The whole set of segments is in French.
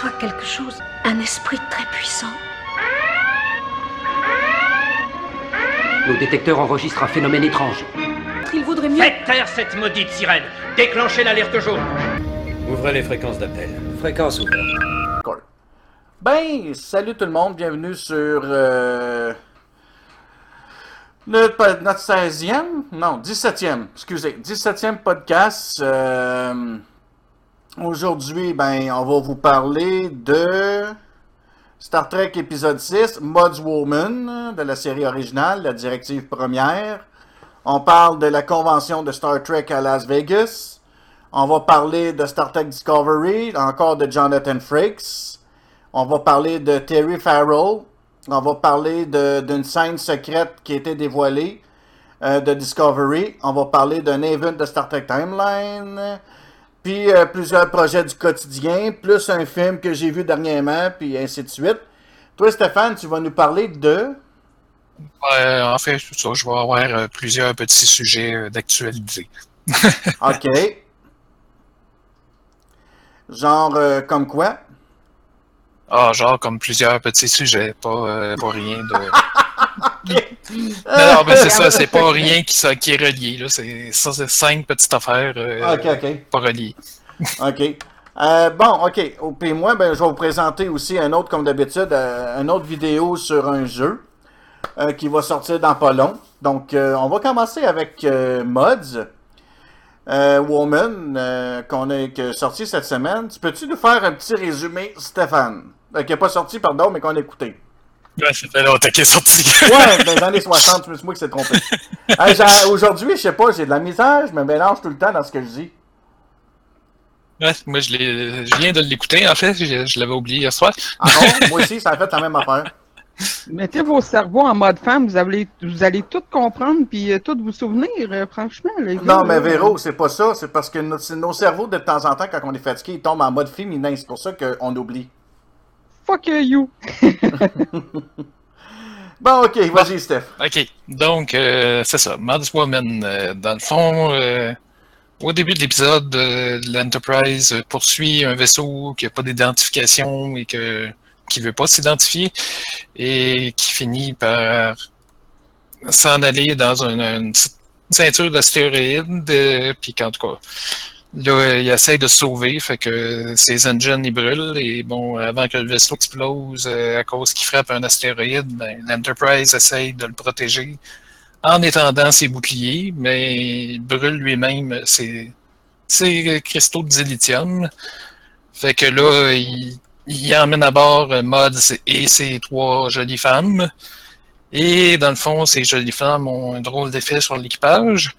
perçois quelque chose, un esprit très puissant. Nos détecteurs enregistrent un phénomène étrange. Il vaudrait mieux. Faites taire cette maudite sirène Déclenchez l'alerte jaune Ouvrez les fréquences d'appel. Fréquence ouverte. Cool. Ben, salut tout le monde, bienvenue sur euh, po- notre 16e, non, 17e, excusez, 17e podcast. Euh, Aujourd'hui, ben, on va vous parler de Star Trek épisode 6, Mods Woman, de la série originale, la directive première. On parle de la convention de Star Trek à Las Vegas. On va parler de Star Trek Discovery, encore de Jonathan Frakes. On va parler de Terry Farrell. On va parler d'une scène secrète qui a été dévoilée euh, de Discovery. On va parler d'un event de Star Trek Timeline. Puis euh, plusieurs projets du quotidien, plus un film que j'ai vu dernièrement, puis ainsi de suite. Toi, Stéphane, tu vas nous parler de... Ouais, en fait, ça, je vais avoir euh, plusieurs petits sujets euh, d'actualité. OK. Genre, euh, comme quoi? Ah, genre comme plusieurs petits sujets, pas, euh, pas rien de. Non, non, mais c'est ça, c'est pas rien qui, ça, qui est relié. Là. C'est, ça, c'est cinq petites affaires euh, OK, OK. pas reliées. OK. Euh, bon, OK. Oh, Puis moi, ben, je vais vous présenter aussi un autre, comme d'habitude, euh, une autre vidéo sur un jeu euh, qui va sortir dans pas long. Donc, euh, on va commencer avec euh, Mods euh, Woman euh, qu'on a que sorti cette semaine. Tu peux-tu nous faire un petit résumé, Stéphane? Euh, qui n'est pas sorti, pardon, mais qu'on a écouté. Ouais, qu'il est sorti. Ouais, dans les années 60, c'est moi qui s'est trompé. Aujourd'hui, je sais pas, j'ai de la misère, je me mélange tout le temps dans ce que je dis. Ouais, moi, je, l'ai- je viens de l'écouter, en fait, je, je l'avais oublié hier soir. Ah non, moi aussi, ça a fait la même affaire. Mettez vos cerveaux en mode femme, vous allez, vous allez tout comprendre puis euh, tout vous souvenir, euh, franchement. Les gars, Non, mais là. Véro, c'est pas ça. C'est parce que nos, nos cerveaux, de temps en temps, quand on est fatigué, ils tombent en mode féminin. C'est pour ça qu'on oublie. Fuck you. Bon, ok, vas-y, Steph. OK. Donc, euh, c'est ça. Mads Woman, euh, dans le fond, euh, au début de l'épisode, euh, l'Enterprise poursuit un vaisseau qui n'a pas d'identification et que, qui veut pas s'identifier et qui finit par s'en aller dans une, une ceinture d'astéroïdes, euh, puis qu'en tout cas, là, il essaie de se sauver, fait que ses engines, ils brûlent, et bon, avant que le vaisseau explose euh, à cause qu'il frappe un astéroïde, ben, l'Enterprise essaye de le protéger en étendant ses boucliers, mais il brûle lui-même ses, cristaux de dilithium. Fait que là, il, emmène à bord euh, Mods et ses trois jolies femmes. Et dans le fond, ces jolies femmes ont un drôle d'effet sur l'équipage,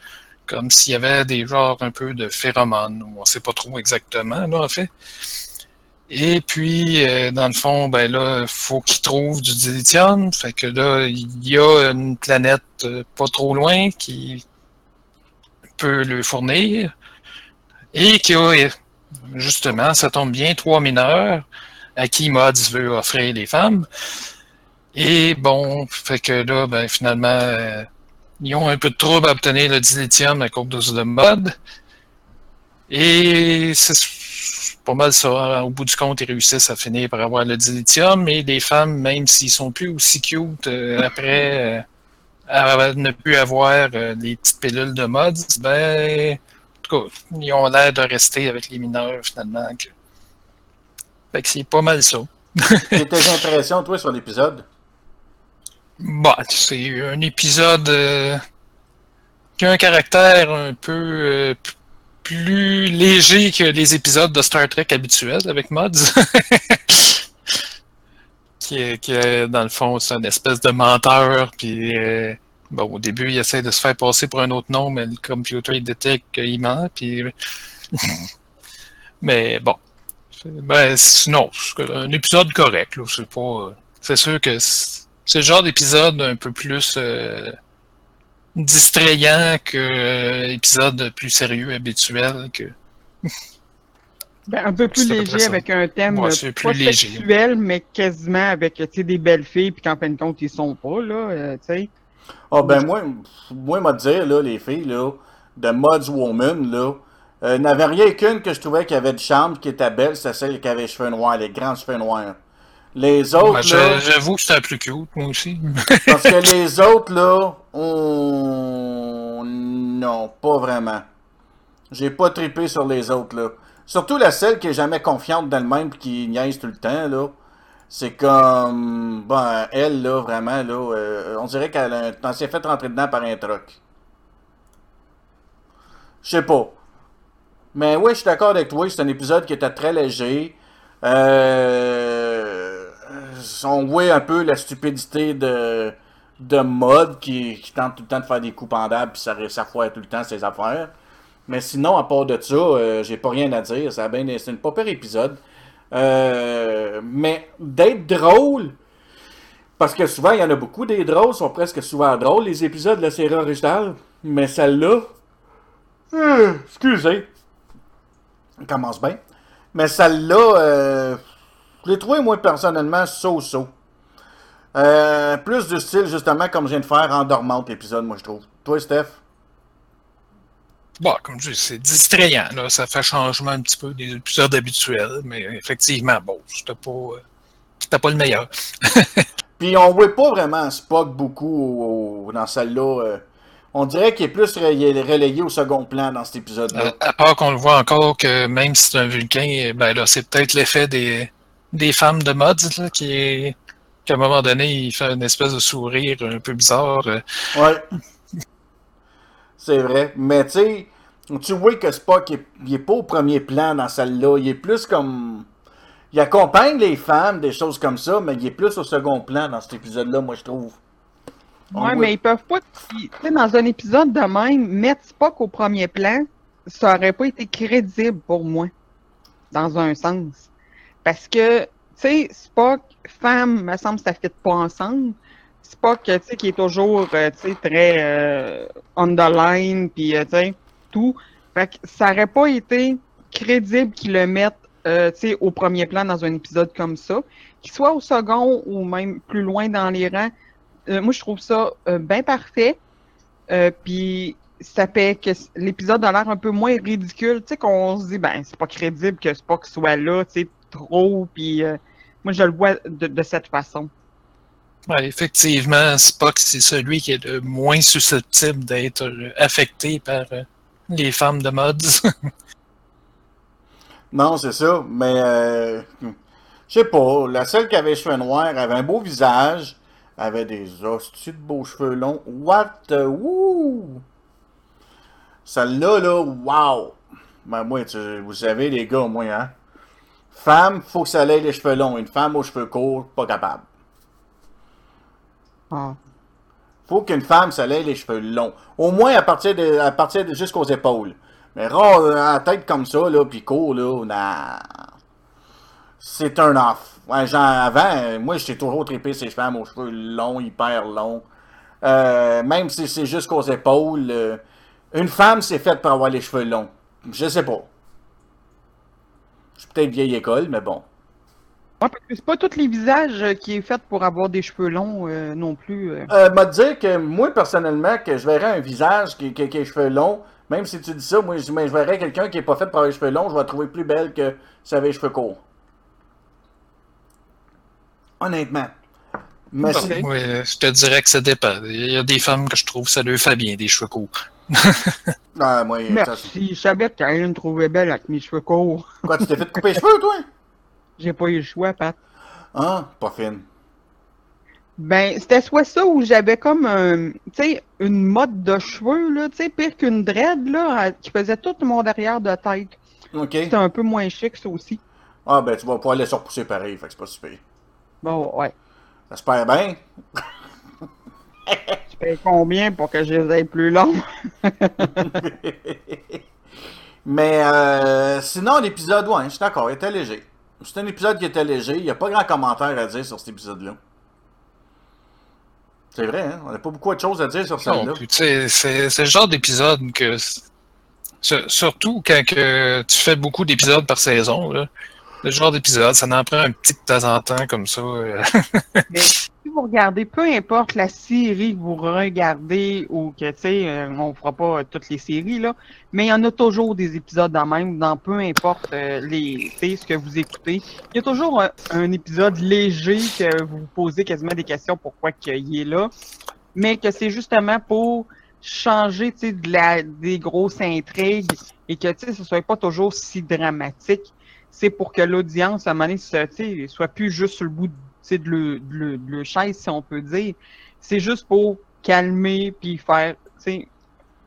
comme s'il y avait des genres un peu de phéromones, on sait pas trop exactement, là, en fait. Et puis, euh, dans le fond, ben là, faut qu'ils trouvent du dilithium. Fait que là, il y a une planète euh, pas trop loin qui peut le fournir. Et qui justement, ça tombe bien, trois mineurs à qui Mods veut offrir les femmes. Et bon, fait que là, ben finalement, euh, ils ont un peu de trouble à obtenir le dilithium à cause de de mode. Et c'est pas mal ça. Au bout du compte, ils réussissent à finir par avoir le dilithium. Et les femmes, même s'ils sont plus aussi cute euh, après euh, ne plus avoir euh, les petites pilules de mode, ben, en tout cas, ils ont l'air de rester avec les mineurs finalement. Fait que c'est pas mal ça. Tes impressions, toi, sur l'épisode? Bon, c'est un épisode euh, qui a un caractère un peu euh, plus léger que les épisodes de Star Trek habituels avec Mods. qui, est, qui est, dans le fond, c'est une espèce de menteur, puis euh, bon, au début, il essaie de se faire passer pour un autre nom, mais le computer, il détecte qu'il ment, puis... mais bon. Ben, non, c'est un épisode correct, c'est pas... C'est sûr que c'est le genre d'épisode un peu plus euh, distrayant que euh, épisode plus sérieux, habituel. Que... Ben, un peu plus léger avec un thème Ouais, euh, pas léger. sexuel, mais quasiment avec tu sais, des belles filles, puis qu'en fin de compte, ils sont pas, là, euh, tu sais. Ah ben moi, moi, m'a dire, là, les filles, là, de Mods Woman, là, Euh, il n'y avait rien qu'une que je trouvais qui avait de charme, qui était belle, c'est celle qui avait les cheveux noirs, les grands cheveux noirs. Les autres, là, je- J'avoue que c'était plus cute, moi aussi. parce que les autres, là, on... Non, pas vraiment. J'ai pas trippé sur les autres, là. Surtout la seule qui est jamais confiante d'elle-même pis qui niaise tout le temps, là. C'est comme... Ben, elle, là, vraiment, là, euh, on dirait qu'elle a- s'est fait rentrer dedans par un truc. Je sais pas. Mais oui, je suis d'accord avec toi, c'est un épisode qui était très léger. Euh, on voit un peu la stupidité de, de mode qui, tente tout le temps de faire des coups pendables puis ça, ça tout le temps ses affaires. Mais sinon, à part de ça, euh, j'ai pas rien à dire. Ça c'est une pas pire épisode. Euh, mais d'être drôle, parce que souvent, il y en a beaucoup des drôles, sont presque souvent drôles, les épisodes de la série originale. Mais celle-là, euh, excusez, on commence bien. Mais celle-là, euh, je l'ai trouvé, moi, personnellement, so-so. Euh, plus du style, justement, comme je viens de faire, endormante, l'épisode, moi, je trouve. Toi, Steph? Bon, comme je dis, c'est distrayant, là. Ça fait changement un petit peu des épisodes habituels, mais effectivement, bon, c'était pas, euh, pas le meilleur. Puis on voit pas vraiment Spock beaucoup au- au- dans celle-là. euh. on dirait qu'il est plus relayé, au second plan dans cet épisode-là. Euh, à part qu'on le voit encore que même si c'est un vulcain, ben là, c'est peut-être l'effet des, des femmes de mods, là, qui est, qu'à un moment donné, il fait une espèce de sourire un peu bizarre. euh. Ouais. C'est vrai. Mais tu sais, tu vois que Spock, il est, il est pas au premier plan dans celle-là. Il est plus comme. Il accompagne les femmes, des choses comme ça, mais il est plus au second plan dans cet épisode-là, moi, je trouve. On Ouais, voit- mais ils peuvent pas. Tu sais, dans un épisode de même, mettre Spock au premier plan, ça aurait pas été crédible pour moi. Dans un sens. Parce que, tu sais, Spock, femme, me semble ça fit pas ensemble. Spock, tu sais, qui est toujours, euh, tu sais, très euh, on puis, euh, tu sais, tout. Fait que ça aurait pas été crédible qu'ils le mettent, euh, tu sais, au premier plan dans un épisode comme ça. Qu'il soit au second ou même plus loin dans les rangs, moi, je trouve ça bien parfait. Puis ça fait que l'épisode a l'air un peu moins ridicule. Tu sais, qu'on se dit, ben, c'est pas crédible que Spock soit là, tu sais, trop. Puis euh, moi, je le vois de, de cette façon. Ouais, effectivement, Spock, c'est celui qui est le moins susceptible d'être euh, affecté par euh, les femmes de mods. Non, c'est ça. Mais, euh, je sais pas. La seule qui avait les cheveux noirs avait un beau visage, avait des hosties de beaux cheveux longs. What woo! Celle-là, là, wow! Ben, moi, tu- vous savez, les gars, moi, hein. Femme, faut que ça ait les cheveux longs. Une femme aux cheveux courts, pas capable. Ah. Faut qu'une femme, ça ait les cheveux longs. Au moins à partir de, à partir de jusqu'aux épaules. Mais rare, euh, à la tête comme ça, là, pis court, là, nah. C'est un off. Ouais, genre, avant, euh, moi, j'étais toujours trippé ces femmes aux cheveux longs, hyper longs. Euh, même si c'est jusqu'aux épaules, euh, une femme, c'est faite pour avoir les cheveux longs. Je sais pas. Je suis peut-être vieille école, mais bon. Ouais, parce que c'est pas tous les visages euh, qui est fait pour avoir des cheveux longs euh, non plus. euh. Euh, m'a dire que moi, personnellement, que je verrais un visage qui, qui, qui a les cheveux longs, même si tu dis ça, moi, je, mais je verrais quelqu'un qui est pas fait pour avoir les cheveux longs, je vais la trouver plus belle que si elle avait les cheveux courts. Honnêtement. Mais Oui, je te dirais que ça dépend. Il y a des femmes que je trouve ça leur fait bien, des cheveux courts. Ah, moi, Merci, je savais que t'allais me trouver belle avec mes cheveux courts. Quoi, tu t'es fait couper les cheveux, toi? J'ai pas eu le choix, Pat. Ah, pas fine. Ben, c'était soit ça ou j'avais comme un, une mode de cheveux, là, tu sais, pire qu'une dread, là, qui faisait tout mon derrière de tête. OK. C'était un peu moins chic, ça aussi. Ah, ben, tu vas pouvoir laisser repousser pareil, fait que c'est pas super. Bon, ouais. J'espère bien. Tu payes combien pour que je les aie plus longs? Mais euh, sinon, l'épisode, ouais, je suis d'accord, il était léger. C'est un épisode qui était léger. Il n'y a pas grand commentaire à dire sur cet épisode-là. C'est vrai, hein? On n'a pas beaucoup de choses à dire sur sais, c'est le genre d'épisode que. sur- Surtout quand que tu fais beaucoup d'épisodes par saison, là. Le genre d'épisode, ça en prend un petit de temps en temps comme ça. euh. Mais si vous regardez, peu importe la série que vous regardez ou que, tu sais, euh, on fera pas toutes les séries, là, mais il y en a toujours des épisodes dans même, dans peu importe euh, les, ce que vous écoutez. Il y a toujours un, épisode léger que vous vous posez quasiment des questions pourquoi qu'il est là, mais que c'est justement pour changer, tu sais, de des grosses intrigues et que, tu sais, ce soit pas toujours si dramatique. C'est pour que l'audience, à un moment donné, soit plus juste sur le bout de, le, de le- le chaise, si on peut dire. C'est juste pour calmer puis faire,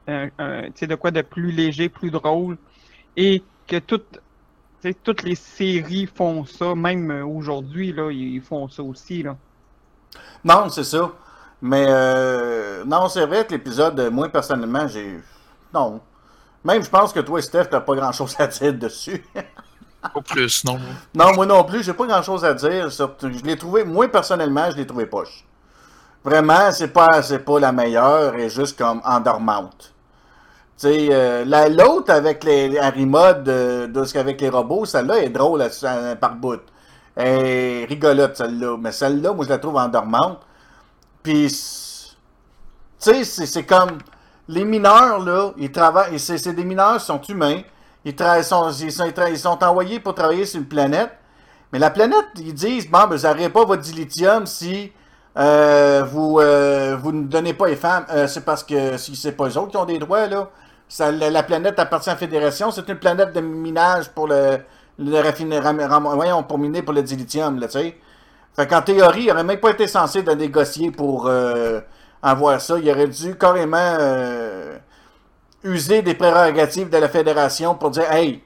de quoi de plus léger, plus drôle. Et que toutes, toutes les séries font ça, même euh, aujourd'hui, là, ils font ça aussi, là. Non, c'est ça. Mais euh, non, c'est vrai que l'épisode, euh, moi personnellement, j'ai. Non. Même je pense que toi, Steph, t'as pas grand chose à dire dessus. Pas plus, non. non, moi non plus, j'ai pas grand chose à dire. Je l'ai trouvé, moi personnellement, je l'ai trouvé poche. Vraiment, c'est pas, pas la meilleure, et juste comme endormante. Tu sais, euh, la- l'autre avec les Mod, euh, de les robots, celle-là est drôle par bout. Elle est rigolote, celle-là. Mais celle-là, moi, je la trouve endormante. Puis, tu sais, c'est- comme les mineurs, là, ils travaillent, c'est c'est des mineurs qui sont humains. Ils, sont, ils, sont, envoyés pour travailler sur une planète. Mais la planète, ils disent, bon, ben, vous n'aurez pas votre dilithium si euh, vous euh, vous ne donnez pas les femmes. Euh, c'est parce que si c'est pas eux autres qui ont des droits, là. La, la planète appartient à la Fédération. C'est une planète de minage pour le, le voyons, pour miner pour le dilithium, là, tu sais. Fait qu'en théorie, il n'aurait même pas été censé de négocier pour euh, avoir ça. Il aurait dû carrément user des prérogatives de la Fédération pour dire Hey,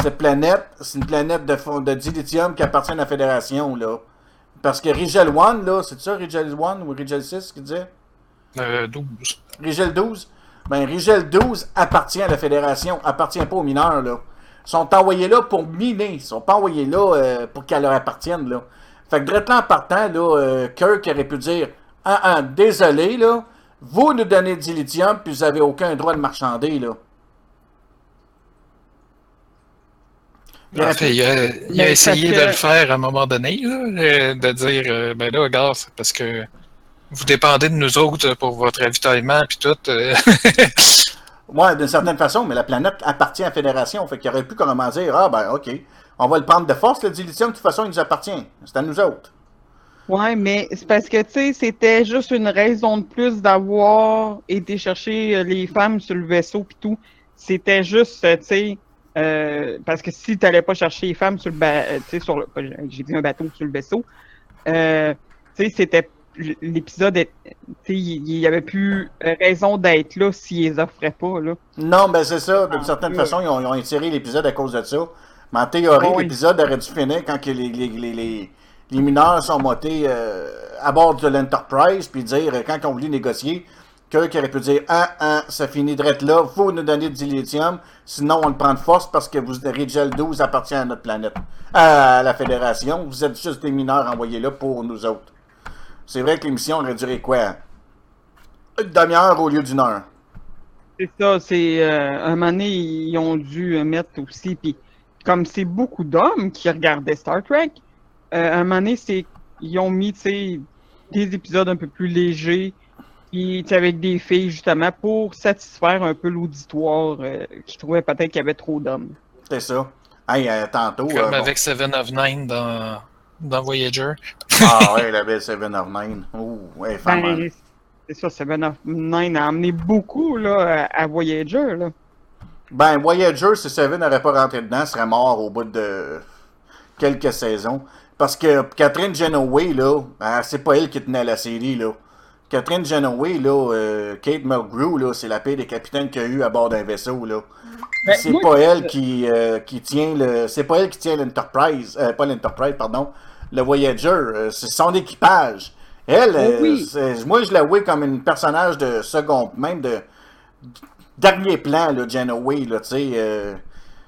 cette planète, c'est une planète de, fo- de dilithium qui appartient à la Fédération, là. Parce que Rigel 1, là, c'est ça, Rigel 1 ou Rigel 6 qui disait? Euh, 12. Rigel 12 Ben, Rigel 12 appartient à la Fédération, appartient pas aux mineurs, là. Ils sont envoyés là pour miner, ils sont pas envoyés là euh, pour qu'elle leur appartienne, là. Fait que, là, en partant, là, euh, Kirk aurait pu dire Ah, ah, désolé, là, vous nous donnez du lithium, puis vous avez aucun droit de marchander, là. Il aurait En fait, pu- il a, il a Mais essayé que- de le faire à un moment donné, là, euh, de dire euh, ben là, regarde, c'est parce que vous dépendez de nous autres pour votre ravitaillement puis tout. euh. Ouais, d'une certaine façon, mais la planète appartient à la Fédération. Fait qu'il aurait pu comment dire Ah, ben, OK, on va le prendre de force, le dilithium, de toute façon, il nous appartient. C'est à nous autres. Ouais, mais c'est parce que, tu sais, c'était juste une raison de plus d'avoir été chercher euh, les femmes sur le vaisseau pis tout. C'était juste, euh, tu sais, euh, parce que si t'allais pas chercher les femmes sur le bateau, tu sais, sur le, j'ai dit un bateau sur le vaisseau, euh, tu sais, c'était, l'épisode, tu sais, il y avait plus euh, raison d'être là s'ils les offraient pas, là. Non, ben c'est ça. D'une Ah, certaine façon, ils ont, ils ont étiré l'épisode à cause de ça. Mais en théorie, oui. l'épisode aurait dû finir quand que les, les, les, les, les mineurs sont montés euh, à bord de l'Enterprise, puis dire, euh, quand ont voulu négocier, Kirk aurait pu dire Ah, ah, ça finit d'être là, vous nous donnez du lithium, sinon on le prend de force parce que vous, Rigel 12 appartient à notre planète, à la Fédération. Vous êtes juste des mineurs envoyés là pour nous autres. C'est vrai que l'émission aurait duré quoi? Une demi-heure au lieu d'une heure. C'est ça, c'est euh, un moment donné, ils ont dû euh, mettre aussi, puis comme c'est beaucoup d'hommes qui regardaient Star Trek, euh, un moment donné, c'est ils ont mis, tu sais, des épisodes un peu plus légers, puis avec des filles justement pour satisfaire un peu l'auditoire euh, qui trouvait peut-être qu'il y avait trop d'hommes. C'est ça. Hey, euh, tantôt. Comme euh, bon. avec Seven of Nine dans, dans Voyager. Ah ouais, la belle Seven of Nine. Ouh, ouais. Ben, c'est ça, Seven of Nine a amené beaucoup là, à à Voyager. Là. Ben, Voyager, si Seven n'aurait pas rentré dedans, serait mort au bout de quelques saisons. Parce que Catherine Genoway, là, ben, c'est pas elle qui tenait la série, là. Catherine Genoway, là, euh, Kate Mulgrew, là, c'est la paix des capitaines qu'il y a eu à bord d'un vaisseau, là. Ben, c'est pas elle qui, euh, qui tient le. C'est pas elle qui tient l'Enterprise. Euh, pas l'Enterprise, pardon. Le Voyager. euh, c'est son équipage. Elle, Oh oui. moi, je la vois comme une personnage de second, même de dernier plan, là, Janeway, là, tu sais. euh,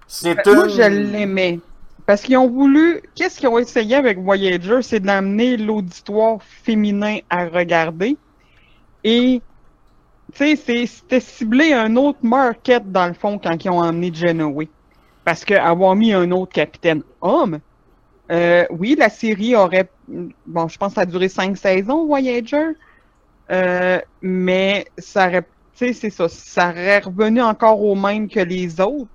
c'est Ben, Moi, je l'aimais. Parce qu'ils ont voulu. Qu'est-ce qu'ils ont essayé avec Voyager? C'est d'amener l'auditoire féminin à regarder. Et, tu sais, c'était ciblé un autre market, dans le fond, quand ils ont emmené Genoway. Parce que avoir mis un autre capitaine homme, euh, oui, la série aurait bon, je pense que ça a duré cinq saisons, Voyager. Euh, mais ça aurait, tu sais, c'est ça, ça aurait revenu encore au même que les autres.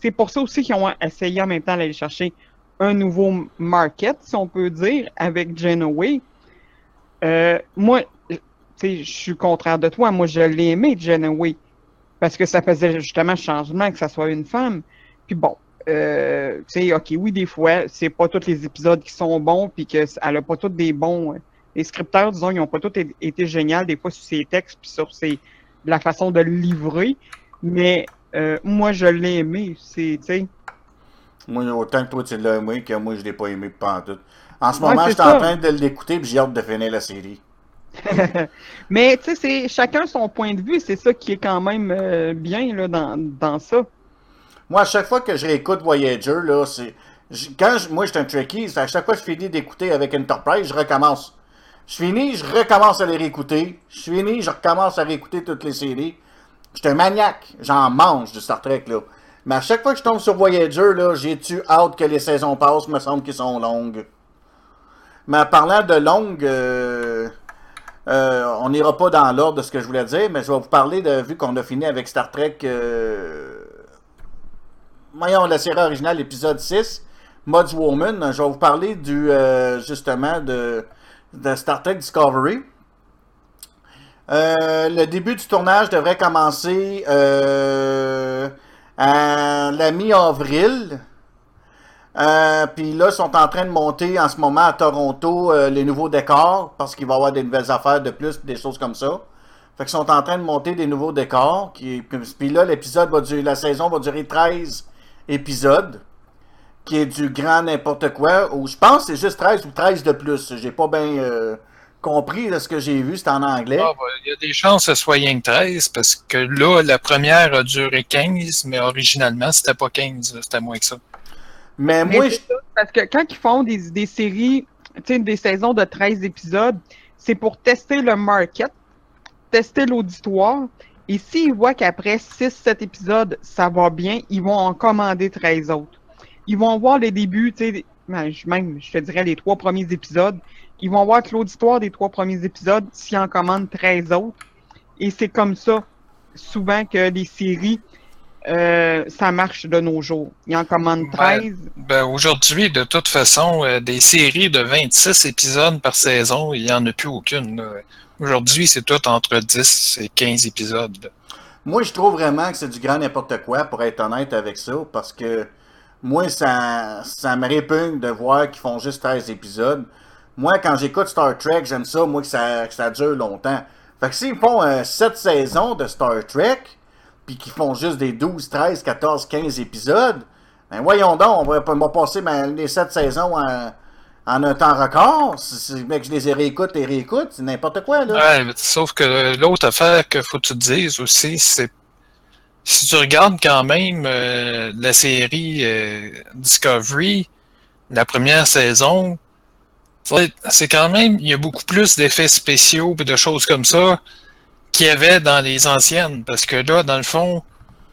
C'est pour ça aussi qu'ils ont essayé en même temps d'aller chercher un nouveau market, si on peut dire, avec Genoway. Euh, moi, je suis contraire de toi. Moi, je l'ai aimé, Genoway. Parce que ça faisait justement changement que ça soit une femme. Puis bon, euh, tu sais, ok, oui, des fois, c'est pas tous les épisodes qui sont bons, puis qu'elle a pas tous des bons. euh, les scripteurs, disons, ils ont pas tous été géniaux, des fois, sur ses textes, puis sur ses, la façon de le livrer. Mais euh, moi, je l'ai aimé. C'est, tu. Moi, autant que toi, tu l'as aimé, que moi, je l'ai pas aimé pas en tout. En ce Ouais, moment, je suis en train de l'écouter, puis j'ai hâte de finir la série. Mais tu sais, c'est chacun son point de vue. C'est ça qui est quand même euh, bien là, dans, dans ça. Moi, à chaque fois que je réécoute Voyager, là, c'est. Quand je- moi, je suis un Trekkie, à chaque fois que je finis d'écouter avec Enterprise, je recommence. Je finis, je recommence à les réécouter. Je finis, je recommence à réécouter toutes les séries. Je suis un maniaque. J'en mange du Star Trek, là. Mais à chaque fois que je tombe sur Voyager, là, j'ai-tu hâte que les saisons passent, me semble qu'elles sont longues. Mais en parlant de longues, euh, euh, on n'ira pas dans l'ordre de ce que je voulais dire, mais je vais vous parler de, vu qu'on a fini avec Star Trek, euh, voyons, la série originale, épisode 6, Mods Woman, je vais vous parler du, euh, justement, de Star Trek Discovery. Euh, le début du tournage devrait commencer euh, à la mi-avril. Euh, Puis là, ils sont en train de monter en ce moment à Toronto les nouveaux décors parce qu'il va y avoir des nouvelles affaires de plus, des choses comme ça. Fait qu'ils sont en train de monter des nouveaux décors. Puis là, l'épisode va durer, la saison va durer 13 épisodes, qui est du grand n'importe quoi. Ou je pense que c'est juste 13 ou 13 de plus. J'ai pas bien compris de ce que j'ai vu, c'est en anglais. Ah, ben, Il y a des chances que ce soit rien que 13, parce que là, la première a duré 15, mais originalement, c'était pas 15, c'était moins que ça. Mais Mais moi, je- ça, parce que quand ils font des, des séries, tu sais, des saisons de 13 épisodes, c'est pour tester le market, tester l'auditoire. Et s'ils voient qu'après 6-7 épisodes, ça va bien, ils vont en commander 13 autres. Ils vont voir les débuts, tu sais, ben, même, je te dirais, les trois premiers épisodes. Ils vont voir que l'auditoire des trois premiers épisodes, s'ils en commandent 13 autres. Et c'est comme ça, souvent, que les séries, euh, ça marche de nos jours. Ils en commandent 13. Ben, aujourd'hui, de toute façon, euh, des séries de 26 épisodes par saison, il n'y en a plus aucune. Aujourd'hui, c'est tout entre 10 et 15 épisodes. Moi, je trouve vraiment que c'est du grand n'importe quoi, pour être honnête avec ça, parce que moi, ça, ça me répugne de voir qu'ils font juste 13 épisodes. Moi, quand j'écoute Star Trek, j'aime ça, moi, que ça, dure longtemps. Fait que s'ils font 7 saisons de Star Trek, puis qu'ils font juste des 12, 13, 14, 15 épisodes, ben voyons donc, on va, on va passer ben, les 7 saisons en, un temps record. Si, mec, je les réécoute et réécoute, c'est n'importe quoi, là. Ouais, sauf que l'autre affaire qu'il faut que tu te dises aussi, c'est si tu regardes quand même euh, la série euh, Discovery, la première saison, c'est quand même, il y a beaucoup plus d'effets spéciaux et de choses comme ça qu'il y avait dans les anciennes. Parce que là, dans le fond,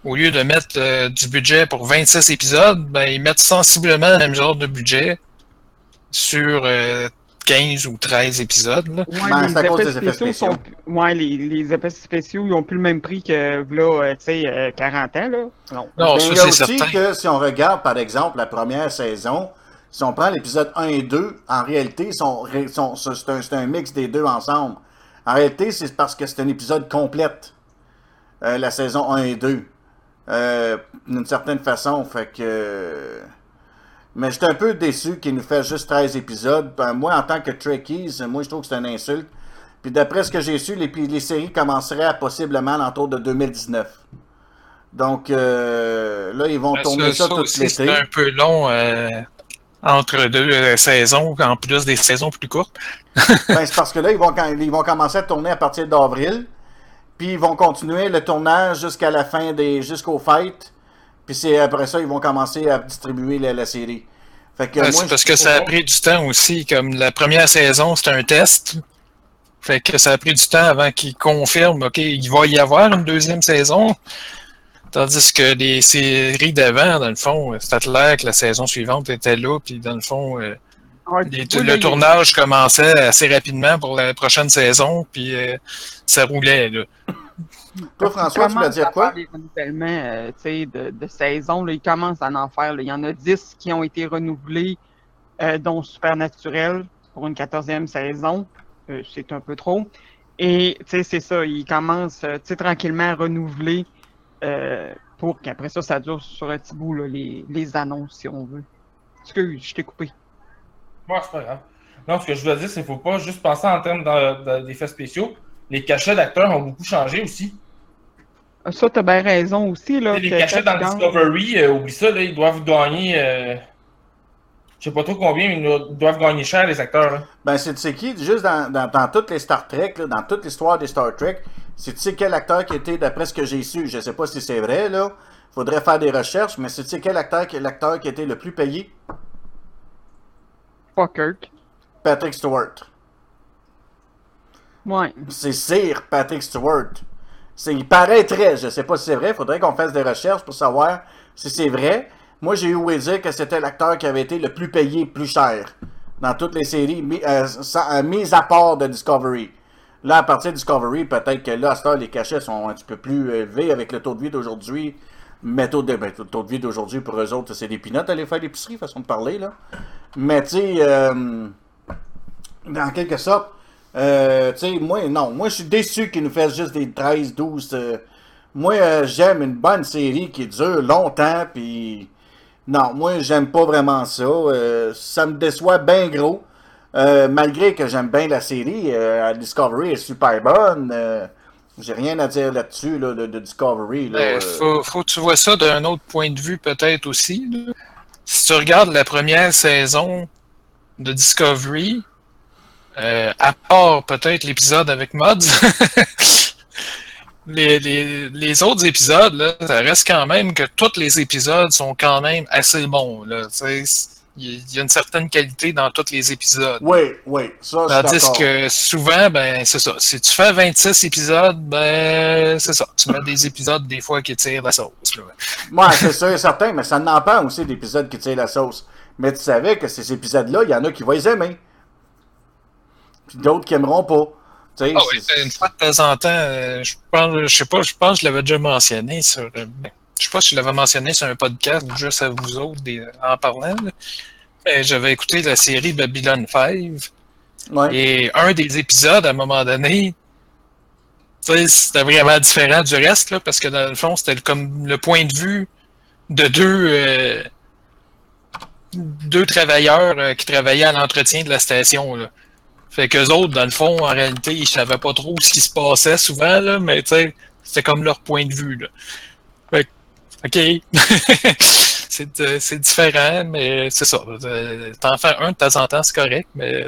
au lieu de mettre euh, du budget pour 26 épisodes, ben, ils mettent sensiblement le même genre de budget sur euh, 15 ou 13 épisodes. Là. Ouais, Ben, les, effets des effets spéciaux sont ouais, les, les effets spéciaux ils ont plus le même prix que là, euh, tu sais, euh, 40 ans là. Non. Non, Ben, ça il y a c'est aussi certain. que si on regarde, par exemple, la première saison, si on prend l'épisode 1 et 2, en réalité, sont, c'est un, mix des deux ensemble. En réalité, c'est parce que c'est un épisode complète, euh, la saison 1 et 2. Euh, D'une certaine façon, fait que... Mais j'étais un peu déçu qu'il nous fait juste 13 épisodes. Ben, moi, en tant que Trekkies, moi, je trouve que c'est une insulte. Puis d'après ce que j'ai su, les, les séries commenceraient à possiblement l'entour de 2019. Donc euh, là, ils vont Ben, tourner ça, tout aussi, l'été. c'est un peu long euh, entre deux euh, saisons, en plus des saisons plus courtes. Ben, c'est parce que là, ils vont, ils vont commencer à tourner à partir d'avril. Puis ils vont continuer le tournage jusqu'à la fin des. jusqu'aux fêtes. Puis c'est après ça, ils vont commencer à distribuer la, la série. Fait que Ben, moi, parce que ça a pris du temps aussi. Comme la première saison, c'était un test. Fait que ça a pris du temps avant qu'ils confirment, OK, il va y avoir une deuxième saison. Tandis que les séries d'avant, dans le fond, c'était clair que la saison suivante était là, puis dans le fond, euh, Ouais, Les- oui, le tournage commençait assez rapidement pour la prochaine saison, puis euh, ça roulait. Là. Toi, François, tu commence dire quoi? des renouvellements euh, tu sais, de, de saison. Là, ils commencent à en faire. là. Il y en a 10 qui ont été renouvelés, euh, dont Supernaturel pour une 14e saison. Euh, c'est un peu trop. Et tu sais, c'est ça. Ils commencent euh, tu sais, tranquillement à renouveler euh, pour qu'après ça, ça dure sur un petit bout, là, les, les annonces, si on veut. Excuse, je t'ai coupé. Ouais, c'est pas grave. Non, ce que je veux dire, c'est qu'il ne faut pas juste penser en termes de- de- d'effets spéciaux. Les cachets d'acteurs ont beaucoup changé aussi. Ah, Ça, t'as bien raison aussi. Là, les cachets dans Discovery, euh, oublie ça, là, ils doivent gagner. euh, je sais pas trop combien, mais ils doivent gagner cher, les acteurs. Là. Ben, c'est tu sais qui, juste dans, dans, dans toutes les Star Trek, là, dans toute l'histoire des Star Trek, c'est tu sais quel acteur qui était, d'après ce que j'ai su, je sais pas si c'est vrai, là, faudrait faire des recherches, mais c'est tu sais quel acteur qui est l'acteur qui était le plus payé? Pas Kirk. Patrick Stewart. Ouais. C'est Sir Patrick Stewart. Il paraîtrait, je sais pas si c'est vrai, faudrait qu'on fasse des recherches pour savoir si c'est vrai. Moi, j'ai eu ouï dire que c'était l'acteur qui avait été le plus payé, plus cher dans toutes les séries, mis, euh, sans- euh, mis à part de Discovery. Là, à partir de Discovery, peut-être que là, à cette heure, les cachets sont un petit peu plus élevés avec le taux de vie d'aujourd'hui. Mais taux de, ben, taux de vie d'aujourd'hui, pour eux autres, c'est des pinottes aller faire l'épicerie, façon de parler, là. Mais, tu sais, euh, dans quelque sorte, euh, tu sais, moi, non, moi, je suis déçu qu'ils nous fassent juste des 13, 12. euh, moi, euh, j'aime une bonne série qui dure longtemps, puis non, moi, j'aime pas vraiment ça. ça me déçoit bien gros. Euh, malgré que j'aime bien la série, euh, Discovery est super bonne. euh, J'ai rien à dire là-dessus, là, de, Discovery. Là, euh. faut, que tu vois ça d'un autre point de vue peut-être aussi. Si tu regardes la première saison de Discovery, euh, à part peut-être l'épisode avec Mods, les, autres épisodes, ça reste quand même que tous les épisodes sont quand même assez bons. Il y a une certaine qualité dans tous les épisodes. Oui, oui, ça, Tandis que souvent, ben, c'est ça. Si tu fais 26 épisodes, ben, c'est ça. Tu mets des épisodes des fois qui tirent la sauce. Ouais, c'est sûr et certain, mais ça n'en pas aussi d'épisodes qui tirent la sauce. Mais tu savais que ces épisodes-là, il y en a qui vont les aimer. Puis d'autres qui aimeront pas. Ah oui, c'est- une fois de temps en temps, euh, je pense, je sais pas, je pense que je l'avais déjà mentionné sur. Euh, je sais pas si je l'avais mentionné sur un podcast ou juste à vous autres des- en parlant. Euh, J'avais écouté la série Babylon 5 ouais. et un des épisodes, à un moment donné, c'était vraiment différent du reste, là, parce que dans le fond, c'était comme le point de vue de deux, euh, deux travailleurs euh, qui travaillaient à l'entretien de la station. Là. Fait qu'eux autres, dans le fond, en réalité, ils savaient pas trop ce qui se passait souvent, là, mais c'était comme leur point de vue. Là. Fait que, OK. c'est euh, c'est différent, mais c'est ça. Euh, T'en fais un de temps en temps, c'est correct, mais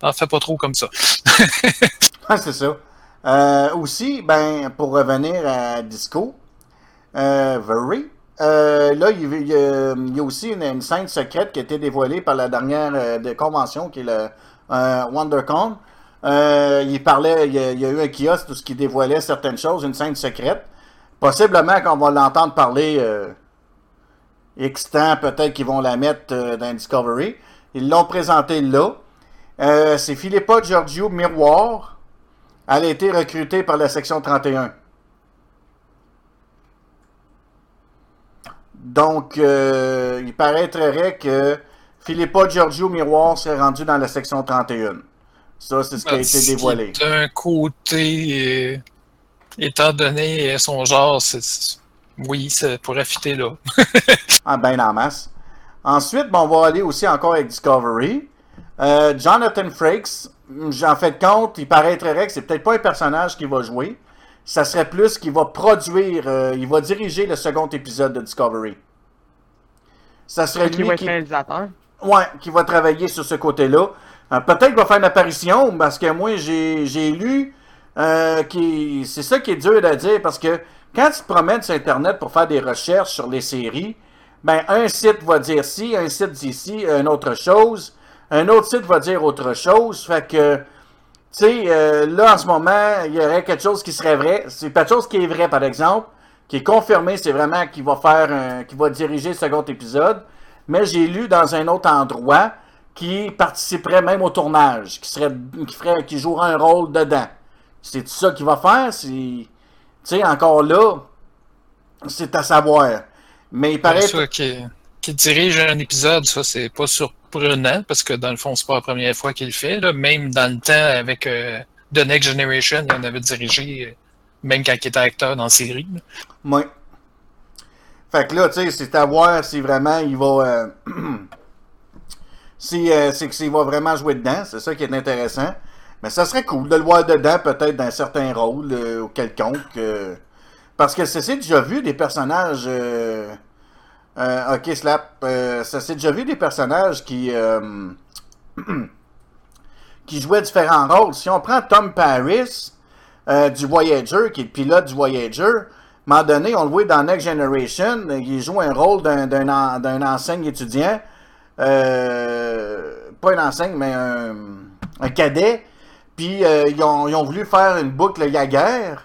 t'en fais pas trop comme ça. Ah, c'est ça. Euh, aussi, ben, pour revenir à Disco, Very, là, il y, a- aussi une, scène secrète qui a été dévoilée par la dernière de convention, qui est le WonderCon. Il parlait, il y, a, y a eu un kiosque tout ce qui dévoilait certaines choses, une scène secrète. Possiblement qu'on va l'entendre parler euh, X temps, peut-être qu'ils vont la mettre euh, dans Discovery. Ils l'ont présenté là. Euh, c'est Philippa Giorgio Miroir. Elle a été recrutée par la section 31. Donc, euh, il paraîtrait que Philippa Giorgio Miroir serait rendue dans la section 31. Ça, c'est ce qui a été dévoilé. D'un côté, étant donné son genre, c'est- oui, ça pourrait fitter là. Ah, ben en masse. Ensuite, bon, on va aller aussi encore avec Discovery. Euh, Jonathan Frakes, j'en fais compte, il paraîtrait que c'est peut-être pas un personnage qui va jouer. Ça serait plus qu'il va produire, euh, il va diriger le second épisode de Discovery. Ça serait Qui lui va être qui, réalisateur. ouais, qui va travailler sur ce côté-là. Euh, peut-être qu'il va faire une apparition, parce que moi, j'ai j'ai lu euh, qui c'est ça qui est dur à dire, parce que quand tu te promènes sur Internet pour faire des recherches sur les séries, ben, un site va dire ci, un site dit ci, une autre chose, un autre site va dire autre chose, fait que, tu sais, euh, là, en ce moment, il y aurait quelque chose qui serait vrai, c'est quelque chose qui est vrai, par exemple, qui est confirmé, c'est vraiment qu'il va faire un, qu'il va diriger le second épisode, mais j'ai lu dans un autre endroit qui participerait même au tournage, qui serait qui ferait qui jouerait un rôle dedans. C'est ça qu'il va faire, c'est tu sais encore là c'est à savoir. Mais il paraît qui, qui dirige un épisode, ça, c'est pas surprenant, parce que dans le fond, c'est pas la première fois qu'il le fait. Là. Même dans le temps, avec euh, The Next Generation, il en avait dirigé, euh, même quand il était acteur dans la série. Oui. Fait que là, tu sais, c'est à voir si vraiment il va. euh, si euh, c'est que s'il va vraiment jouer dedans, c'est ça qui est intéressant. Mais ça serait cool de le voir dedans, peut-être dans certains rôles euh, ou quelconque. euh, parce que ça s'est déjà vu des personnages. euh, ok, Slap. ça s'est déjà vu des personnages qui. qui jouaient différents rôles. Si on prend Tom Paris du Voyager, qui est le pilote du Voyager, à un moment donné, on le voit dans Next Generation, il joue un rôle d'un, d'un, en- d'un enseigne étudiant, pas un enseigne, mais un cadet, puis euh, ils, ont, voulu faire une boucle Yaguerre,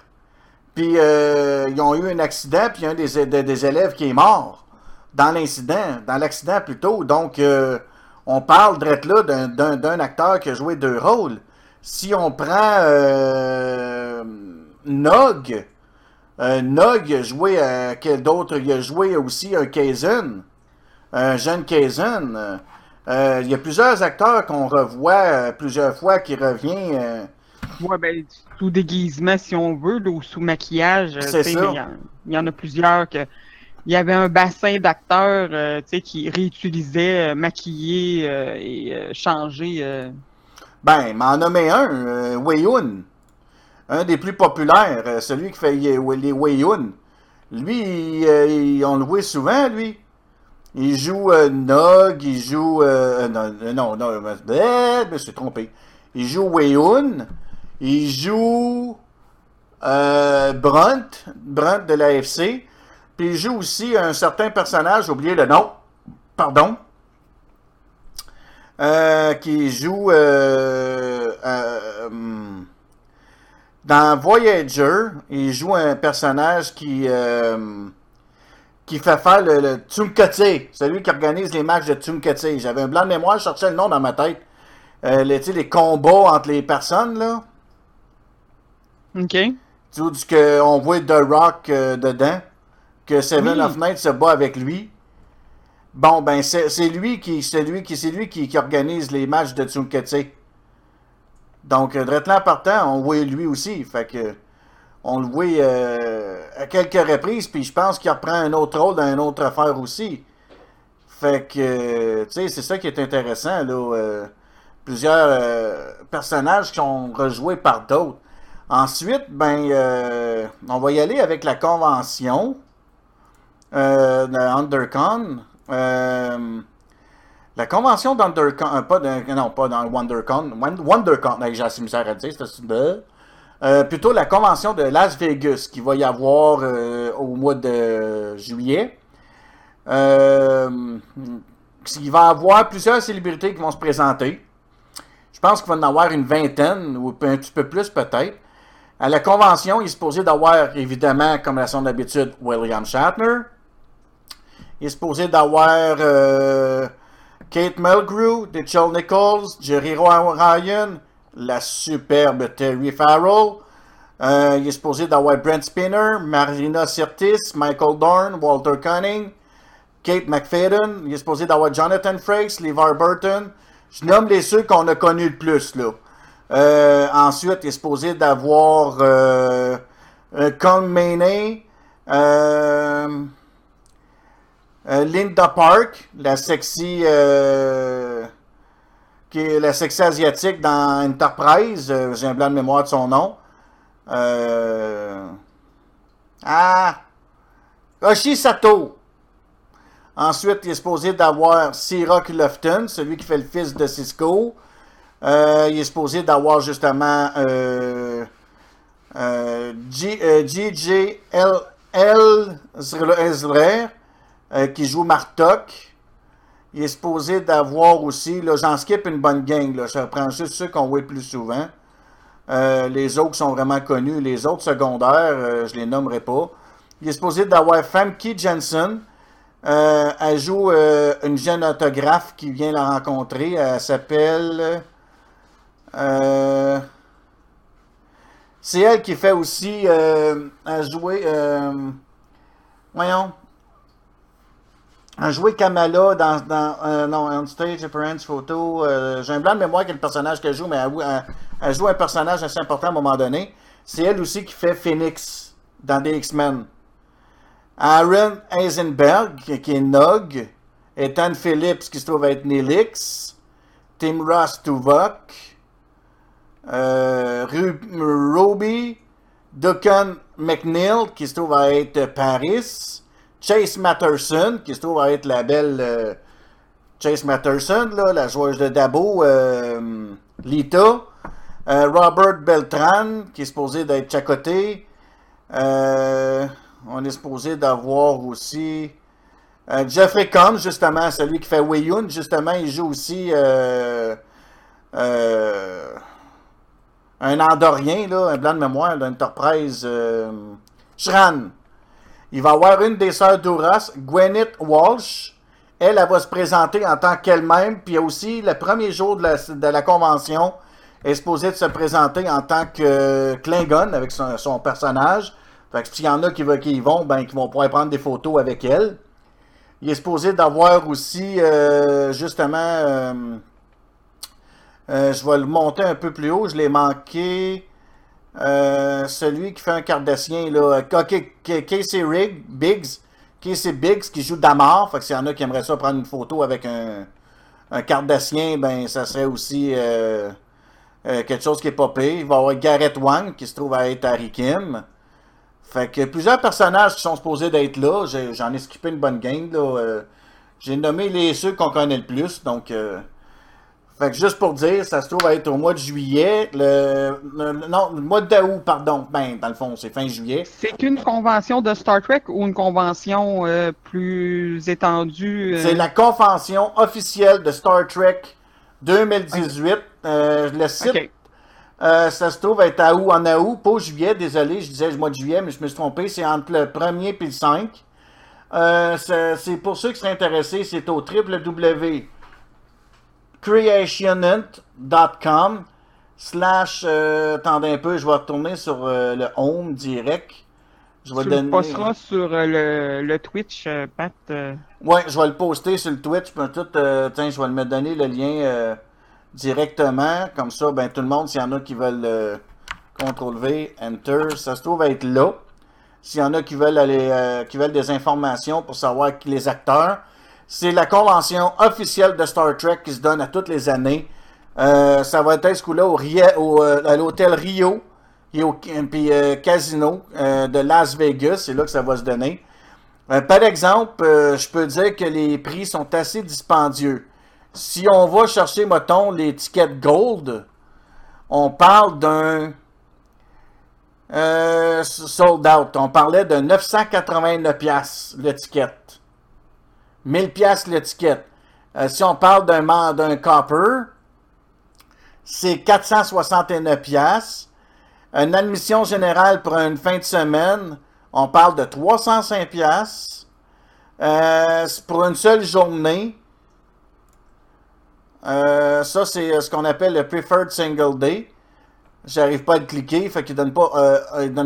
puis euh, ils ont eu un accident, puis un des, des, des élèves qui est mort dans l'incident, dans l'accident plutôt, donc euh, on parle drette là d'un, acteur qui a joué deux rôles. Si on prend Nog, Nog a joué quel d'autre? Il a joué aussi un Kaizen, un jeune Kaizen. Euh, il y a plusieurs acteurs qu'on revoit euh, plusieurs fois qui revient. euh, Ouais, ben, sous déguisement, si on veut, là, ou sous maquillage. euh, C'est ça. Il y, en- il y en a plusieurs que. Il y avait un bassin d'acteurs qui réutilisaient, maquiller euh, et changer. Ben, m'en nommer un, Wei-Yun. Un des plus populaires, celui qui fait les Wei-Yun. Lui, il, il- on le voit souvent, lui. Il joue euh, Nog, il joue... euh, euh, non, non, euh, euh, je me suis trompé. Il joue Wei-Yun. Il joue euh, Brunt, Brunt de l'AFC. Puis il joue aussi un certain personnage, j'ai oublié le nom. Pardon. Qui joue hum, dans Voyager. Il joue un personnage qui qui fait faire le, le Tsunkatse, celui qui organise les matchs de Tsunkatse. J'avais un blanc de mémoire, je cherchais le nom dans ma tête. Euh, les, les combats entre les personnes, là. OK? Tu vois, que on voit The Rock euh, dedans, que Seven Oui. of Night se bat avec lui. Bon, ben c'est lui qui c'est lui qui c'est lui qui, qui organise les matchs de Tsunkatse. Donc, euh, drette là partant, on voit lui aussi. Fait que on le voit euh, à quelques reprises, puis je pense qu'il reprend un autre rôle dans une autre affaire aussi. Fait que, euh, tu sais, c'est ça qui est intéressant, là. euh, plusieurs personnages qui sont rejoués par d'autres. Ensuite, ben, on va y aller avec la convention de Undercon. Euh, la convention d'Undercon, non, pas dans WonderCon, Won- WonderCon, j'ai assez misère à dire, c'est euh, plutôt la convention de Las Vegas qui va y avoir euh, au mois de juillet. Euh, il va y avoir plusieurs célébrités qui vont se présenter. Je pense qu'il va en avoir une vingtaine, ou un petit peu plus peut-être. À la convention, il est supposé d'avoir, évidemment, comme à son habitude, William Shatner. Il est supposé d'avoir Kate Mulgrew, Rachel Nichols, Jerry Ryan, la superbe Terry Farrell. Euh, il est supposé d'avoir Brent Spinner, Marina Sirtis, Michael Dorn, Walter Cunning, Kate McFadden. Il est supposé d'avoir Jonathan Frakes, LeVar Burton. Je nomme les ceux qu'on a connus le plus, là. Euh, ensuite, il est supposé d'avoir euh, Kong euh, Linda Park, la sexy, qui est la sexy asiatique dans Enterprise. Euh, J'ai un blanc de mémoire de son nom. Euh, ah, Oshi Sato. Ensuite, il est supposé d'avoir Sirach Lufton, celui qui fait le fils de Cisco. Euh, il est supposé d'avoir justement G.J. L. Qui joue Martok. Il est supposé d'avoir aussi, là, j'en skip une bonne gang, là, je reprends juste ceux qu'on voit plus souvent. Euh, les autres sont vraiment connus. Les autres secondaires, euh, je les nommerai pas. Il est supposé d'avoir Famke Jensen, Euh, elle joue euh, une jeune autographe qui vient la rencontrer. Elle s'appelle. c'est elle qui fait aussi. À jouer. voyons. A joué Kamala dans. euh, non, on stage, appearance, photo. euh, J'ai un blanc de mémoire quel personnage qu'elle joue, mais elle, joue un personnage assez important à un moment donné. C'est elle aussi qui fait Phoenix dans des X-Men. Aaron Eisenberg, qui est Nog. Ethan Phillips, qui se trouve être Nelix. Tim Ross Tuvok. Euh, Ru- Ruby. Duncan McNeil, qui se trouve être Paris. Chase Matterson, qui se trouve à être la belle euh, Chase Matterson, là, la joueuse de Dabo, euh, Lita. Euh, Robert Beltran, qui est supposé d'être chacoté. On est supposé d'avoir aussi Jeffrey Combs, justement, celui qui fait Weyun, justement, il joue aussi un Andorien, là, un blanc de mémoire d'Enterprise, Shran. Il va y avoir une des sœurs d'Ouras, Gwyneth Walsh. Elle, elle va se présenter en tant qu'elle-même. Puis aussi le premier jour de la, convention, elle est supposée de se présenter en tant que Klingon avec son, son personnage. Fait que s'il y en a qui, va- qui y vont, ben, qui vont pouvoir prendre des photos avec elle. Il est supposé d'avoir aussi, euh, justement, euh, euh, je vais le monter un peu plus haut, je l'ai manqué. Euh, celui qui fait un cardassien, là, K- Casey Rigg, Biggs, Casey Biggs qui joue Damar. Fait que s'il y en a qui aimeraient ça prendre une photo avec un, un cardassien, ben ça serait aussi euh, euh, quelque chose qui est pire. Il va y avoir Garrett Wang qui se trouve à être Harry Kim. Fait que plusieurs personnages qui sont supposés d'être là. J'en ai skippé une bonne game. Là. Euh, J'ai nommé les ceux qu'on connaît le plus. Donc, euh, fait que juste pour dire, ça se trouve à être au mois de juillet. Le, le- non, le mois d'août, pardon. Ben, dans le fond, c'est fin juillet. C'est une convention de Star Trek ou une convention euh, plus étendue? euh? C'est la convention officielle de Star Trek 2018. Euh, le site, Ok. euh, ça se trouve être à août, en août, pas juillet, désolé, je disais le mois de juillet, mais je me suis trompé, c'est entre le 1er et le 5. Euh, c'est pour ceux qui seraient intéressés, c'est au www.creationant.com slash, euh, attendez un peu, je vais retourner sur euh, le home direct. Je vais Tu donner... le posteras sur euh, le, le Twitch, Pat. Ouais, je vais le poster sur le Twitch. puis tout, tiens, je vais me donner le lien directement. Comme ça, ben tout le monde, s'il y en a qui veulent CTRL V, Enter, ça se trouve être là. S'il y en a qui veulent aller, qui veulent des informations pour savoir qui les acteurs, c'est la convention officielle de Star Trek qui se donne à toutes les années. Euh, ça va être ce coup-là au, au, euh, à l'hôtel Rio et au euh, casino euh, de Las Vegas. C'est là que ça va se donner. Par exemple, je peux dire que les prix sont assez dispendieux. Si on va chercher, mettons, l'étiquette Gold, on parle d'un sold out. On parlait de 989 pièces l'étiquette. 1000 pièces l'étiquette. Euh, si on parle d'un d'un copper, c'est 469 pièces. Une admission générale pour une fin de semaine, on parle de 305 pièces. Euh, pour une seule journée. Euh, ça, c'est ce qu'on appelle le Preferred Single Day. J'arrive pas à le cliquer, fait qu'il donne pas,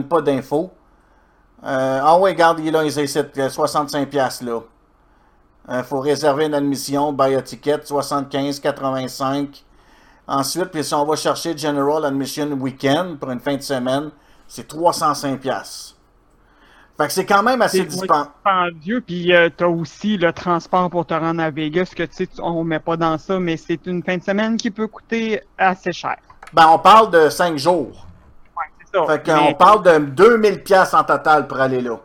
pas d'infos. Ah ouais, regarde, il est là, il est ici, euh, 65 pièces là. Il faut réserver une admission, buy a ticket, 75,85. Ensuite, puis si on va chercher General Admission Weekend pour une fin de semaine, c'est 305 pièces. Fait que c'est quand même assez dispendieux. puis euh, t'as aussi le transport pour te rendre à Vegas, que tu sais, tu- on met pas dans ça, mais c'est une fin de semaine qui peut coûter assez cher. Ben, on parle de 5 jours. Ouais, c'est ça. Fait Mais- qu'on parle de 2000 pièces en total pour aller là.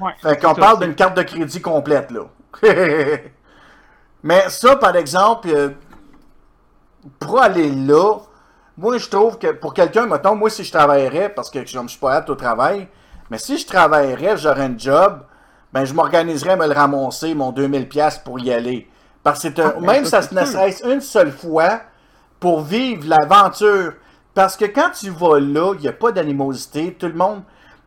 ouais, Fait qu'on parle d'une carte de crédit complète, là. Mais ça, par exemple, euh, pour aller là, moi, je trouve que pour quelqu'un, mettons, moi, si je travaillerais, parce que je ne suis pas apte au travail, mais si je travaillerais, j'aurais un job, ben, je m'organiserais à me le ramasser, mon 2000 pièces pour y aller. Parce que Ah, ben, même ça, ça c'est ne une seule fois pour vivre l'aventure. Parce que quand tu vas là, il n'y a pas d'animosité. Tout le monde,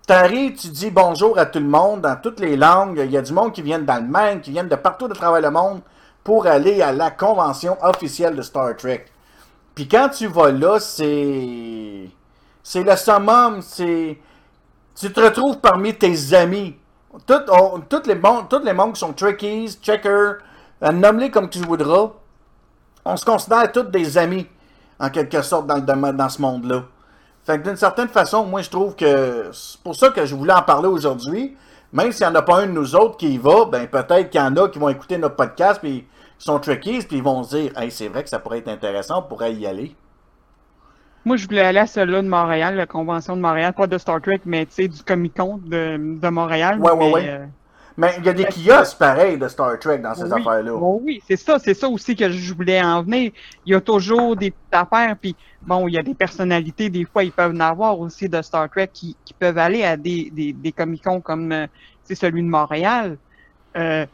T'arrives, tu dis bonjour à tout le monde dans toutes les langues. Il y a du monde qui vient d'Allemagne, qui viennent de partout de travers le monde pour aller à la convention officielle de Star Trek. Puis quand tu vas là, c'est. C'est le summum, c'est. Tu te retrouves parmi tes amis. Toutes, on- toutes les, mon- toutes les mondes qui sont Trekkies, Checkers, euh, nomme-les comme tu voudras. On se considère tous des amis, en quelque sorte, dans, le dans ce monde-là. Fait que d'une certaine façon, moi, je trouve que c'est pour ça que je voulais en parler aujourd'hui. Même s'il n'y en a pas un de nous autres qui y va, ben peut-être qu'il y en a qui vont écouter notre podcast, puis ils sont Trekkies, puis ils vont se dire Hey, c'est vrai que ça pourrait être intéressant, on pourrait y aller. Moi, je voulais aller à celle-là de Montréal, la convention de Montréal, pas de Star Trek, mais tu sais, du Comic Con de, de Montréal. Ouais, ouais, mais, ouais. euh, Mais il y a des kiosques pareils de Star Trek dans ces oui, affaires-là. bon, oui, c'est ça, c'est ça aussi que je voulais en venir. Il y a toujours des petites affaires, puis bon, il y a des personnalités, des fois, ils peuvent en avoir aussi de Star Trek qui, qui peuvent aller à des, des, des Comic-Con comme euh, c'est celui de Montréal. Euh,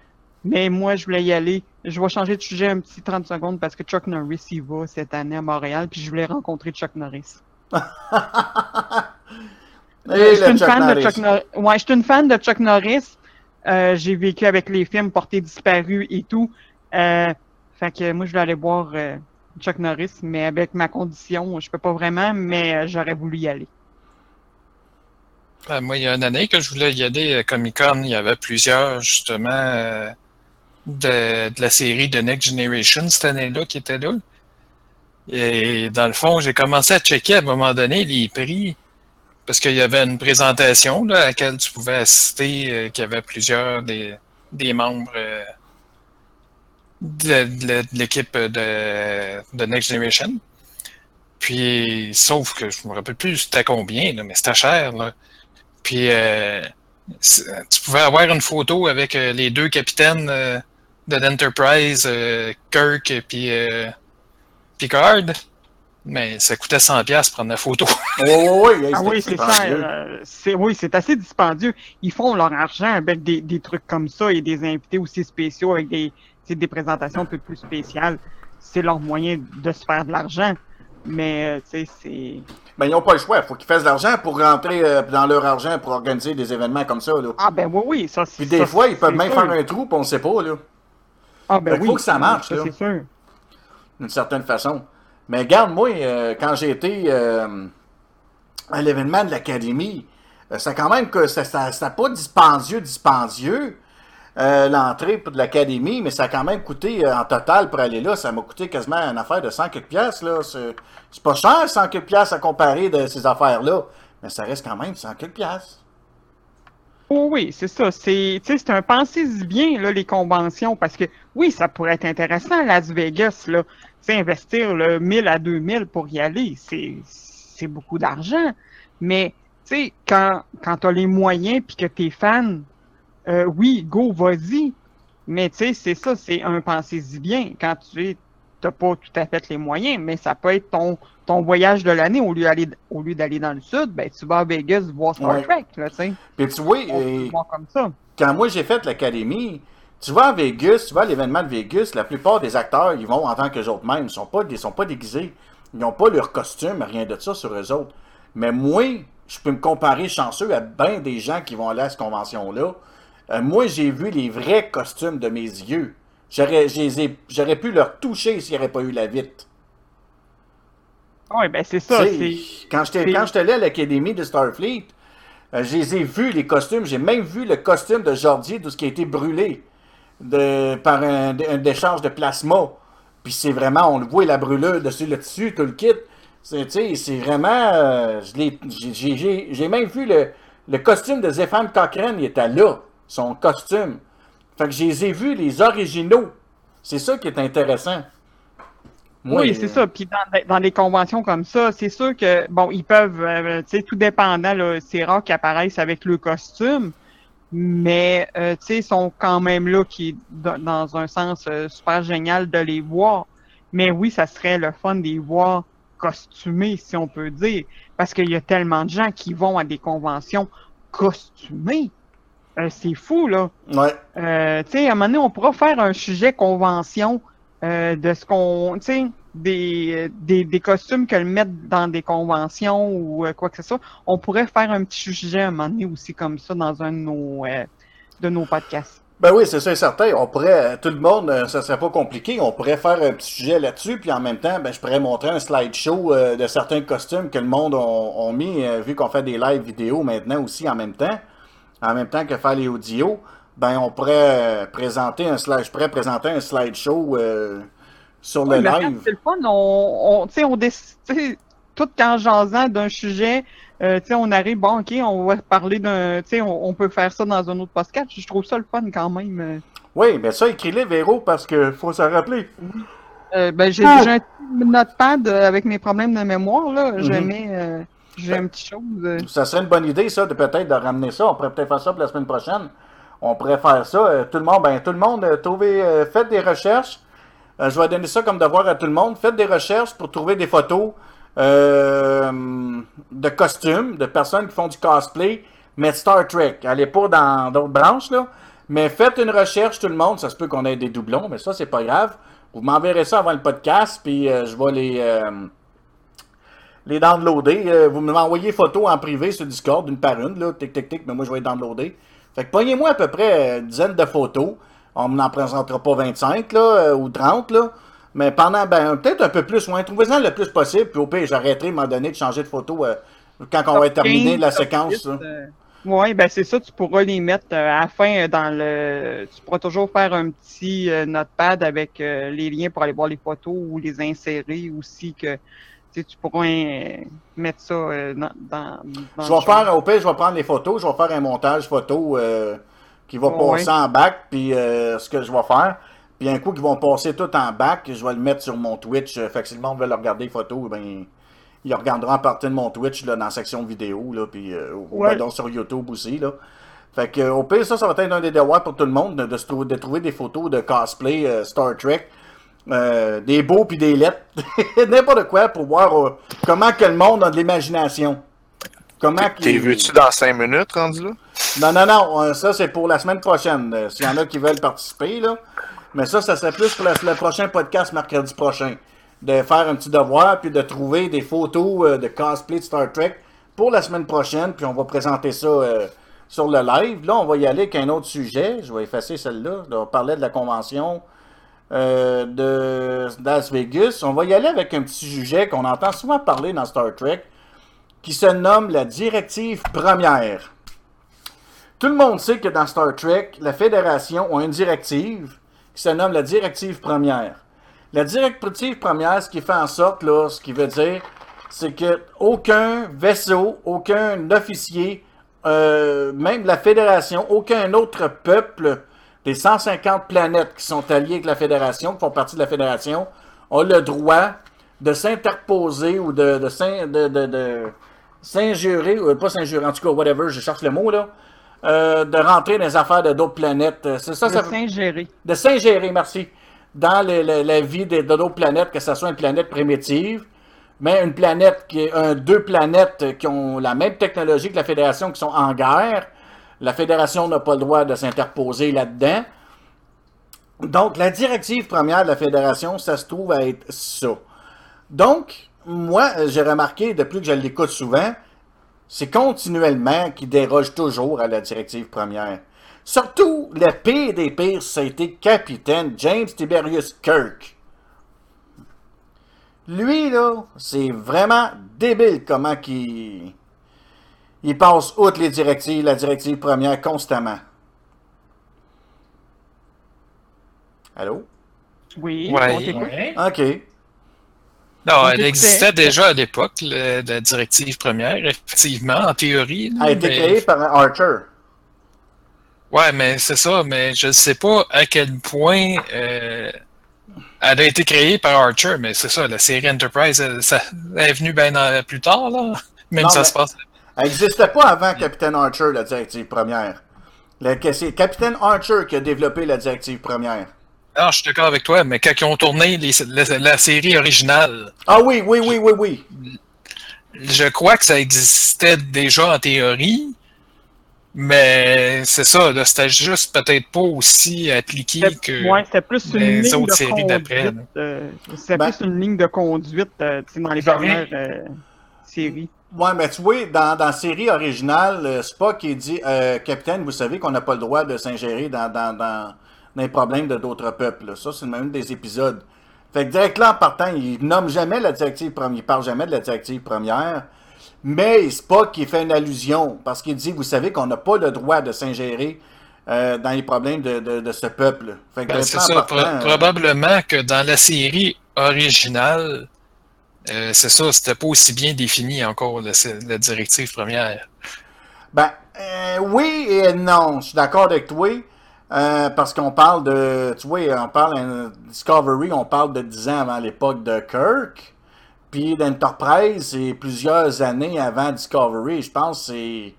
mais moi, je voulais y aller. Je vais changer de sujet un petit 30 secondes parce que Chuck Norris y va cette année à Montréal, puis je voulais rencontrer Chuck Norris. Et je suis le une Chuck fan de Norris. Chuck Norris. Ouais, je suis une fan de Chuck Norris. Euh, j'ai vécu avec les films Portés disparus et tout. Euh, fait que moi, je voulais aller voir euh, Chuck Norris, mais avec ma condition, je peux pas vraiment, mais j'aurais voulu y aller. Moi, il y a une année que je voulais y aller à Comic Con, il y avait plusieurs, justement, de, la série de Next Generation cette année-là qui étaient là. Et dans le fond, j'ai commencé à checker à un moment donné les prix, parce qu'il y avait une présentation à laquelle tu pouvais assister, euh, qu'il y avait plusieurs des, membres euh, de, l'équipe de, de Next Generation. Puis, sauf que je me rappelle plus c'était combien, mais c'était cher. Puis, euh, tu pouvais avoir une photo avec euh, les deux capitaines de l'Enterprise, Kirk et puis Picard. Mais ça coûtait 100$ piastres prendre la photo. Oui, oui, oui. Ah oui, c'est ça. euh, c'est, oui, c'est assez dispendieux. Ils font leur argent avec des, des trucs comme ça et des invités aussi spéciaux avec des, des présentations un peu plus spéciales. C'est leur moyen de se faire de l'argent. Mais, euh, tu sais, c'est... Ben, ils n'ont pas le choix. Il faut qu'ils fassent de l'argent pour rentrer euh, dans leur argent pour organiser des événements comme ça. Là. Ah ben oui, oui, ça c'est Puis des ça, fois, ils peuvent même sûr. faire un trou, puis on ne sait pas, là, Ah ben qu'il oui. faut que ça marche, c'est sûr. d'une certaine façon. Mais regarde, moi, euh, quand j'ai été euh, à l'événement de l'Académie, euh, c'est quand même que ça ça- ça pas dispendieux, dispendieux, l'entrée de l'Académie, mais ça a quand même coûté, en total, pour aller là, ça m'a coûté quasiment une affaire de 100 quelques piastres, c'est pas cher, 100 quelques piastres à comparer de ces affaires-là, mais ça reste quand même 100 quelques piastres. Oh oui, c'est ça. C'est, tu c'est un pensez-y bien, là, les conventions, parce que oui, ça pourrait être intéressant Las Vegas, là. Tu investir le 1000 à 2000 pour y aller, c'est, c'est beaucoup d'argent. Mais, tu sais, quand, quand t'as les moyens puis que t'es fan, euh, oui, go, vas-y. Mais, tu sais, c'est ça, c'est un pensez-y bien. Quand tu es, t'as pas tout à fait les moyens, mais ça peut être ton, ton voyage de l'année au lieu d'aller, au lieu d'aller dans le sud, ben, tu vas à Vegas voir Star Ouais. Trek, là, tu sais. Puis tu vois, comme ça. quand moi j'ai fait l'académie, tu vas à Vegas, tu vas à l'événement de Vegas, la plupart des acteurs, ils vont en tant que autres mêmes, ils sont pas, ils sont pas déguisés, ils n'ont pas leur costume, rien de ça sur eux autres. Mais moi, je peux me comparer chanceux à bien des gens qui vont aller à cette convention-là. Euh, moi, j'ai vu les vrais costumes de mes yeux. J'aurais, pu leur toucher s'il n'y aurait pas eu la vitre. Oui, ben c'est ça. Quand j'étais allé à l'académie de Starfleet, euh, je les ai vus, les costumes. J'ai même vu le costume de Jordi, tout ce qui a été brûlé de, par un, un décharge de plasma. Puis c'est vraiment, on le voit, la brûlure dessus le tissu, tout le kit. C'est, vraiment. euh, j'ai même vu le, le costume de Zéphane Cochrane, il était là, son costume. Fait que je les ai vus, les originaux. C'est ça qui est intéressant. Moi, oui, c'est euh, ça. Puis dans, dans les conventions comme ça, c'est sûr que, bon, ils peuvent, euh, tu sais, tout dépendant, là, c'est rare qu'ils apparaissent avec le costume, mais, euh, tu sais, ils sont quand même là, qui dans un sens euh, super génial de les voir. Mais oui, ça serait le fun de les voir costumés, si on peut dire, parce qu'il y a tellement de gens qui vont à des conventions costumées. Euh, c'est fou, là. Ouais. Euh, tu sais, à un moment donné, on pourra faire un sujet convention euh, de ce qu'on, tu sais, des, des, des costumes que le mettre dans des conventions ou quoi que ce soit, on pourrait faire un petit sujet à un moment donné aussi comme ça dans un de nos, euh, de nos podcasts. Ben oui, c'est ça et certain. On pourrait, tout le monde, ça serait pas compliqué. On pourrait faire un petit sujet là-dessus, puis en même temps, ben, je pourrais montrer un slideshow de certains costumes que le monde ont, ont mis, vu qu'on fait des live vidéo maintenant aussi en même temps, en même temps que faire les audios. Ben, on pourrait euh, présenter un slide, je pourrais présenter un slideshow euh, sur le Oui, live. C'est le fun, on, on, tu sais, on décide, tout en jasant d'un sujet, euh, tu sais, on arrive, bon, ok, on va parler d'un, tu sais, on, on peut faire ça dans un autre podcast. Je trouve ça le fun quand même. Oui, mais ça, écris-le, Véro, parce que faut se rappeler. Euh, ben, j'ai Ah! j'ai un petit notepad avec mes problèmes de mémoire, là. Je Mhm. mets, euh, j'ai une petite chose. euh. Ça serait une bonne idée, ça, de peut-être de ramener ça. On pourrait peut-être faire ça pour la semaine prochaine. On pourrait faire ça. Euh, tout le monde, ben, tout le monde, euh, trouvez, faites des recherches. Je vais donner ça comme devoir à tout le monde. Faites des recherches pour trouver des photos de costumes, de personnes qui font du cosplay, mais Star Trek. Allez pas dans d'autres branches, là. Mais faites une recherche, tout le monde. Ça se peut qu'on ait des doublons, mais ça, c'est pas grave. Vous m'enverrez ça avant le podcast, puis je vais les. Les downloader. Euh, vous m'envoyez photo en privé sur Discord, une par une, là, tic tic tic, mais moi je vais les downloader. Fait que pognez-moi à peu près une dizaine de photos. On n'en présentera pas 25 là, euh, ou 30 là. Mais pendant ben peut-être un peu plus, ouais, trouvez-en le plus possible, puis au pire, j'arrêterai à un moment donné de changer de photo euh, quand on va terminer la séquence. 10, là. euh, Ouais, ben c'est ça, tu pourras les mettre euh, à la fin dans le. Tu pourras toujours faire un petit notepad avec les liens pour aller voir les photos ou les insérer aussi que tu sais, tu pourras euh, mettre ça euh, dans, Je vais faire, au pire, je vais prendre les photos, je vais faire un montage photo euh, qui va Ouais. passer en bac, puis euh, ce que je vais faire. Puis un coup qu'ils vont passer tout en bac, je vais le mettre sur mon Twitch. Fait que si le monde veut le regarder les photos, ben il regardera à partir de mon Twitch là, dans la section vidéo, là, puis euh, ou Ouais. ben, donc sur YouTube aussi. Là. Fait que au pire, ça, ça va être un des devoirs pour tout le monde de, de se trouver, de trouver des photos de cosplay Star Trek. Euh, des beaux puis des lettres, n'importe quoi pour voir euh, comment que le monde a de l'imagination. Comment T'es veux-tu dans 5 minutes rendu là? non, non, non, euh, ça c'est pour la semaine prochaine. S'il y en a qui veulent participer, là. Mais ça, ça serait plus pour la- le prochain podcast mercredi prochain. De faire un petit devoir, puis de trouver des photos de cosplay de Star Trek pour la semaine prochaine, puis on va présenter ça euh, sur le live. Là, on va y aller avec un autre sujet. Je vais effacer celle-là. Là, on parlait de la convention euh, de Las Vegas. On va y aller avec un petit sujet qu'on entend souvent parler dans Star Trek, qui se nomme la directive première. Tout le monde sait que dans Star Trek, la Fédération a une directive qui se nomme la directive première. La directive première, ce qui fait en sorte, ce qui veut dire, c'est que aucun vaisseau, aucun officier, euh, même la Fédération, aucun autre peuple des 150 planètes qui sont alliées avec la Fédération, qui font partie de la Fédération, a le droit de s'interposer ou de, de, s'in- de, de- de s'injurer, ou pas s'injurer, en tout cas, whatever, je cherche le mot, là, euh, de rentrer dans les affaires de d'autres planètes. C'est ça, de ça s'ingérer. de s'ingérer, merci, dans la vie de, de d'autres planètes, que ce soit une planète primitive, mais une planète qui est un, deux planètes qui ont la même technologie que la Fédération, qui sont en guerre. La Fédération n'a pas le droit de s'interposer là-dedans. Donc, la directive première de la Fédération, ça se trouve à être ça. Donc, moi, euh, j'ai remarqué, depuis que je l'écoute souvent, c'est continuellement qu'il déroge toujours à la directive première. Surtout, le pire des pires, ça a été capitaine James Tiberius Kirk. Lui, là, c'est vraiment débile comment qu'il il passe outre les directives, la directive première constamment. Allô? Oui, Ouais. on t'écoute. Ouais. OK. Non, elle existait déjà à l'époque, la directive première, effectivement, en théorie. là, A été mais- créé par Archer. Ouais, mais c'est ça, mais je ne sais pas à quel point euh, elle a été créée par Archer, mais c'est ça, la série Enterprise, elle, ça, elle est venue bien dans- plus tard, là. Même Non, ça mais- se passe. Elle n'existait pas avant Capitaine Archer, la directive première. C'est Capitaine Archer qui a développé la directive première. Non, je suis d'accord avec toi, mais quand ils ont tourné les- la, la série originale, Ah oui, oui, oui, oui, oui. je crois que ça existait déjà en théorie, Mais c'est ça, c'était juste peut-être pas aussi appliqué que Ouais, c'était plus une les ligne autres de séries d'après. euh, c'était Ben- plus une ligne de conduite euh, dans les premières euh, séries. Ouais, mais tu vois, dans, dans la série originale, euh, Spock, il dit euh, Capitaine, vous savez qu'on n'a pas le droit de s'ingérer dans, dans, dans, les problèmes de d'autres peuples. Ça, c'est même des épisodes. Fait que direct là, en partant, il nomme jamais la directive première. Il parle jamais de la directive première. Mais Spock, il fait une allusion. Parce qu'il dit Vous savez qu'on n'a pas le droit de s'ingérer euh, dans les problèmes de, de, de ce peuple. Ben, c'est ça, partant, pro- euh, probablement que dans la série originale, euh, c'est ça, c'était pas aussi bien défini encore la, la directive première. Ben, euh, oui et non. Je suis d'accord avec toi. euh, parce qu'on parle de. Tu vois, on parle. euh, Discovery, on parle de 10 ans avant l'époque de Kirk. Puis d'Enterprise, c'est plusieurs années avant Discovery. Je pense que c'est.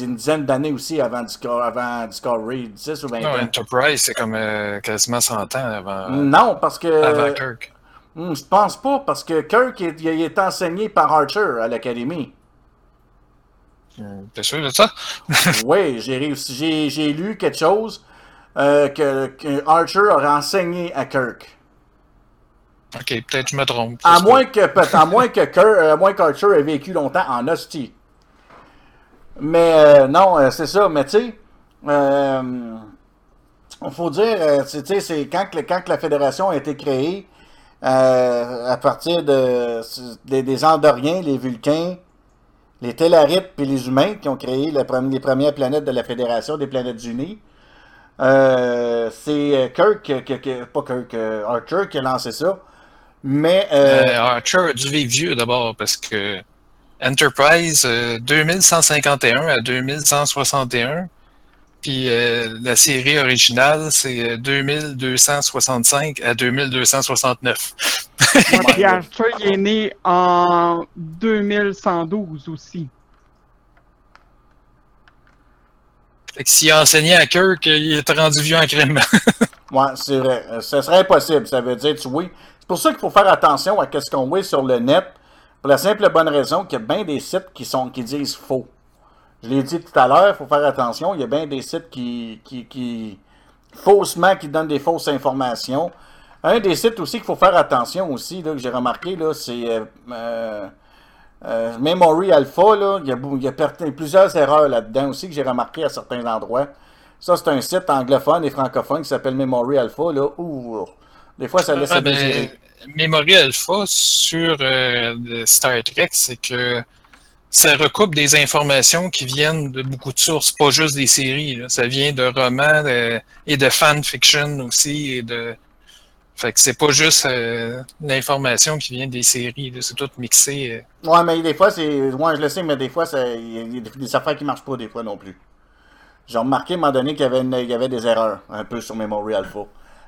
Une dizaine d'années aussi avant, Disco- avant Discovery, 10 ou 20 Non, ans. Enterprise, c'est comme euh, quasiment 100 ans avant, Non, parce que. avant Kirk. Hmm, je pense pas, parce que Kirk, il, il est enseigné par Archer à l'Académie. T'es sûr de ça? oui, j'ai réussi. J'ai, j'ai lu quelque chose euh, que, que Archer aurait enseigné à Kirk. Ok, peut-être que je me trompe. À moins que, peut- à moins que Kirk, à moins qu'Archer ait vécu longtemps en hostie. Mais euh, non, euh, c'est ça. Mais tu sais, euh, il faut dire, c'est, tu sais, c'est quand, que que la fédération a été créée, à partir de, des, Andoriens, les Vulcains, les Tellarites puis les humains qui ont créé les premières planètes de la Fédération des planètes unies. Euh, c'est euh, Kirk, pas Kirk, euh, Archer qui a lancé ça. Mais euh, Euh, Archer a dû vivre vieux d'abord parce que Enterprise euh, 2151 à 2161, puis euh, la série originale c'est euh, 2265 à 2269. Moi, puis Archer, il est né en 2112 aussi. Fait que s'il a enseigné à Kirk, il est rendu vieux en crème. Ouais, c'est vrai. Euh, Ce serait impossible. Ça veut dire, tu oui. C'est pour ça qu'il faut faire attention à ce qu'on voit sur le net. Pour la simple et bonne raison qu'il y a bien des sites qui sont qui disent faux. Je l'ai dit tout à l'heure, il faut faire attention. Il y a bien des sites qui, qui, qui faussement qui donnent des fausses informations. Un des sites aussi qu'il faut faire attention aussi, là, que j'ai remarqué, là, c'est euh, euh, euh, Memory Alpha. Là, il y a, bou- il y a per- plusieurs erreurs là-dedans aussi que j'ai remarqué à certains endroits. Ça, c'est un site anglophone et francophone qui s'appelle Memory Alpha. Là. Ouh, des fois, ça laisse Ah, à ben. Memory Alpha sur euh, Star Trek, c'est que ça recoupe des informations qui viennent de beaucoup de sources, pas juste des séries. Ça vient de romans et de fanfiction aussi. Et de... Fait que c'est pas juste euh, l'information qui vient des séries, c'est tout mixé. euh. Ouais, mais des fois, c'est. Ouais, je le sais, mais des fois, il y a des affaires qui marchent pas des fois non plus. J'ai remarqué à un moment donné qu'il y avait, des erreurs un peu sur Memory Alpha.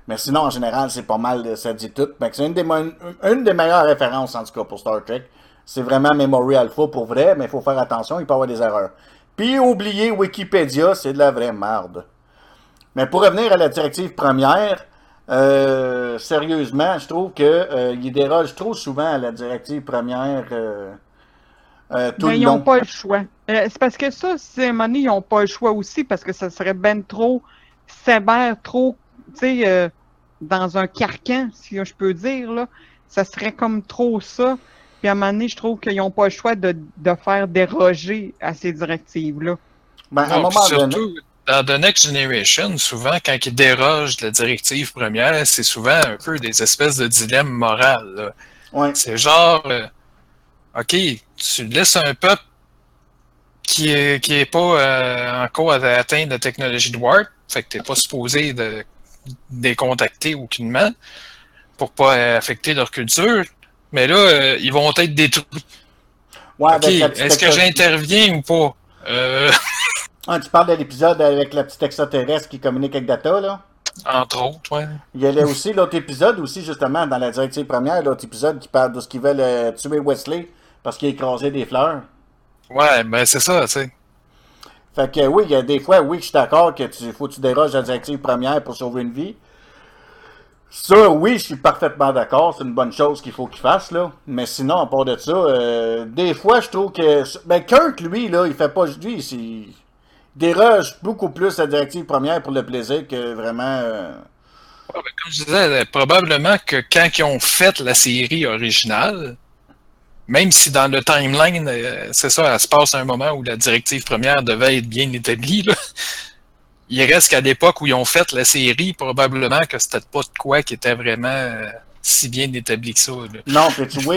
Mais sinon, en général, c'est pas mal, ça dit tout. C'est une des, une des meilleures références, en tout cas, pour Star Trek. C'est vraiment Memory Alpha pour vrai, mais il faut faire attention, il peut y avoir des erreurs. Puis, oubliez Wikipédia, c'est de la vraie merde. Mais pour revenir à la directive première, euh, sérieusement, je trouve que euh, déroge trop souvent à la directive première euh, euh, tout Mais le ils n'ont pas le choix. C'est parce que ça, c'est à ils n'ont pas le choix aussi parce que ça serait ben trop sévère, trop, tu sais, dans un carcan, si je peux dire, là. Ça serait comme trop ça. Puis à un moment donné, je trouve qu'ils n'ont pas le choix de, de faire déroger à ces directives-là. Ben, à un Non, moment puis donné, surtout, dans The Next Generation, souvent, quand ils dérogent de la directive première, c'est souvent un peu des espèces de dilemmes moraux. ouais. C'est genre, euh, OK, tu laisses un peuple qui est, qui est pas euh, encore à atteindre la technologie de Warp, fait que t'es pas supposé de les contacter aucunement pour pas euh, affecter leur culture, mais là, euh, ils vont être détruits. Ouais, petite est-ce que j'interviens ou pas? Euh, Ah, tu parles de l'épisode avec la petite extraterrestre qui communique avec Data, là? entre autres, ouais. Il y a aussi l'autre épisode, aussi, justement, dans la directive première, l'autre épisode qui parle de ce qu'ils veulent euh, tuer Wesley parce qu'il a écrasé des fleurs. Ouais, ben c'est ça, tu sais. Fait que oui, il y a des fois, oui, je suis d'accord que tu faut que tu déroges la directive première pour sauver une vie. Ça, oui, je suis parfaitement d'accord. C'est une bonne chose qu'il faut qu'il fasse, là. Mais sinon, à part de ça, euh, des fois, je trouve que. Ben, Kirk, lui, là, il fait pas. Lui, c'est- déroge beaucoup plus la directive première pour le plaisir que vraiment. euh, ben, Comme je disais, euh, probablement que quand ils ont fait la série originale, même si dans le timeline, euh, c'est ça, elle se passe à un moment où la directive première devait être bien établie, là, il reste qu'à l'époque où ils ont fait la série, probablement que c'était pas de quoi qui était vraiment euh, si bien établi que ça. Non, puis tu vois,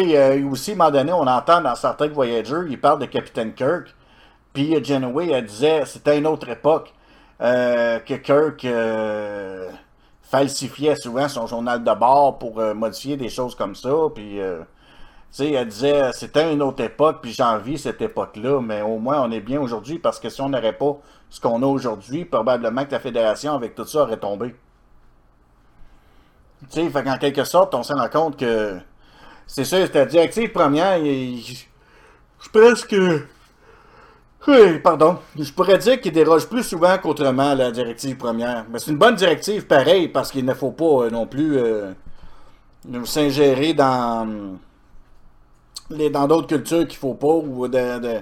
aussi, à un moment donné, on entend dans Star Trek Voyager, il parle de Capitaine Kirk. Puis euh, Janeway, elle disait, c'était une autre époque, euh, que Kirk falsifiait souvent son journal de bord pour modifier des choses comme ça. Puis, sais, elle disait, c'était une autre époque, puis j'envie cette époque-là. Mais au moins, on est bien aujourd'hui, parce que si on n'aurait pas ce qu'on a aujourd'hui, probablement que la Fédération, avec tout ça, aurait tombé. Tu sais, fait qu'en quelque sorte, on se rend compte que c'est ça, la directive première. Je je presque. Oui, pardon. Je pourrais dire qu'il déroge plus souvent qu'autrement la directive première. Mais c'est une bonne directive pareil, parce qu'il ne faut pas euh, non plus euh, s'ingérer dans les dans d'autres cultures qu'il faut pas, ou de, de,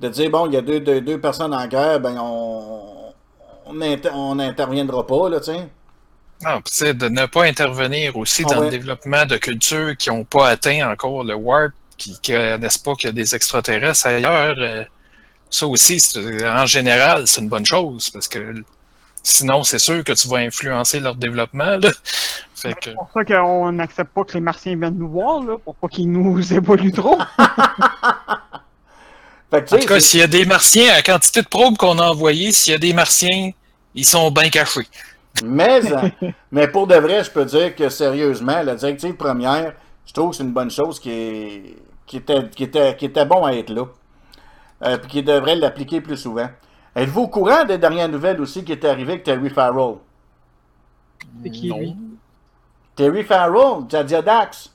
de dire bon, il y a deux, deux, deux personnes en guerre, ben on on, inter- on n'interviendra pas, là, tu sais. Non, puis c'est de ne pas intervenir aussi Ah dans ouais. le développement de cultures qui n'ont pas atteint encore le warp, qui ne connaissent pas qu'il y a des extraterrestres ailleurs. euh, ça aussi, c'est- en général, c'est une bonne chose, parce que sinon, c'est sûr que tu vas influencer leur développement. Là. Que, C'est pour ça qu'on n'accepte pas que les Martiens viennent nous voir, là, pour pas qu'ils nous évoluent trop. Fait que, en tout cas, s'il y a des martiens, à la quantité de probes qu'on a envoyées, s'il y a des martiens, ils sont bien cachés. Mais, euh, mais pour de vrai, je peux dire que sérieusement, la directive première, je trouve que c'est une bonne chose qui, est, qui, était, qui, était, qui était bon à être là. Euh, puis qui devrait l'appliquer plus souvent. Êtes-vous au courant des dernières nouvelles aussi qui étaient arrivées avec Terry Farrell? C'est qui, Non. lui? Terry Farrell, Jadia Dax.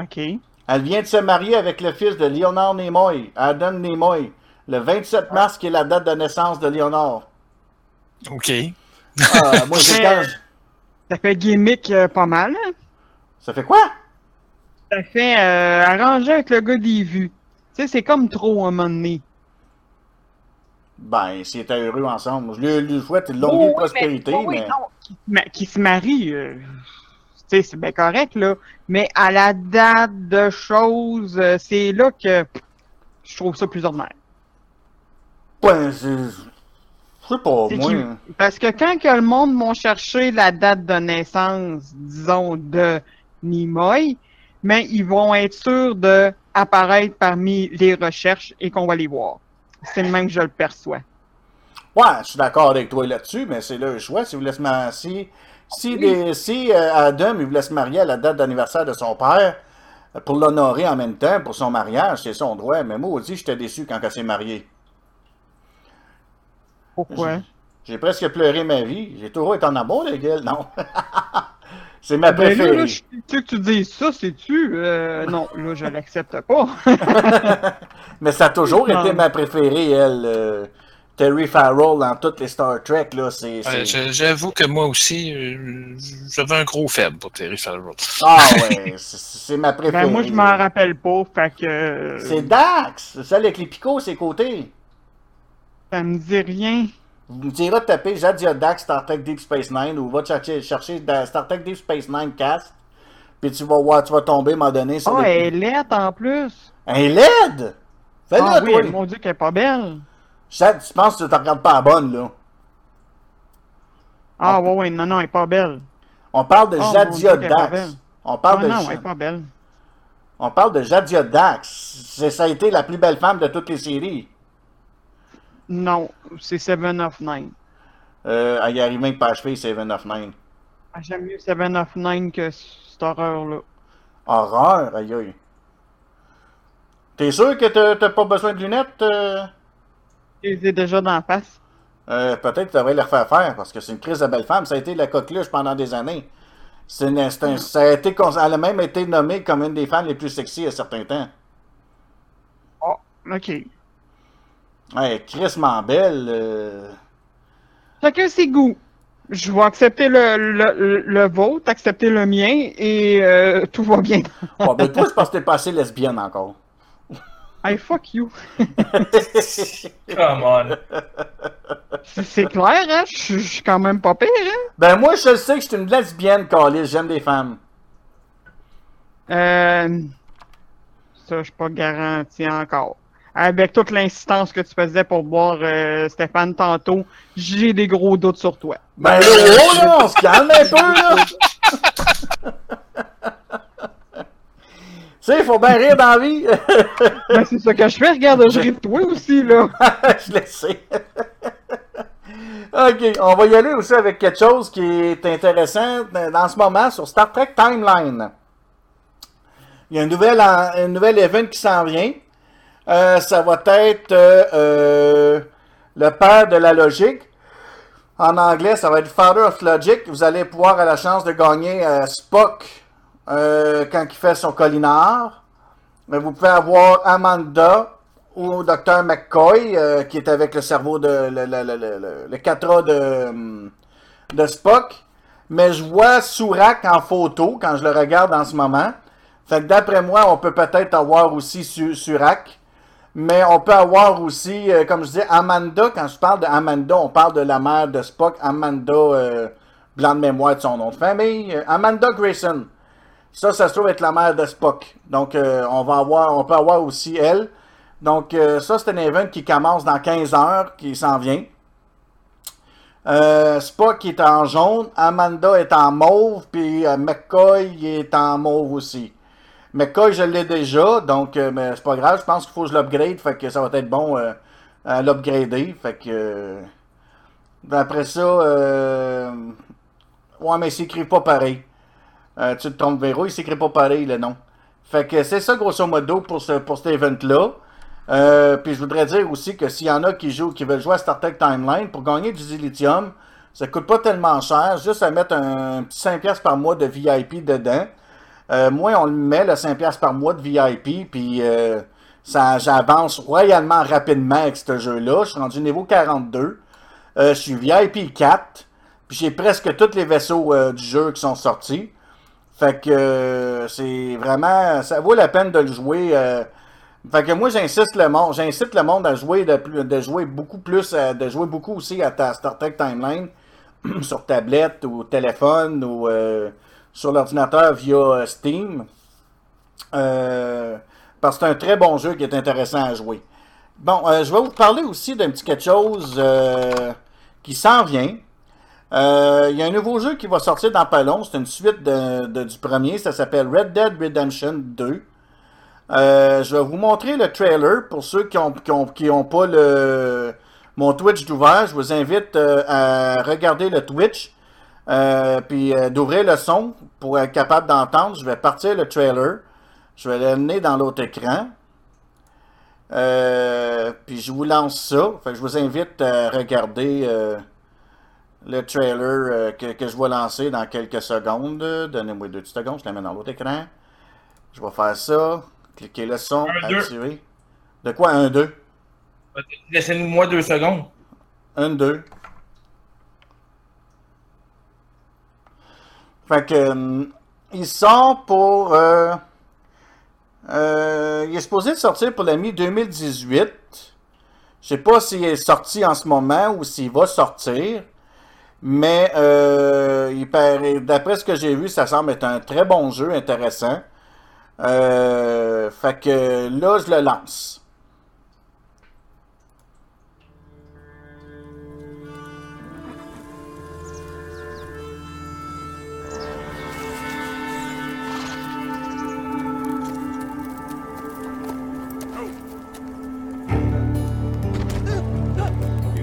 OK. Elle vient de se marier avec le fils de Leonard Nimoy, Adam Nimoy, le 27 mars, qui est la date de naissance de Leonard. OK. Ah, moi, j'ai quand Ça fait gimmick euh, pas mal. hein? Ça fait quoi? Ça fait euh, arranger avec le gars des vues. Tu sais, c'est comme trop à un moment donné. Ben, s'ils étaient heureux ensemble. Je lui, lui souhaite une longue Oh, vie de oui, prospérité, oh, oui, mais... non, qui, se ma- marie, euh, tu sais, c'est bien correct, là. Mais à la date de choses, euh, c'est là que je trouve ça plus ordinaire. Ouais, c'est... Je sais pas, moi... Parce que quand que le monde m'ont cherché la date de naissance, disons, de Nimoy, mais ils vont être sûrs de apparaître parmi les recherches et qu'on va les voir. C'est le même que je le perçois. Ouais, je suis d'accord avec toi là-dessus, mais c'est le choix. Si vous. Si, si, des- si euh, Adam il voulait se marier à la date d'anniversaire de son père, euh, pour l'honorer en même temps, pour son mariage, c'est son droit. Mais moi aussi, j'étais déçu quand elle s'est mariée. Pourquoi? J'ai presque pleuré ma vie. J'ai toujours été en amour, les gars. Non? c'est ma Ben là, préférée. là, je- tu sais que tu dis ça, c'est-tu? Euh, non, là, je l'accepte pas. Mais ça a toujours Non. été ma préférée, elle. euh, Terry Farrell dans toutes les Star Trek, là, c'est... J'avoue que moi aussi, euh, j'avais un gros faible pour Terry Farrell. Ah ouais, c'est- ma préférée. Ben, moi, je m'en rappelle pas, fait que. C'est Dax, c'est celle avec les picots, ses côtés. Ça me dit rien. Tu iras taper Jadia Dax Star Trek Deep Space Nine ou va chercher, chercher Star Trek Deep Space Nine cast. Puis tu vas voir, tu vas tomber à un moment donné sur les- elle est laide en plus. Un LED! Fais-le, Ah oui, toi! mon Dieu, qu'elle est pas belle. Jade, tu penses que tu te regardes pas la bonne, là? Ah, ouais, ouais, non, non, elle est pas belle. On parle de Oh, Jadia est Dax. On parle, Ah, de, non, elle est pas belle. on parle de Jadia Dax. Ça a été la plus belle femme de toutes les séries. Non, c'est Seven of Nine. Euh, elle y arrive même pas achevé, Seven of Nine. Ah, J'aime mieux Seven of Nine que cette horreur-là. Horreur, aïe aïe. T'es sûr que t'as pas besoin de lunettes? euh? Je les ai déjà dans la face. Euh, Peut-être que tu devrais les refaire faire parce que c'est une crise de belle femme. Ça a été la coqueluche pendant des années. Une- un- ça a été, elle a même été nommée comme une des femmes les plus sexy à certains temps. OK. Ouais, crissement belle. euh. Chacun ses goûts. Je vais accepter le, le, le, le vôtre, accepter le mien, et euh, tout va bien. Oh, ben toi, c'est parce que t'es pas assez lesbienne encore. Hey, fuck you. Come on. C'est clair, hein? Je suis- quand même pas pire, hein? Ben, moi, je sais que je suis une lesbienne, Carlis. J'aime les femmes. Euh. Ça, je suis pas garanti encore. Avec toute l'insistance que tu faisais pour voir euh, Stéphane tantôt, j'ai des gros doutes sur toi. Ben, là, oh, là, on se calme un peu, là. tu sais, il faut bien rire dans la vie. Ben, c'est ça que je fais, regarde, je ris de toi aussi, là. je le sais. ok, on va y aller aussi avec quelque chose qui est intéressant dans ce moment sur Star Trek Timeline. Il y a un nouvel, un nouvel event qui s'en vient. Euh, ça va être euh, euh, le père de la logique. En anglais, ça va être Father of Logic. Vous allez pouvoir avoir la chance de gagner Spock quand il fait son collinard. Mais vous pouvez avoir Amanda ou Dr. McCoy qui est avec le cerveau de le, le, le, le, le- le catra de, hum, de Spock. Mais je vois Surak en photo quand je le regarde en ce moment. Fait que d'après moi, on peut peut-être avoir aussi Su- Surak. Mais on peut avoir aussi, euh, comme je dis, Amanda. Quand je parle de Amanda, on parle de la mère de Spock, Amanda, euh, blanc de mémoire de son nom de famille. euh, Amanda Grayson. Ça, ça se trouve être la mère de Spock. Donc, on va avoir, on peut avoir aussi elle. Donc, ça, c'est un event qui commence dans 15 heures, qui s'en vient. Spock est en jaune, Amanda est en mauve, puis McCoy est en mauve aussi. McCoy, je l'ai déjà, donc euh, mais c'est pas grave, je pense qu'il faut que je l'upgrade, fait que ça va être bon euh, à l'upgrader, fait que... euh, après ça, ouais, mais il s'écrit pas pareil. Tu te trompes, Véro, il s'écrit pas pareil le nom. Fait que c'est ça, grosso modo, pour, ce, pour cet event-là. Puis je voudrais dire aussi que s'il y en a qui jouent, qui veulent jouer à Star Trek Timeline, pour gagner du Dilithium, ça coûte pas tellement cher, juste à mettre un, petit 5$ par mois de VIP dedans. Euh, moi, on le met, le 5$ par mois de VIP, puis euh, ça, j'avance royalement rapidement avec ce jeu-là. Je suis rendu niveau 42. Euh, je suis VIP 4, puis j'ai presque tous les vaisseaux du jeu qui sont sortis. Fait que c'est vraiment. Ça vaut la peine de le jouer. fait que moi j'insiste le monde, j'incite le monde à jouer de, jouer beaucoup plus, de jouer beaucoup aussi à ta Star Trek Timeline sur tablette ou téléphone ou sur l'ordinateur via euh, Steam. Euh, parce que c'est un très bon jeu qui est intéressant à jouer. Bon, euh, je vais vous parler aussi d'un petit quelque chose qui s'en vient. Il y a un nouveau jeu qui va sortir dans pas. C'est une suite de- du premier. Ça s'appelle Red Dead Redemption 2. Euh, je vais vous montrer le trailer pour ceux qui n'ont qui ont, qui pas le, mon Twitch d'ouvert. Je vous invite à regarder le Twitch. Euh, puis euh, d'ouvrir le son pour être capable d'entendre. Je vais partir le trailer. Je vais l'amener dans l'autre écran. Euh, puis je vous lance ça. Fait que je vous invite à regarder le trailer que, que je vais lancer dans quelques secondes. Donnez-moi deux petites secondes, je la mets dans l'autre écran. Je vais faire ça. Cliquez le son, Un, deux. activer. De quoi un 2 Laissez-nous moi deux secondes. Un 2. Fait que, hum, il sort pour. euh, euh, il est supposé sortir pour la mi-2018. Je sais pas s'il est sorti en ce moment ou s'il va sortir. Mais euh, il paraît- d'après ce que j'ai vu, ça semble être un très bon jeu, intéressant. Euh, fait que là, je le lance.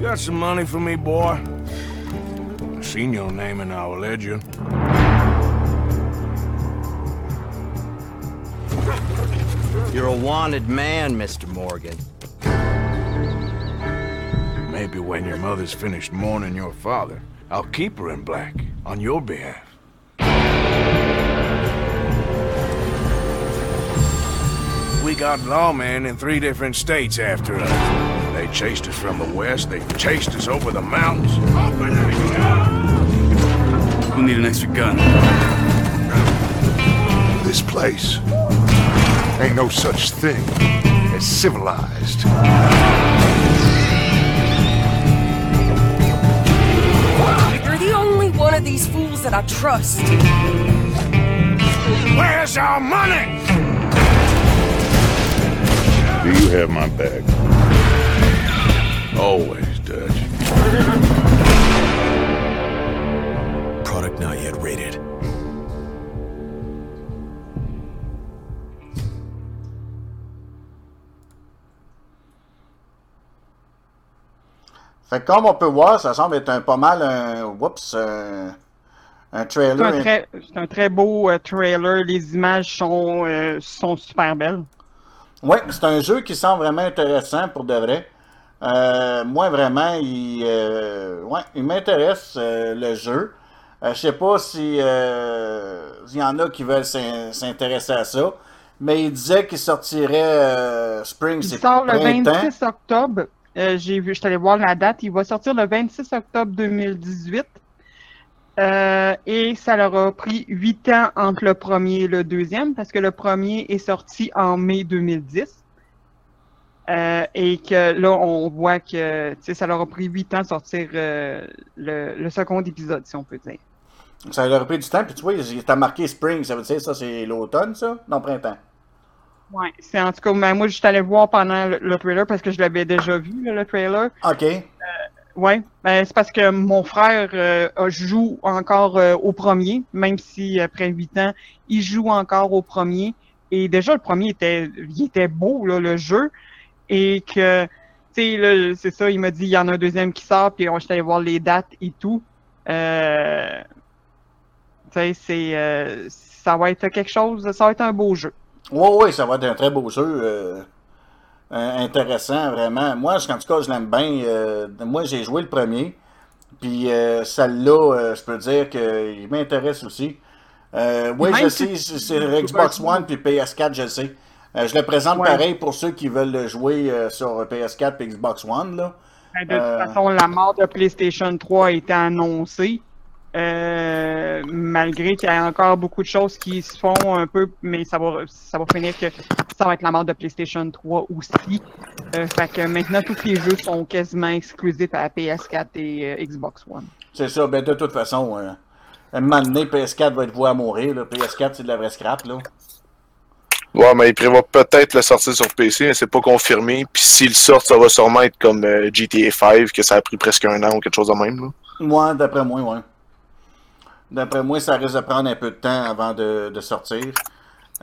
Got some money for me, boy? I seen your name in our ledger. You're a wanted man, Mr. Morgan. Maybe when your mother's finished mourning your father, I'll keep her in black on your behalf. We got lawmen in three different states after us. They chased us from the west, they chased us over the mountains. We'll need an extra gun. This place ain't no such thing as civilized. You're the only one of these fools that I trust. Where's our money? Do you have my back? Always, Dutch. Product not yet rated. Fait que comme on peut voir, ça semble être un pas mal un. Oups, un, C'est trailer. un, très, c'est un très beau euh, trailer. Les images sont, euh, sont super belles. Ouais, c'est un jeu qui semble vraiment intéressant pour de vrai. Euh, moi, vraiment, il, euh, ouais, il m'intéresse euh, le jeu. Je sais pas si il y en a qui veulent s'in- s'intéresser à ça, mais il disait qu'il sortirait Spring, Il sort le printemps. 26 octobre. J'ai vu, je suis allé voir la date. Il va sortir le 26 octobre 2018. Euh, et ça leur a pris huit ans entre le premier et le deuxième, parce que le premier est sorti en mai 2010. Euh, et que là, on voit que ça leur a pris huit ans de sortir euh, le, le second épisode, si on peut dire. Ça leur a pris du temps, puis tu vois, il t'a marqué Spring, ça veut dire ça, c'est l'automne, ça? Non, printemps. Ouais, c'est en tout cas, ben, moi, je suis allé voir pendant le, le trailer parce que je l'avais déjà vu, le trailer. OK. Ouais, ben, c'est parce que mon frère euh, joue encore euh, au premier, même si après huit ans, il joue encore au premier. Et déjà, le premier était, il était beau, là, le jeu. Et que, tu sais, c'est ça, il m'a dit, il y en a un deuxième qui sort, puis on j'étais allé voir les dates et tout. Euh, tu sais, c'est, euh, ça va être quelque chose, ça va être un beau jeu. Oui, oui, ça va être un très beau jeu. euh, intéressant, vraiment. Moi, je- en tout cas, je l'aime bien. moi, j'ai joué le premier. Puis celle-là, je peux dire qu'il m'intéresse aussi. Oui, je sais, c'est Xbox One puis PS4, je sais. Euh, je le présente Ouais. pareil pour ceux qui veulent le jouer euh, sur PS4 et Xbox One. Là. Ben, De Euh, toute façon, la mort de PlayStation 3 a été annoncée. euh, malgré qu'il y a encore beaucoup de choses qui se font un peu, mais ça va, ça va finir que ça va être la mort de PlayStation 3 aussi. Euh, fait que maintenant, tous les jeux sont quasiment exclusifs à PS4 et euh, Xbox One. C'est ça, ben de toute façon, euh, un moment donné, PS4 va être voué à mourir. Là. PS4, c'est de la vraie scrap. Là. Ouais, mais il prévoit peut-être le sortir sur PC, mais c'est pas confirmé. Puis s'il sort, ça va sûrement être comme euh, GTA 5, que ça a pris presque un an ou quelque chose de même. Là. Moi, d'après moi, ouais. D'après moi, ça risque de prendre un peu de temps avant de, sortir.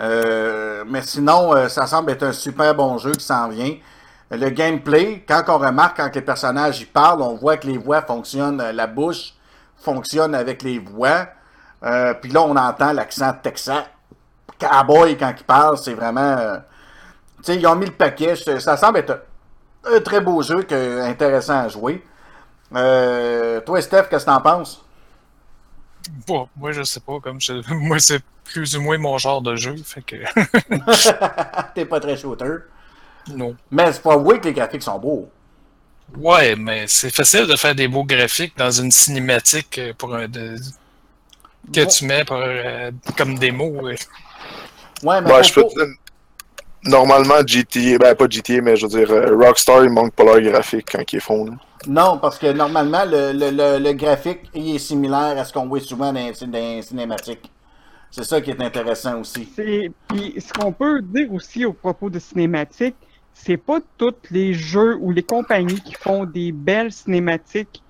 Euh, mais sinon, euh, ça semble être un super bon jeu qui s'en vient. Le gameplay, quand on remarque, quand les personnages y parlent, on voit que les voix fonctionnent, la bouche fonctionne avec les voix. Puis là, on entend l'accent texan. Cowboy, quand il parle, c'est vraiment... euh, tu sais, ils ont mis le paquet. Ça semble être un, un très beau jeu, que, intéressant à jouer. Euh, toi, Steph, qu'est-ce que t'en penses? Bon, moi, je sais pas. Comme je- Moi, c'est plus ou moins mon genre de jeu. Fait que. T'es pas très shooter. non. Mais c'est pas vrai que les graphiques sont beaux. Ouais, mais c'est facile de faire des beaux graphiques dans une cinématique euh, pour un de- que Bon. tu mets pour, euh, comme démo. euh. Ouais, mais faut je peux te Normalement, GTA, ben pas GTA, mais je veux dire, euh, Rockstar, il manque pas leur graphique quand ils font. là. Non, parce que normalement, le, le, le, le graphique il est similaire à ce qu'on voit souvent dans, les- dans les cinématiques. C'est ça qui est intéressant aussi. C'est- Puis ce qu'on peut dire aussi au propos de cinématiques, c'est pas tous les jeux ou les compagnies qui font des belles cinématiques,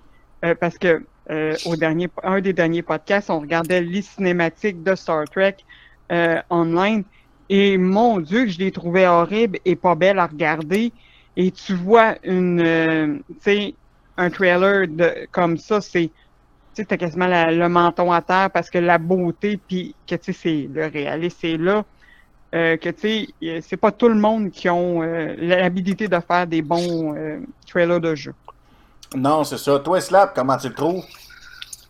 euh, parce que euh, au dernier, un des derniers podcasts, on regardait les cinématiques de Star Trek euh, online, et mon Dieu, que je les trouvais horribles et pas belles à regarder. Et tu vois une, euh, tu sais, un trailer de, comme ça, c'est tu sais, t'as quasiment la- le menton à terre parce que la beauté, puis que, tu sais, c'est le réalisme, c'est là. Euh, que, tu sais, c'est pas tout le monde qui ont euh, l'habilité de faire des bons euh, trailers de jeu. Non, c'est ça. Toi, Slap, comment tu le trouves?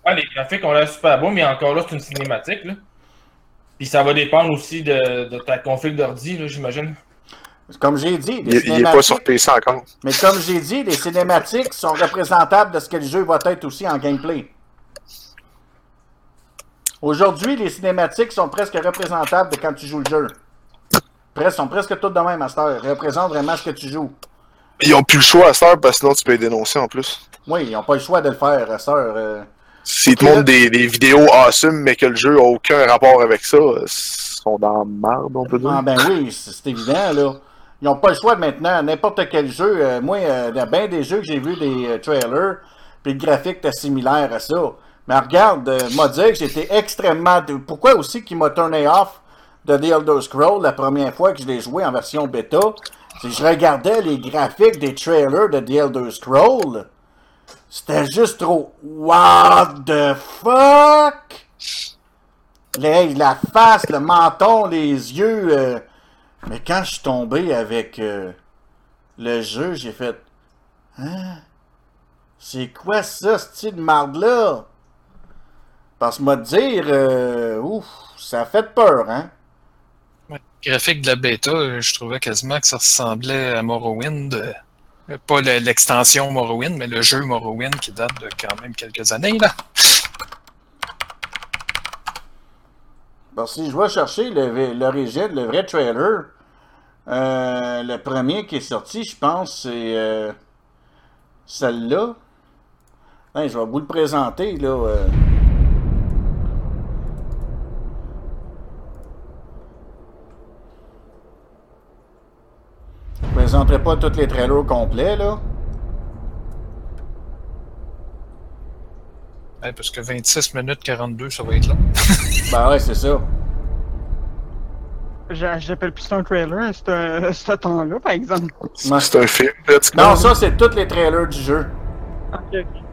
Ouais, les graphiques ont l'air super beaux, mais encore là, c'est une cinématique. Là. Puis ça va dépendre aussi de, de ta config d'ordi, là, j'imagine. Comme j'ai dit, Il, les il est pas sur cinématiques, PC encore. mais comme j'ai dit, les cinématiques sont représentables de ce que le jeu va être aussi en gameplay. Aujourd'hui, les cinématiques sont presque représentables de quand tu joues le jeu. Presque, sont presque tous de même à cette heure. Ils représentent vraiment ce que tu joues. Ils ont plus le choix à cette heure, parce que sinon tu peux les dénoncer en plus. Oui, ils n'ont pas le choix de le faire à cette heure. S'ils te montrent des, des vidéos awesome, mais que le jeu a aucun rapport avec ça, ils sont dans la merde, on peut dire. Ah ben oui, c'est évident, là. Ils n'ont pas le choix maintenant. N'importe quel jeu, euh, moi, euh, il y a bien des jeux que j'ai vu des euh, trailers, puis le graphique était similaire à ça. Mais regarde, euh, m'a dit que j'étais extrêmement... Pourquoi aussi qu'il m'a turné off de The Elder Scrolls la première fois que je l'ai joué en version bêta? C'est que je regardais les graphiques des trailers de The Elder Scrolls. C'était juste trop... What the fuck? Les- la face, le menton, les yeux... euh, Mais quand je suis tombé avec euh, le jeu, j'ai fait... Hein? C'est quoi ça, ce style de marde-là? Parce que te dire, euh, ouf, ça a fait peur, hein? Le graphique de la bêta, euh, je trouvais quasiment que ça ressemblait à Morrowind. Euh, Pas le- l'extension Morrowind, mais le jeu Morrowind qui date de quand même quelques années, là. Si je vais chercher l'origine, le vrai trailer, euh, le premier qui est sorti, je pense, c'est euh, celle-là. Hein, je vais vous le présenter, là. Présenterai pas tous les trailers complets, là. Ouais, parce que 26 minutes 42, ça va être long. Ben ouais, c'est ça. J'a- J'appelle plus ça un trailer, c'est un- ce temps-là, par exemple. C'est un film, pratiquement. Non, ça, c'est tous les trailers du jeu. Ok, ok.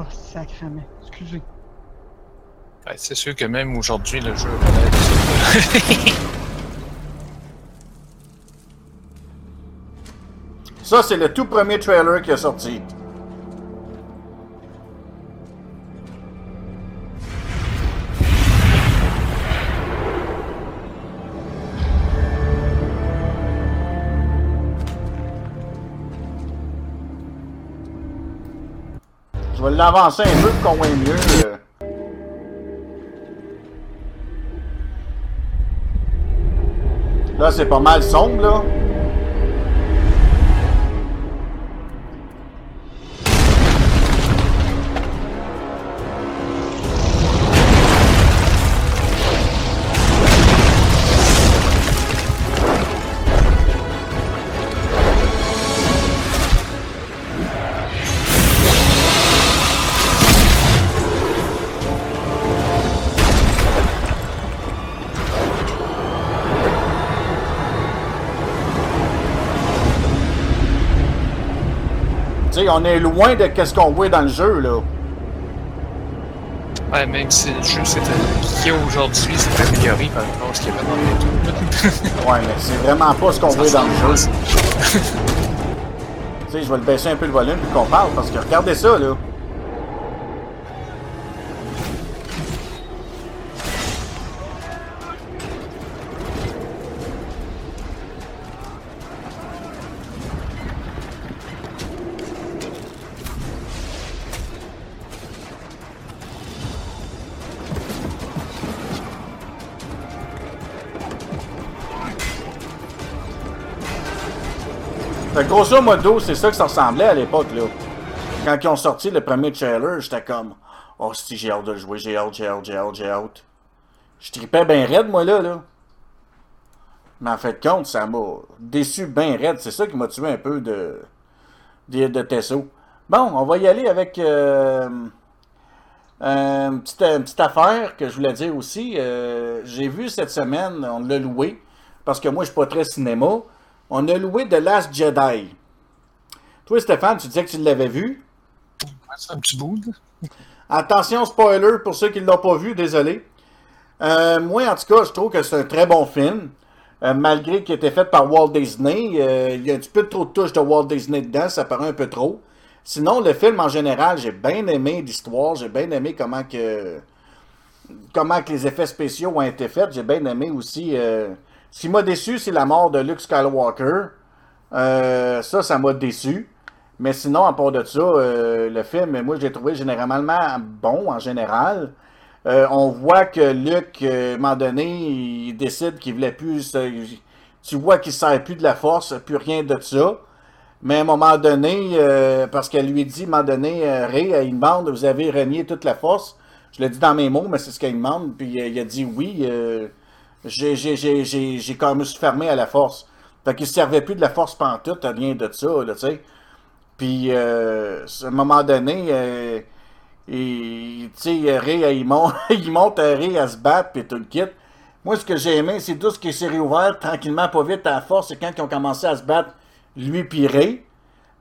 Oh, sacrement. Excusez. Ouais, c'est sûr que même aujourd'hui, le jeu a pas l'air de ça. Ça, c'est le tout premier trailer qui est sorti. L'avancer un peu pour qu'on voit mieux. euh. Là, c'est pas mal sombre, là. On est loin de qu'est-ce qu'on voit dans le jeu, là. Ouais, même si le jeu c'était qui aujourd'hui, c'est amélioré par rapport à ce qu'il y avait dans le. Ouais, mais c'est vraiment pas ce qu'on voit dans le jeu. tu sais, je vais le baisser un peu le volume puis qu'on parle, parce que regardez ça, là. Grosso modo, c'est ça que ça ressemblait à l'époque, là. Quand ils ont sorti le premier trailer, j'étais comme Oh, si j'ai hâte de le jouer, j'ai hâte, j'ai hâte, j'ai hâte, j'ai hâte. Je tripais bien raide, moi, là, là. Mais en fait compte, ça m'a déçu bien raide. C'est ça qui m'a tué un peu de, de, de Tesso. Bon, on va y aller avec euh, une, petite, une petite affaire que je voulais dire aussi. Euh, j'ai vu cette semaine, on l'a loué, parce que moi, je suis pas très cinéma. On a loué The Last Jedi. Toi, Stéphane, tu disais que tu l'avais vu. C'est un petit bout. Attention, spoiler pour ceux qui ne l'ont pas vu, désolé. Euh, moi, en tout cas, je trouve que c'est un très bon film. Euh, malgré qu'il était fait par Walt Disney, euh, il y a un petit peu trop de touches de Walt Disney dedans, ça paraît un peu trop. Sinon, le film en général, j'ai bien aimé l'histoire, j'ai bien aimé comment que comment que les effets spéciaux ont été faits. J'ai bien aimé aussi. Ce qui m'a déçu, c'est la mort de Luke Skywalker. Euh, ça, ça m'a déçu. Mais sinon, à part de ça, euh, le film, moi, je l'ai trouvé généralement bon en général. Euh, on voit que Luc, euh, à un moment donné, il décide qu'il voulait plus. tu vois qu'il ne sert plus de la force, plus rien de ça. Mais à un moment donné, parce qu'elle lui dit, à un moment donné, euh, il demande Vous avez renié toute la force Je l'ai dit dans mes mots, mais c'est ce qu'elle demande. Puis il a dit Oui, j'ai j'ai- j'ai- j'ai- j'ai quand même se fermé à la force. Fait qu'il ne servait plus de la force pantoute, rien de ça, tu sais. Puis, euh, à un moment donné, euh, il- il monte, il monte à Ray à se battre, puis tout le kit. Moi, ce que j'ai aimé, c'est tout ce qui s'est réouvert tranquillement, pas vite, à la force. C'est quand ils ont commencé à se battre, lui puis Ray.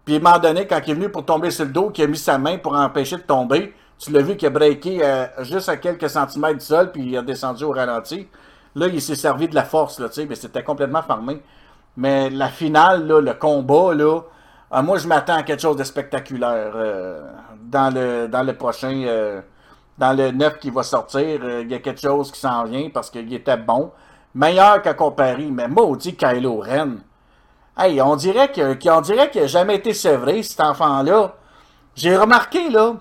Puis, à un moment donné, quand il est venu pour tomber sur le dos, qu'il a mis sa main pour empêcher de tomber, tu l'as vu qu'il a breaké euh, juste à quelques centimètres du sol, puis il a descendu au ralenti. Là, il s'est servi de la force, là, tu sais, mais c'était complètement fermé. Mais la finale, le combat, là, ah, moi, je m'attends à quelque chose de spectaculaire euh, dans, le, dans prochain. euh, dans le 9 qui va sortir. euh, Il y a quelque chose qui s'en vient parce qu'il était bon. Meilleur qu'à Paris, mais maudit Kylo Ren. Hey, on dirait que- qu'on dirait qu'il n'a jamais été sevré, cet enfant-là. J'ai remarqué, là,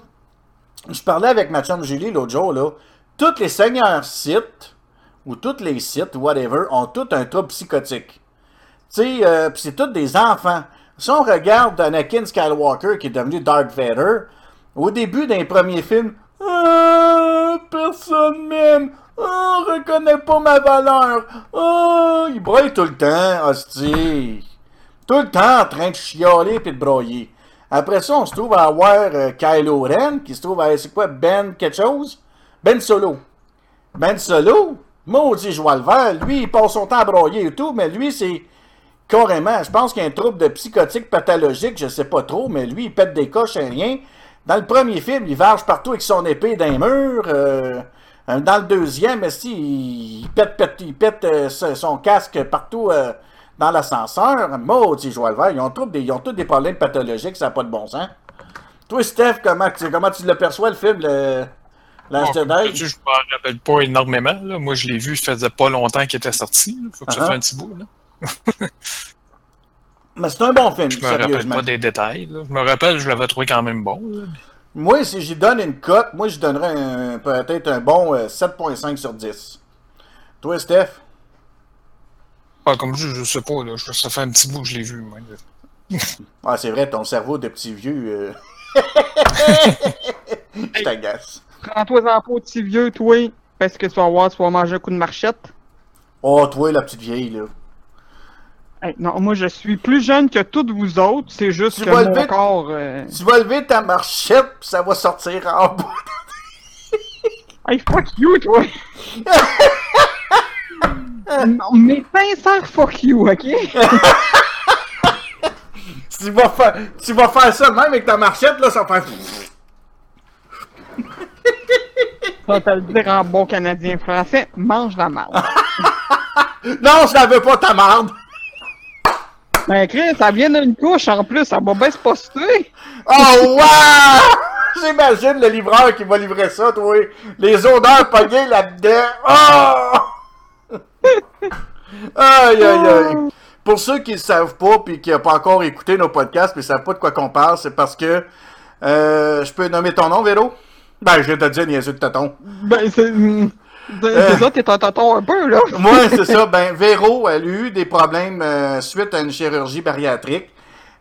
je parlais avec ma chum Julie l'autre jour, là, tous les seigneurs sites, ou tous les sites, whatever, ont tous un trouble psychotique. Tu sais, euh, c'est tous des enfants. Si on regarde Anakin Skywalker qui est devenu Darth Vader, au début d'un premier film, ah, personne m'aime, ah, on reconnaît pas ma valeur, ah, il broye tout le temps, hostie. Tout le temps en train de chialer puis de broyer. Après ça, on se trouve à avoir euh, Kylo Ren, qui se trouve à, c'est quoi, Ben quelque chose? Ben Solo. Ben Solo, maudit joie le vert, lui, il passe son temps à broyer et tout, mais lui, c'est carrément, je pense qu'il y a un trouble de psychotique pathologique, je sais pas trop, mais lui, il pète des coches et rien. Dans le premier film, il varge partout avec son épée d'un mur. euh, dans le deuxième, esti, il, pète, pète- il euh, son casque partout euh, dans l'ascenseur. Maudit joie le vert, ils ont, tous des, problèmes pathologiques, ça n'a pas de bon sens. Toi, Steph, comment, tu- le perçois, le film, Last Jedi? je m'en rappelle pas énormément. là. Moi, je l'ai vu, ça faisait pas longtemps qu'il était sorti. là. Faut que ça Ah. fait un petit bout. Là. Mais c'est un bon film, Je me rappelle pas des détails. là. Je me rappelle, je l'avais trouvé quand même bon. là. Moi, si j'y donne une cote, moi, je donnerais peut-être un bon euh, 7.5 sur 10. Toi, Steph? Ah, comme je, je sais pas, là, je- ça fait un petit bout que je l'ai vu. moi. Ah, c'est vrai, ton cerveau de petit vieux. euh, je t'agace. Prends-toi en pot, petit vieux, toi, parce que tu vas voir, tu vas manger un coup de marchette. Oh, toi, la petite vieille, là. Hey, non, moi, je suis plus jeune que toutes vous autres, c'est juste Tu que vas mon lever- corps... euh, Tu vas lever ta marchette, puis ça va sortir en bas. Hey, fuck you, toi! non, mais sincère, fuck you, ok? tu, vas faire, tu vas faire ça même avec ta marchette, là, ça va faire... Vais te le dire en bon canadien français, mange la marde. non, je la veux pas, ta marde! Ben, Chris, ça vient d'une couche en plus, ça va bien se poster. Oh, wow! J'imagine le livreur qui va livrer ça, toi. Les odeurs pognées là-dedans. Oh! aïe, aïe, aïe. Pour ceux qui ne savent pas puis qui n'ont pas encore écouté nos podcasts mais ne savent pas de quoi qu'on parle, c'est parce que euh, je peux nommer ton nom, Véro? Ben, je vais te dire niaiseux de tonton. Ben, c'est. mm, C'est Euh. ça, t'es un tonton un peu, là. Moi, c'est ça. Ben, Véro, elle a eu des problèmes euh, suite à une chirurgie bariatrique.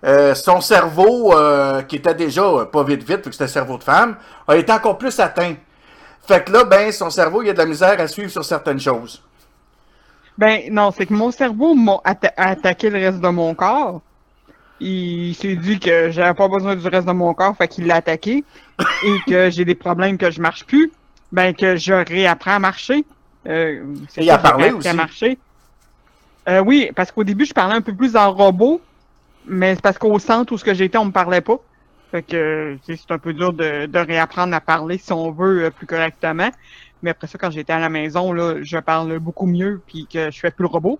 Euh, son cerveau, euh, qui était déjà pas vite vite, vu que c'était un cerveau de femme, a été encore plus atteint. Fait que là, ben, son cerveau, il a de la misère à suivre sur certaines choses. Ben, non, c'est que mon cerveau m'a atta- attaqué le reste de mon corps. Il s'est dit que j'avais pas besoin du reste de mon corps, fait qu'il l'a attaqué. et que j'ai des problèmes que je marche plus. Ben, que je réapprends à marcher. Euh, Et ça, à parler j'ai appris aussi. marcher. Euh, oui, parce qu'au début, je parlais un peu plus en robot. Mais c'est parce qu'au centre où ce que j'étais, on me parlait pas. Fait que c'est un peu dur de, de réapprendre à parler si on veut euh, plus correctement. Mais après ça, quand j'étais à la maison, là, je parle beaucoup mieux puis que je fais plus le robot.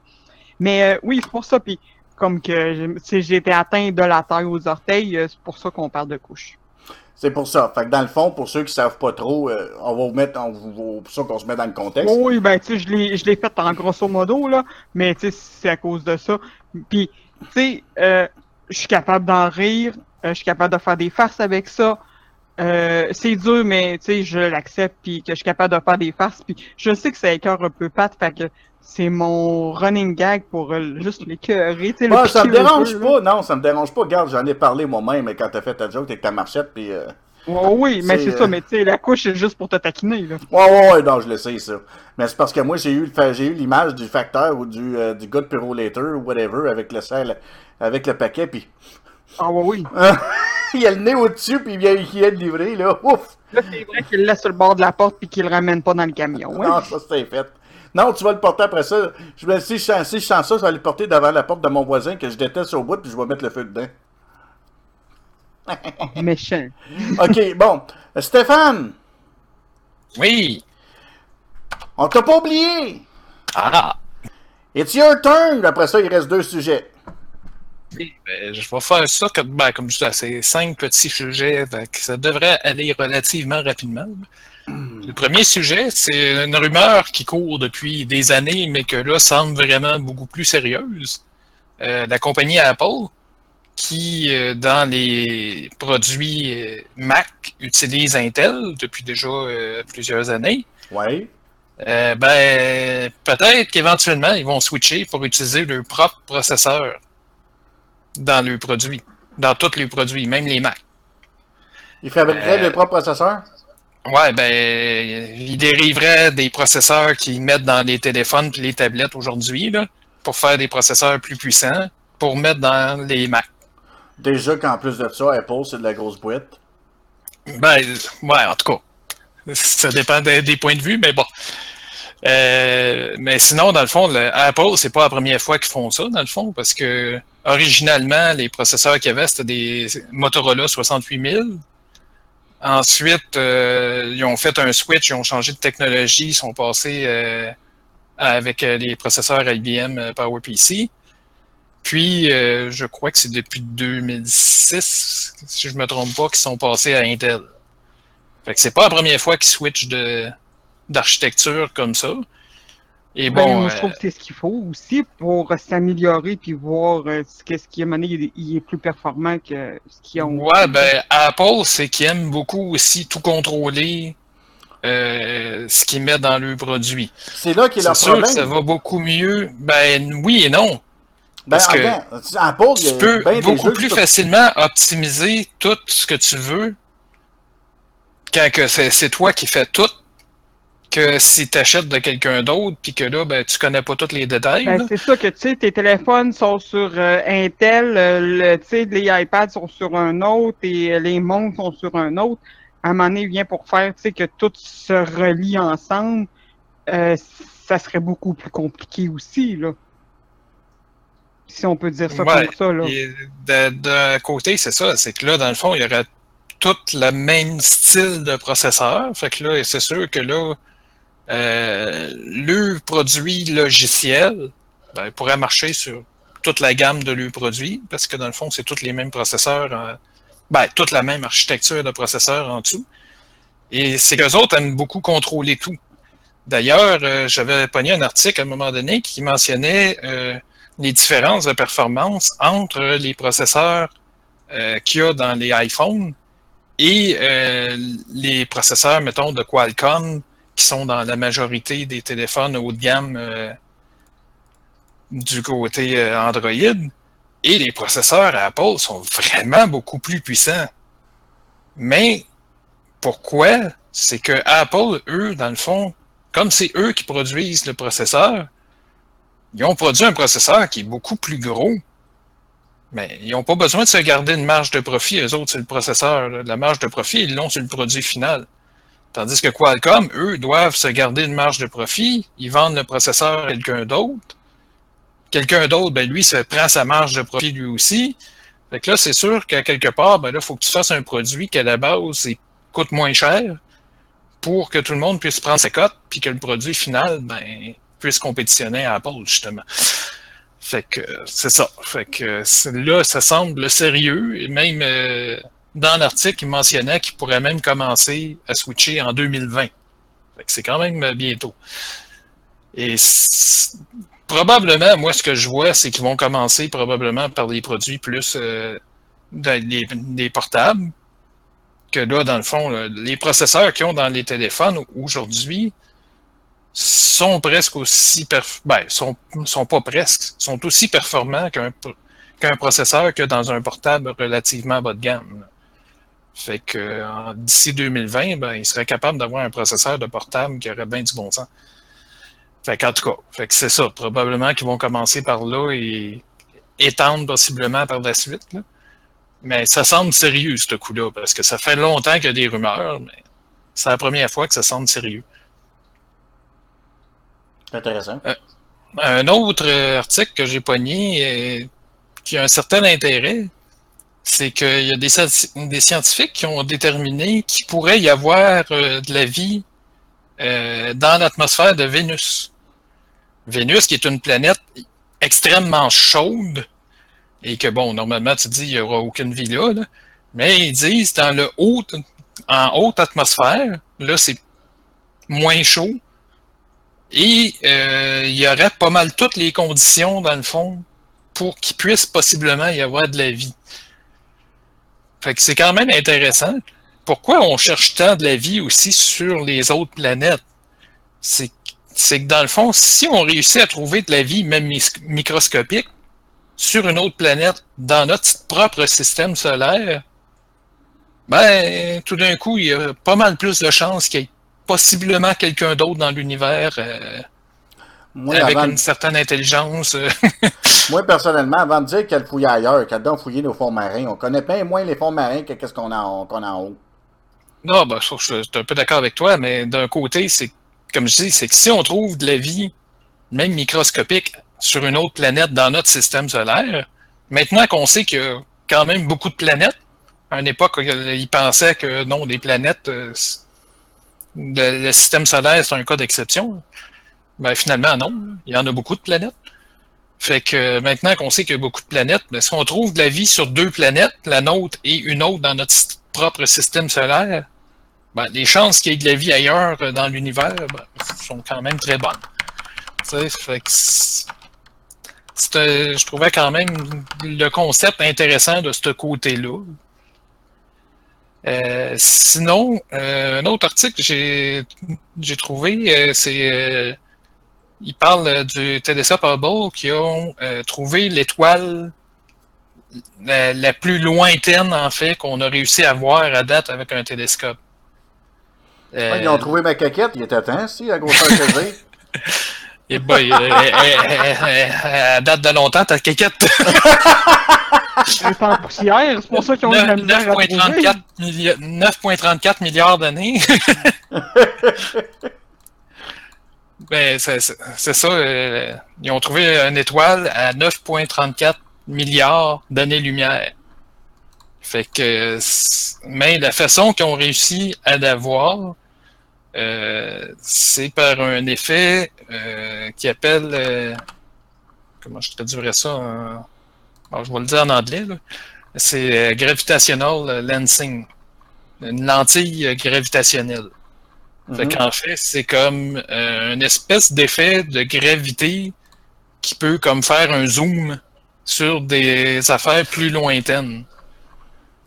Mais euh, oui, c'est pour ça. Puis comme que été atteint de la taille aux orteils, euh, c'est pour ça qu'on parle de couche. C'est pour ça. Fait que dans le fond, pour ceux qui savent pas trop, euh, on va vous mettre, on vous- pour ça qu'on se met dans le contexte. Oui, ben tu sais, je l'ai, fait en grosso modo, là, mais tu sais, c'est à cause de ça. Puis, tu sais, euh, je suis capable d'en rire, Euh, je suis capable de faire des farces avec ça. C'est dur, mais tu sais, je l'accepte, puis que je suis capable de faire des farces, puis je sais que c'est cœur un peu pâte, fait que c'est mon running gag pour euh, juste l'écœurer, tu sais. le Ah, ça me dérange peu, pas, non, ça me dérange pas. Regarde, j'en ai parlé moi-même quand t'as fait ta joke avec ta marchette, puis. euh, Ouais, oui, mais C'est, c'est euh, ça, mais tu sais, la couche, c'est juste pour te taquiner, là. Ouais, ouais, ouais, non, je le sais, ça. Mais c'est parce que moi, j'ai eu, j'ai eu l'image du facteur ou du, euh, du gars de Pyrolator ou whatever avec le sel, avec le paquet, puis. Ah, ouais, oui. il a le nez au-dessus, puis il vient, il vient de livrer, là. Ouf! Là, c'est vrai qu'il le laisse sur le bord de la porte, puis qu'il le ramène pas dans le camion. Non, ça, c'est fait. Non, tu vas le porter après ça. Je vais, si, je sens, si je sens ça, je vais le porter devant la porte de mon voisin que je déteste au bout, puis je vais mettre le feu dedans. Méchant. OK, bon. Stéphane! Oui! On t'a pas oublié! Ah! It's your turn! Après ça, il reste deux sujets. Ben, je vais faire ça comme, ben, comme je dis, c'est cinq petits sujets, ça devrait aller relativement rapidement. Le premier sujet, c'est une rumeur qui court depuis des années, mais que là semble vraiment beaucoup plus sérieuse. Euh, la compagnie Apple, qui euh, dans les produits euh, Mac utilise Intel depuis déjà plusieurs années. Oui. Ben, peut-être qu'éventuellement, ils vont switcher pour utiliser leur propre processeur dans leurs produits, dans tous les produits, même les Mac. Il fabriquerait Euh, le propre processeur? Ouais, ben, ils dériveraient des processeurs qu'ils mettent dans les téléphones et les tablettes aujourd'hui, là, pour faire des processeurs plus puissants, pour mettre dans les Mac. Déjà qu'en plus de ça, Apple, c'est de la grosse boîte. Ben, ouais, en tout cas. Ça dépend des, des points de vue, mais bon. Euh, mais sinon, dans le fond, le Apple, c'est pas la première fois qu'ils font ça, dans le fond, parce que originalement, les processeurs qu'il y avait, c'était des Motorola 68000. Ensuite, euh, ils ont fait un switch, ils ont changé de technologie, ils sont passés euh, avec euh, les processeurs IBM euh, PowerPC. Puis, euh, je crois que c'est depuis 2006, si je me trompe pas, qu'ils sont passés à Intel. Fait que c'est pas la première fois qu'ils switchent d'architecture comme ça. Et Ben, bon, je euh, trouve que c'est ce qu'il faut aussi pour euh, s'améliorer puis voir euh, ce qu'est-ce qui est mané, il, est- il est plus performant que ce qu'ils ont. ouais, ben, Apple, c'est qu'ils aiment beaucoup aussi tout contrôler euh, ce qu'ils mettent dans leurs produits. C'est là qu'est leur C'est sûr que problème. ça va beaucoup mieux. Ben, oui et non. Ben, Parce que Apple, tu peux ben beaucoup plus sur- facilement optimiser tout ce que tu veux quand que c'est c'est toi qui fais tout que si tu achètes de quelqu'un d'autre puis que là ben tu connais pas tous les détails. Ben, c'est ça que tu sais, tes téléphones sont sur euh, Intel, euh, le- les iPads sont sur un autre et euh, les montres sont sur un autre. À un moment donné, il vient pour faire, tu sais, que tout se relie ensemble. Euh, ça serait beaucoup plus compliqué aussi, là. Si on peut dire ça Ouais, comme ça, là. D'un côté, c'est ça, c'est que là, dans le fond, il y aurait tout le même style de processeur. Fait que là, c'est sûr que là, euh, le produit logiciel ben, pourrait marcher sur toute la gamme de leurs produits, parce que dans le fond, c'est tous les mêmes processeurs, en- ben, toute la même architecture de processeurs en dessous. Et c'est qu'eux autres aiment beaucoup contrôler tout. D'ailleurs, euh, j'avais pogné un article à un moment donné qui mentionnait euh, les différences de performance entre les processeurs euh, qu'il y a dans les iPhones et euh, les processeurs, mettons, de Qualcomm qui sont dans la majorité des téléphones haut de gamme euh, du côté euh, Android. Et les processeurs Apple sont vraiment beaucoup plus puissants. Mais pourquoi? C'est que Apple, eux, dans le fond, comme c'est eux qui produisent le processeur, ils ont produit un processeur qui est beaucoup plus gros. Mais ils n'ont pas besoin de se garder une marge de profit, eux autres, c'est le processeur. La marge de profit, ils l'ont sur le produit final. Tandis que Qualcomm, eux, doivent se garder une marge de profit. Ils vendent le processeur à quelqu'un d'autre. Quelqu'un d'autre, ben lui, se prend sa marge de profit lui aussi. Fait que là, c'est sûr qu'à quelque part, ben là, faut que tu fasses un produit qui, à la base, coûte moins cher pour que tout le monde puisse prendre ses cotes, puis que le produit final, ben, puisse compétitionner à Apple, justement. Fait que c'est ça. Fait que là, ça semble sérieux. Même euh, dans l'article, il mentionnait qu'il pourrait même commencer à switcher en 2020. Fait que c'est quand même euh, bientôt. Et probablement, moi, ce que je vois, c'est qu'ils vont commencer probablement par des produits plus euh, portables, que là, dans le fond, là, les processeurs qu'ils ont dans les téléphones aujourd'hui sont presque aussi ben, sont, sont pas presque, sont aussi performants qu'un qu'un processeur que dans un portable relativement bas de gamme. Fait que en- d'ici 2020, ben, il serait capable d'avoir un processeur de portable qui aurait bien du bon sens. Fait qu'en tout cas, fait que c'est ça. Probablement qu'ils vont commencer par là et étendre possiblement par la suite. là. Mais ça semble sérieux, ce coup-là, parce que ça fait longtemps qu'il y a des rumeurs, mais c'est la première fois que ça semble sérieux. Intéressant. Un autre euh, article que j'ai pogné euh, qui a un certain intérêt, c'est qu'il y a des, des scientifiques qui ont déterminé qu'il pourrait y avoir euh, de la vie euh, dans l'atmosphère de Vénus. Vénus, qui est une planète extrêmement chaude, et que, bon, normalement, tu dis, il n'y aura aucune vie là, là. mais ils disent, dans le haut, en haute atmosphère, là, c'est moins chaud, et euh, il y aurait pas mal toutes les conditions, dans le fond, pour qu'il puisse possiblement y avoir de la vie. C'est quand même intéressant. Pourquoi on cherche tant de la vie aussi sur les autres planètes? C'est que dans le fond, si on réussit à trouver de la vie, même microscopique, sur une autre planète, dans notre propre système solaire, ben, tout d'un coup, il y a pas mal plus de chances qu'il y ait possiblement quelqu'un d'autre dans l'univers euh, Moi, avec avant- une certaine intelligence. euh, Moi, personnellement, avant de dire qu'elle fouille ailleurs, qu'elle doit fouiller nos fonds marins, on connaît bien moins les fonds marins que qu'on a, en- qu'on a en haut. Non, ben, je, je suis un peu d'accord avec toi, mais d'un côté, c'est comme je dis, c'est que si on trouve de la vie, même microscopique, sur une autre planète dans notre système solaire, maintenant qu'on sait qu'il y a quand même beaucoup de planètes, à une époque, euh, ils pensaient que non, des planètes, euh, le, le système solaire, c'est un cas d'exception. Ben, finalement, non. Il y en a beaucoup de planètes. Fait que euh, maintenant qu'on sait qu'il y a beaucoup de planètes, ben, si on trouve de la vie sur deux planètes, la nôtre et une autre dans notre propre système solaire, ben, les chances qu'il y ait de la vie ailleurs euh, dans l'univers ben, sont quand même très bonnes. Fait que euh, je trouvais quand même le concept intéressant de ce côté-là. Euh, sinon, euh, un autre article que j'ai trouvé, euh, c'est il parle euh, du télescope Hubble qui ont euh, trouvé l'étoile la, la plus lointaine en fait qu'on a réussi à voir à date avec un télescope. Euh, Ouais, ils ont trouvé ma caquette, il était temps, si, la grosseur que j'ai. Et euh, elle- elle- elle- elle date de longtemps, ta caquette. Un peu en poussière, c'est pour ça qu'ils ont eu de la misère à trouver. 9,34 milli- 9,34 milliards d'années. ben, c'est ça. euh, ils ont trouvé une étoile à 9,34 milliards d'années-lumière. Fait que, mais la façon qu'ils ont réussi à l'avoir, euh, c'est par un effet euh, qui appelle. euh, comment je traduirais ça alors, je vais le dire en anglais. C'est euh, gravitational lensing. Une lentille euh, gravitationnelle. Fait Mhm. qu'en fait, c'est comme euh, une espèce d'effet de gravité qui peut comme faire un zoom sur des affaires plus lointaines.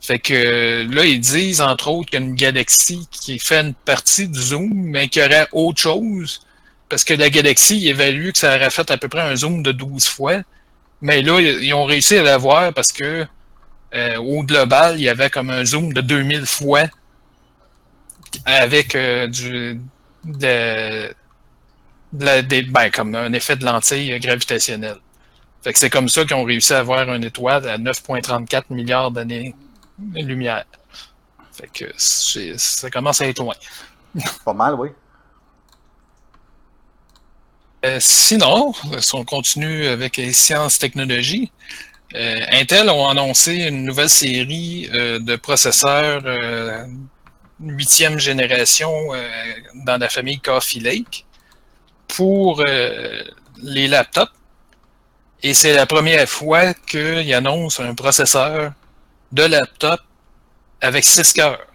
Fait que là, ils disent entre autres qu'il y a une galaxie qui fait une partie du zoom, mais qu'il y aurait autre chose. Parce que la galaxie, ils évaluent que ça aurait fait à peu près un zoom de 12 fois. Mais là, ils ils ont réussi à l'avoir parce que euh, au global, il y avait comme un zoom de 2000 fois avec euh, du de, de ben, comme un effet de lentille gravitationnelle. Fait que c'est comme ça qu'ils ont réussi à avoir une étoile à 9,34 milliards d'années-lumière. Fait que ça commence à être loin. Pas mal, oui. Euh, sinon, si on continue avec les sciences technologies, euh, Intel ont annoncé une nouvelle série euh, de processeurs huitième génération euh, dans la famille Coffee Lake pour euh, les laptops. Et c'est la première fois qu'ils annoncent un processeur de laptop avec 6 cœurs.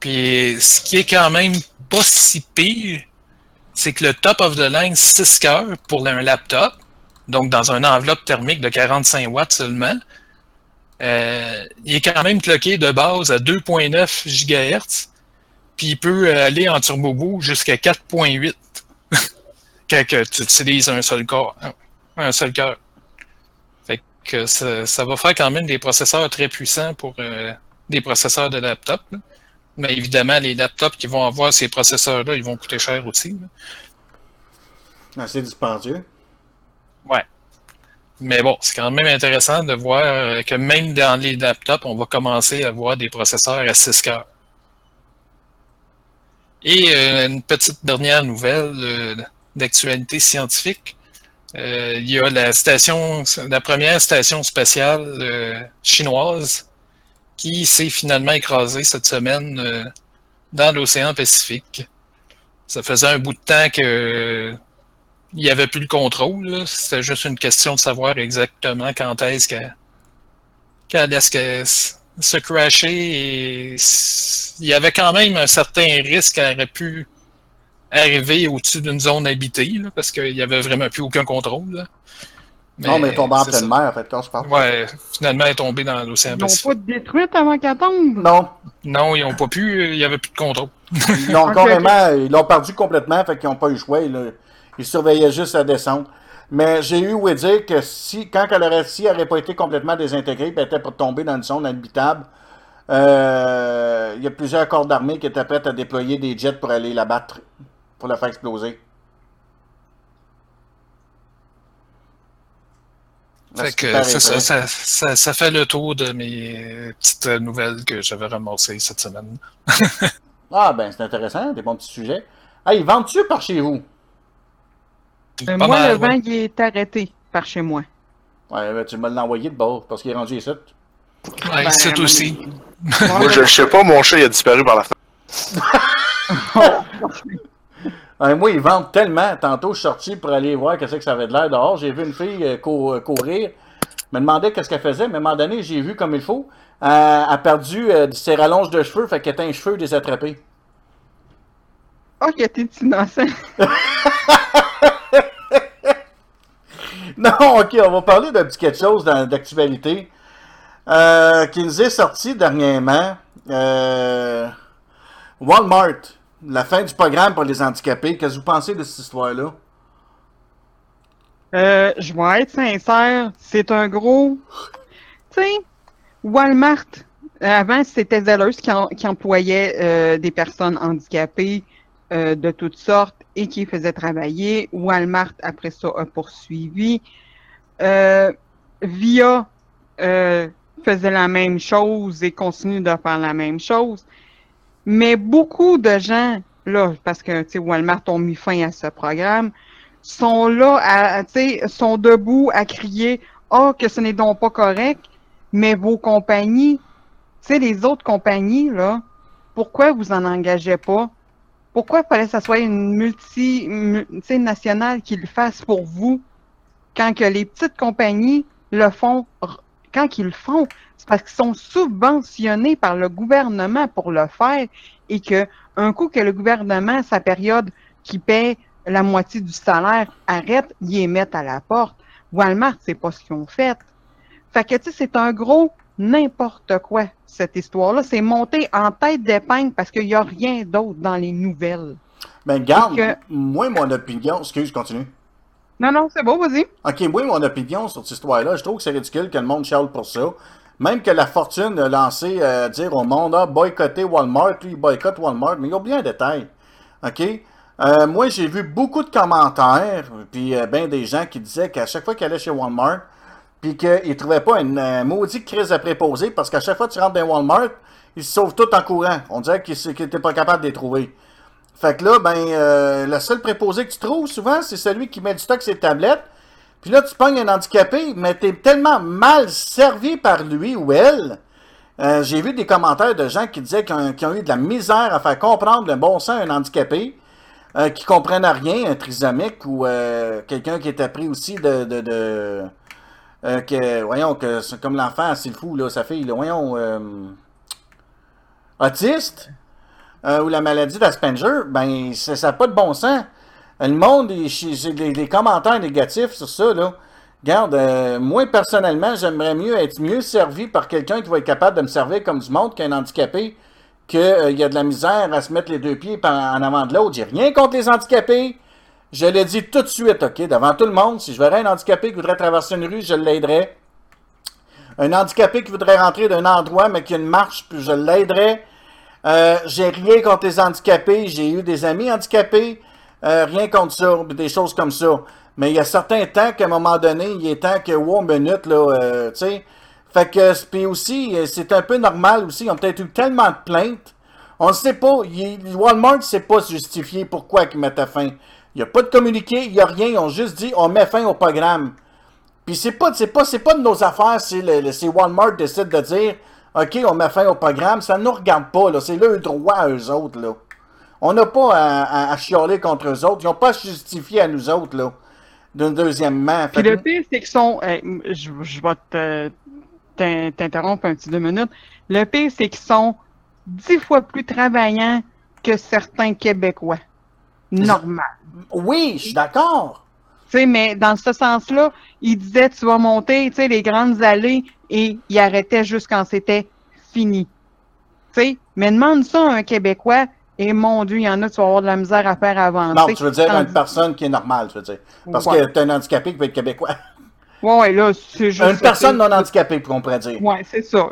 Puis ce qui est quand même pas c'est que le top of the line 6 cœurs pour un laptop, donc dans une enveloppe thermique de 45 watts seulement, euh, il est quand même cloqué de base à 2.9 GHz, puis il peut aller en turbo boost jusqu'à 4.8 quand tu utilises un seul corps, un seul cœur. Fait que ça, ça, va faire quand même des processeurs très puissants pour euh, des processeurs de laptop. là. Mais évidemment, les laptops qui vont avoir ces processeurs-là, ils vont coûter cher aussi. là. Assez dispendieux. Ouais. Mais bon, c'est quand même intéressant de voir euh, que même dans les laptops, on va commencer à voir des processeurs à 6 cœurs. Et euh, une petite dernière nouvelle euh, d'actualité scientifique. Il y a la station, la première station spatiale chinoise qui s'est finalement écrasée cette semaine dans l'océan Pacifique. Ça faisait un bout de temps que il n'y avait plus le contrôle. là. C'était juste une question de savoir exactement quand est-ce qu'elle qu'elle allait se, se crasher. Et il y avait quand même un certain risque qu'elle aurait pu arriver au-dessus d'une zone habitée, là, parce qu'il n'y avait vraiment plus aucun contrôle. là. non, mais tombe en c'est pleine ça. mer, en fait, quand je parle. Ouais, finalement, elle est tombée dans l'océan Ils n'ont Pacifique. pas détruite avant qu'elle tombe? Non. Non, ils n'ont pas pu, il n'y avait plus de contrôle. Ils l'ont carrément, ils l'ont perdu complètement, fait qu'ils n'ont pas eu le choix. Ils, ils surveillaient juste la descente. Mais j'ai eu ouï dire que si, quand elle aurait, si elle n'aurait pas été complètement désintégrée, puis elle était pour tomber dans une zone habitable, euh, il y a plusieurs corps d'armée qui étaient prêts à déployer des jets pour aller la battre, pour la faire exploser. Fait que ça, ça, ça, ça fait le tour de mes petites nouvelles que j'avais ramassées cette semaine. Ah, ben, c'est intéressant, des bons petits sujets. Ah, ils vendent-tu par chez vous? Euh, moi, mal, le vent, ouais. il est arrêté par chez moi. Ouais, ben, tu me l'as envoyé de bord, parce qu'il est rendu ici. Ouais, Ben, c'est aussi. Moi, je, je sais pas, mon chat, il a disparu par la fenêtre. Ouais, moi, ils vendent tellement. Tantôt, je suis sorti pour aller voir qu'est-ce que ça avait de l'air dehors. J'ai vu une fille euh, cour- euh, courir. me demandait qu'est-ce qu'elle faisait. Mais à un moment donné, j'ai vu comme il faut. Euh, elle a perdu euh, ses rallonges de cheveux, fait qu'elle a un cheveu des attrapés. Oh, que t'es innocent. Non, ok, on va parler d'un petit quelque chose d'actualité euh, qui nous est sorti dernièrement. Euh, Walmart, la fin du programme pour les handicapés. Qu'est-ce que vous pensez de cette histoire-là? Euh, je vais être sincère, c'est un gros. Tu sais, Walmart, avant, c'était Zellers qui, employait des personnes handicapées de toutes sortes et qui faisait travailler. Walmart, après ça, a poursuivi. Euh, Via euh, faisait la même chose et continue de faire la même chose. Mais beaucoup de gens, là, parce que, Walmart ont mis fin à ce programme, sont là, à, sont debout à crier Ah, que ce n'est donc pas correct, mais vos compagnies, tu sais, les autres compagnies, là, pourquoi vous en engagez pas? Pourquoi il fallait que ça soit une multi, mu- tu sais, nationale qui le fasse pour vous quand que les petites compagnies le font, quand qu'ils le font, c'est parce qu'ils sont subventionnés par le gouvernement pour le faire et que un coup que le gouvernement, sa période qui paie la moitié du salaire, arrête, ils les mettent à la porte. Walmart, c'est pas ce qu'ils ont fait. Fait tu sais, c'est un gros n'importe quoi, cette histoire-là. C'est monté en tête d'épingle parce qu'il n'y a rien d'autre dans les nouvelles. Ben, garde, Que- moi, mon opinion. Excuse, continue. Non, non, c'est bon, vas-y. Ok, moi, mon opinion sur cette histoire-là, je trouve que c'est ridicule que le monde chiale pour ça. Même que la fortune a lancé euh, dire au monde, ah, boycotter Walmart, lui, il boycotte Walmart, mais il y a oublié un détail. OK? Euh, moi, j'ai vu beaucoup de commentaires, puis euh, ben des gens qui disaient qu'à chaque fois qu'ils allaient chez Walmart, puis qu'ils ne trouvaient pas une euh, maudite crise de préposé, parce qu'à chaque fois que tu rentres dans Walmart, ils se sauvent tout en courant. On dirait qu'ils n'étaient pas capables de les trouver. Fait que là, ben, euh, le seul préposé que tu trouves souvent, c'est celui qui met du stock ses tablettes. Puis là, tu pognes un handicapé, mais t'es tellement mal servi par lui ou elle. Euh, J'ai vu des commentaires de gens qui disaient qu'ils ont, qu'ils ont eu de la misère à faire comprendre le bon sens à un handicapé, euh, qui comprennent rien, un trisomique ou euh, quelqu'un qui était pris aussi de. de, de euh, que, voyons, que c'est comme l'enfant, c'est le fou, là, sa fille, là, voyons, euh, autiste, euh, ou la maladie d'Asperger, ben, ça n'a pas de bon sens. Le monde, j'ai des, commentaires négatifs sur ça, là. Regarde, moi personnellement, j'aimerais mieux être mieux servi par quelqu'un qui va être capable de me servir comme du monde qu'un handicapé, qu'il y a de la misère à se mettre les deux pieds en avant de l'autre. J'ai rien contre les handicapés. Je l'ai dit tout de suite, OK, devant tout le monde. Si je verrais un handicapé qui voudrait traverser une rue, je l'aiderais. Un handicapé qui voudrait rentrer d'un endroit, mais qui a une marche, puis je l'aiderais. Euh, j'ai rien contre les handicapés. J'ai eu des amis handicapés. Euh, rien contre ça, des choses comme ça. Mais il y a certains temps qu'à un moment donné, il est temps que, wow, minute, là, euh, tu sais. Fait que, puis aussi, c'est un peu normal aussi. Ils ont peut-être eu tellement de plaintes. On ne sait pas. Walmart ne sait pas justifier pourquoi ils mettent fin. Il n'y a pas de communiqué, il n'y a rien. Ils ont juste dit, on met fin au programme. Puis c'est pas, c'est pas, c'est pas de nos affaires si le, le- si Walmart décide de dire OK, on met fin au programme, ça ne nous regarde pas, là. C'est leur droit à eux autres, là. On n'a pas à, à- à chialer contre eux autres. Ils n'ont pas à se justifier à nous autres, là. D'un deuxièmement. Puis le pire, c'est qu'ils sont. je, je vais te- t'in- t'interrompre un petit deux minutes. Le pire, c'est qu'ils sont dix fois plus travaillants que certains Québécois. Normal. Oui, je suis d'accord. Tu sais, mais dans ce sens-là, il disait tu vas monter, tu sais, les grandes allées et il arrêtait juste quand c'était fini. Tu sais, mais demande ça à un Québécois et mon Dieu, il y en a, tu vas avoir de la misère à faire avancer. Non, tu veux dire une personne qui est normale, tu veux dire. Parce Ouais. que tu un handicapé qui peut être québécois. Ouais, ouais, là, c'est juste. Une personne non handicapée, qu'on pourrait dire. Ouais, c'est ça.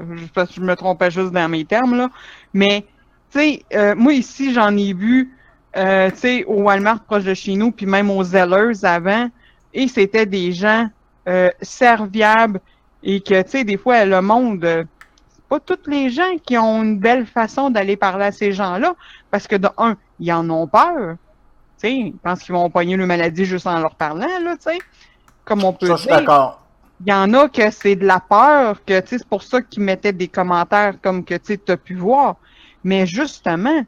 Je me trompais juste dans mes termes, là. Mais, tu sais, euh, moi ici, j'en ai vu, euh, tu sais, au Walmart proche de chez nous, puis même aux Zellers avant, et c'était des gens euh, serviables et que, tu sais, des fois, le monde, euh, c'est pas tous les gens qui ont une belle façon d'aller parler à ces gens-là, parce que, de un, ils en ont peur. Tu sais, ils pensent qu'ils vont pogner le maladie juste en leur parlant, là, tu sais. Comme on peut Ça, je suis dire. d'accord. Il y en a que c'est de la peur, que tu sais, c'est pour ça qu'ils mettaient des commentaires comme que tu as pu voir. Mais justement,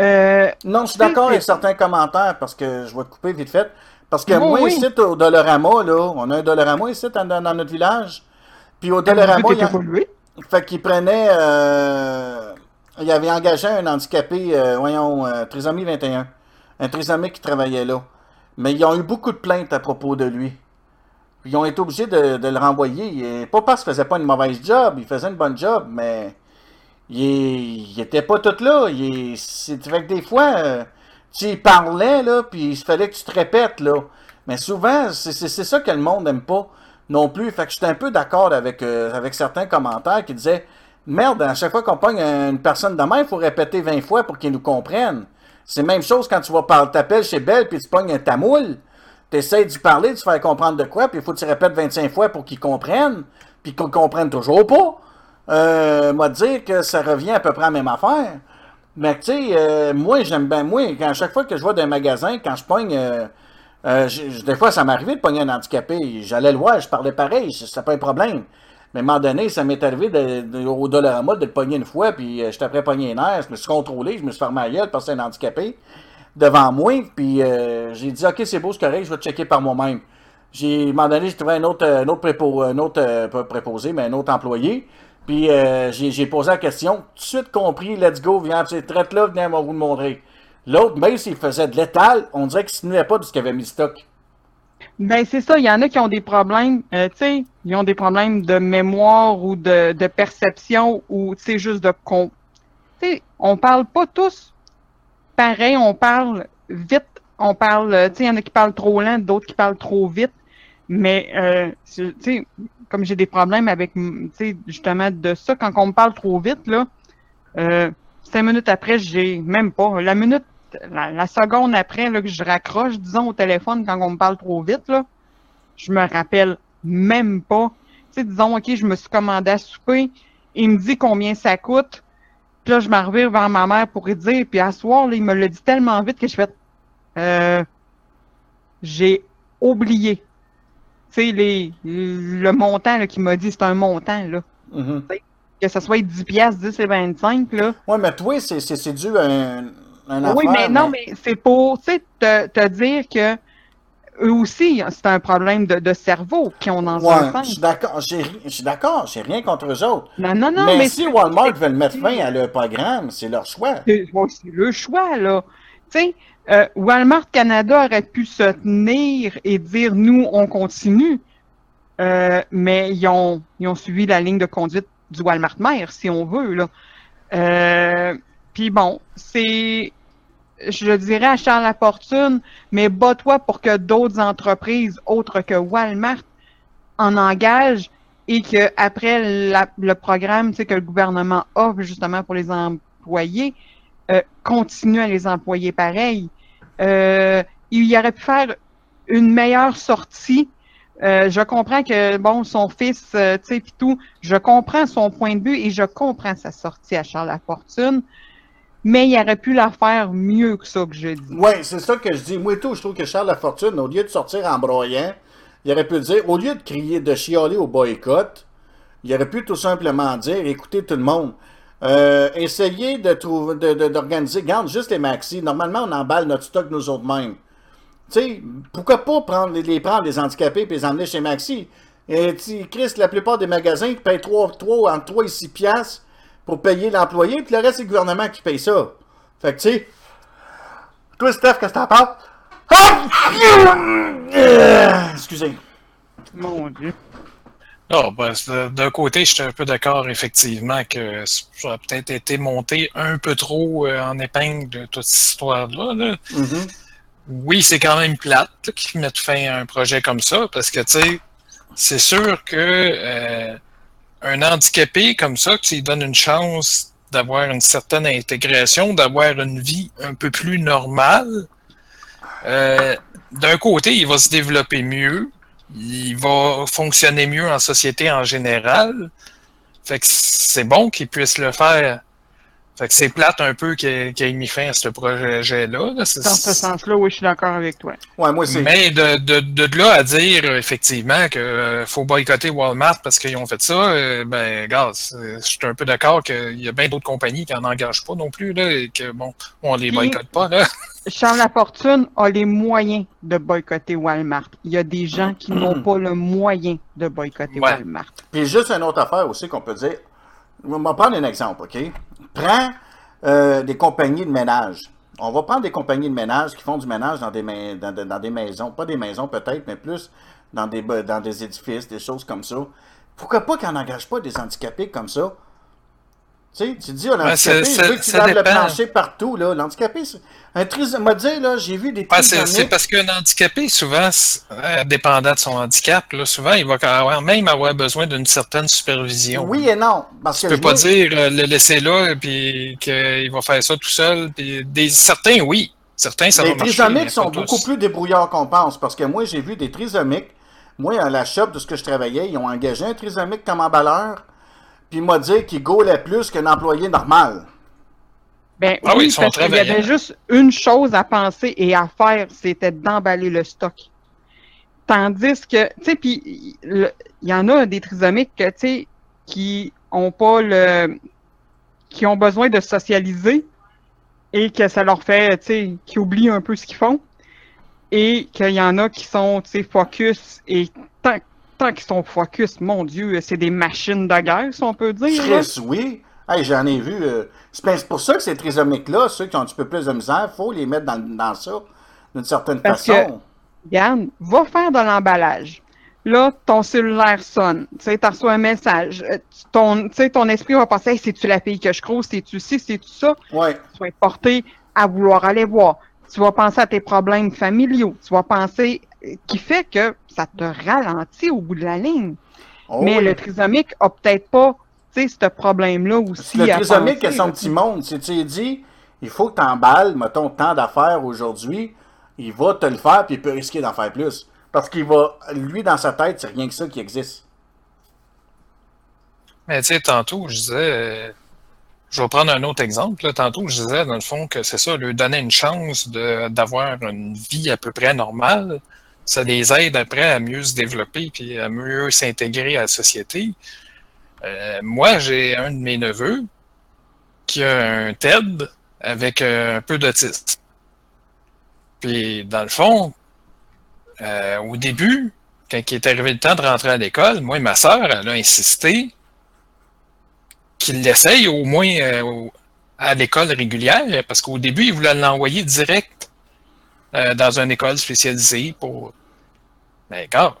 euh, Non, je suis d'accord avec certains commentaires parce que je vais te couper vite fait. Parce que moi, oui. ici, au Dolorama, là, on a un Dolorama ici dans, dans notre village. Puis au Dolorama, il y a- était pollué. fait qu'il prenait. euh, il avait engagé un handicapé, euh, voyons, euh, trisomie 21. Un trisomique qui travaillait là. Mais ils ont eu beaucoup de plaintes à propos de lui. Ils ont été obligés de, de le renvoyer. Et pas parce qu'il faisait pas une mauvaise job, il faisait une bonne job, mais il, est- il était pas tout là. C'est fait que des fois, euh, tu parlais, là, puis il fallait que tu te répètes, là. Mais souvent, c'est ça que le monde n'aime pas non plus. Fait que j'étais un peu d'accord avec, euh, avec certains commentaires qui disaient Merde, à chaque fois qu'on pogne une personne de main, il faut répéter 20 fois pour qu'ils nous comprennent. C'est la même chose quand tu vas par t'appelles chez Belle puis tu pognes un tamoul. Tu essaies d'y parler, de se faire comprendre de quoi, puis il faut que tu répètes 25 fois pour qu'ils comprennent, puis qu'ils comprennent toujours pas. Euh, moi, dire que ça revient à peu près à la même affaire. Mais tu sais, euh, moi, j'aime bien, moi, à chaque fois que je vais dans un magasin, quand je pogne, euh, euh, des fois, ça m'arrivait de pogner un handicapé. J'allais le voir, je parlais pareil, c'est pas un problème. Mais à un moment donné, ça m'est arrivé de, de- au Dollarama de le pogner une fois, puis j'étais après pogner un air, je me suis contrôlé, je me suis fermé la gueule parce que c'est un handicapé devant moi, puis j'ai dit, OK, c'est beau, c'est correct, je vais checker par moi-même. J'ai, à un moment donné, j'ai trouvé un autre, un autre, préposé, mais un autre employé, puis euh, j'ai, posé la question, tout de suite compris, let's go, viens, c'est traite là, viens, on va vous montrer. L'autre, même s'il faisait de l'étal, on dirait qu'il ne pas de ce qu'il avait mis stock. Ben c'est ça, il y en a qui ont des problèmes, euh, tu sais, ils ont des problèmes de mémoire ou de, perception ou sais juste de con. Tu sais, on parle pas tous pareil, on parle vite, on parle, tu sais, il y en a qui parlent trop lent, d'autres qui parlent trop vite, mais euh, c'est- tu sais, comme j'ai des problèmes avec, tu sais, justement de ça, quand on me parle trop vite là, euh, cinq minutes après, j'ai même pas la minute la, seconde après là, que je raccroche, disons, au téléphone quand on me parle trop vite, là, je me rappelle même pas. Tu sais, disons, OK, je me suis commandé à souper, il me dit combien ça coûte, puis là, je m'en revire vers ma mère pour lui dire, puis à soir, là, il me l'a dit tellement vite que je fais euh, j'ai oublié. Tu sais, les, le montant là, qu'il m'a dit, c'est un montant, là. Mhm. Sais, Que ce soit 10 piastres, 10 et 25, là. Ouais, mais toi, c'est, c'est, c'est dû à un, un Oui, mais non, mais c'est pour, tu sais, te, te dire que eux aussi, c'est un problème de, de cerveau qui ont dans Ouais, je suis d'accord, j'ai, je suis d'accord, j'ai rien contre eux autres. Non, non, non, mais, mais si Walmart veut mettre fin à leur programme, c'est leur choix. C'est ouais, c'est le choix, là. Tu sais, euh, Walmart Canada aurait pu se tenir et dire nous, on continue. Euh, mais ils ont, ils ont suivi la ligne de conduite du Walmart mère, si on veut. Là. Euh, Puis bon, c'est, je dirais à Charles Lafortune, mais bats-toi pour que d'autres entreprises autres que Walmart en engagent et que après la- le programme que le gouvernement offre justement pour les employés, euh, continue à les employer pareil. Euh, il y aurait pu faire une meilleure sortie. Euh, je comprends que, bon, son fils, euh, tu sais, pis tout, je comprends son point de vue et je comprends sa sortie à Charles Lafortune, mais il aurait pu la faire mieux que ça que je dis. Ouais, c'est ça que je dis. Moi et tout, je trouve que Charles Lafortune, au lieu de sortir en broyant, il aurait pu dire, au lieu de crier, de chialer au boycott, il aurait pu tout simplement dire, écoutez tout le monde, euh, essayez de trouver, de- de- d'organiser, garde juste les maxi. Normalement, on emballe notre stock nous autres mêmes. Tu sais, pourquoi pas prendre, les, prendre, les handicapés, puis les emmener chez Maxi? Et Chris, la plupart des magasins qui payent 3, 3, entre 3 et 6 piastres pour payer l'employé, puis le reste, c'est le gouvernement qui paye ça. Fait que, tu sais, toi, Steph, qu'est-ce que t'en penses? Ah! Excusez. Mon Dieu. Ah, ben, d'un côté, je suis un peu d'accord, effectivement, que ça a peut-être été monté un peu trop euh, en épingle de toute cette histoire-là. là. Mm-hmm. Oui, c'est quand même plate qu'ils mettent fin à un projet comme ça, parce que, tu sais, c'est sûr que euh, un handicapé comme ça, tu lui donnes une chance d'avoir une certaine intégration, d'avoir une vie un peu plus normale, euh, d'un côté, il va se développer mieux, il va fonctionner mieux en société en général. Fait que c'est bon qu'il puisse le faire. Fait que c'est plate un peu qu'il qu'il ait mis fin à ce projet-là. Dans ce sens-là, oui, je suis d'accord avec toi. Ouais, moi, c'est. Mais de, de, de là à dire euh, effectivement que euh, faut boycotter Walmart parce qu'ils ont fait ça, euh, ben gars, je suis un peu d'accord qu'il y a bien d'autres compagnies qui n'en engagent pas non plus, là, et que bon, on les boycotte pas, là. Charles Lafortune a les moyens de boycotter Walmart. Il y a des gens qui n'ont pas le moyen de boycotter Ouais. Walmart. Puis juste une autre affaire aussi qu'on peut dire. On va prendre un exemple, OK? Prends euh, des compagnies de ménage. On va prendre des compagnies de ménage qui font du ménage dans des, maisons. Pas des maisons peut-être, mais plus dans des, dans des édifices, des choses comme ça. Pourquoi pas qu'on n'engage pas des handicapés comme ça? Tu sais, tu dis Ben, l'handicapé, je veux c'est- qu'il lave le plancher partout, là. L'handicapé, c'est un tris... dit, là, j'ai vu des Ouais, c'est, parce qu'un handicapé, souvent, euh, dépendant de son handicap, là, souvent, il va avoir, même avoir besoin d'une certaine supervision. Oui et non. Parce Tu que peux pas dire euh, le laisser là puis qu'il va faire ça tout seul. Puis des, certains, oui. Certains, ça les va marcher. trisomiques sont beaucoup plus débrouillards qu'on pense. Parce que moi, j'ai vu des trisomiques. Moi, à la shop de ce que je travaillais, ils ont engagé un trisomique comme emballeur. Puis il m'a dit qu'il gaulait plus qu'un employé normal. Ben Ah oui, oui, ils sont parce qu'il y avait juste une chose à penser et à faire, c'était d'emballer le stock. Tandis que, tu sais, puis il y en a des trisomiques que, tu sais, qui ont pas le, qui ont besoin de socialiser et que ça leur fait, tu sais, qui oublient un peu ce qu'ils font et qu'il y en a qui sont, tu sais, focus et tant, tant qu'ils sont focus, mon Dieu, c'est des machines de guerre, si on peut dire. Chris, oui. Hey, J'en ai vu. euh, c'est pour ça que ces trisomiques-là, ceux qui ont un petit peu plus de misère, il faut les mettre dans, dans ça d'une certaine Parce façon. Regarde, va faire de l'emballage. Là, ton cellulaire sonne. Tu reçu un message. Euh, Ton, ton esprit va penser, hey, c'est-tu la fille que je croise? C'est-tu ci? C'est-tu ça? Ouais. Tu vas être porté à vouloir aller voir. Tu vas penser à tes problèmes familiaux. Tu vas penser, euh, qui fait que ça te ralentit au bout de la ligne. Oh Mais oui. le trisomique a peut-être pas, ce problème-là aussi. Le trisomique a son là. petit monde. Si tu lui dis, il faut que tu emballes, mettons, tant d'affaires aujourd'hui, il va te le faire, puis il peut risquer d'en faire plus. Parce qu'il va, lui, dans sa tête, c'est rien que ça qui existe. Mais tu sais, tantôt, je disais, euh, je vais prendre un autre exemple. là. Tantôt, je disais, dans le fond, que c'est ça, lui donner une chance de- d'avoir une vie à peu près normale. Ça les aide après à mieux se développer puis à mieux s'intégrer à la société. Euh, moi, j'ai un de mes neveux qui a un TED avec euh, un peu d'autisme. Puis, dans le fond, euh, au début, quand il est arrivé le temps de rentrer à l'école, moi et ma sœur, elle a insisté qu'il l'essaye au moins à l'école régulière, parce qu'au début, il voulait l'envoyer direct euh, dans une école spécialisée pour. Mais gars,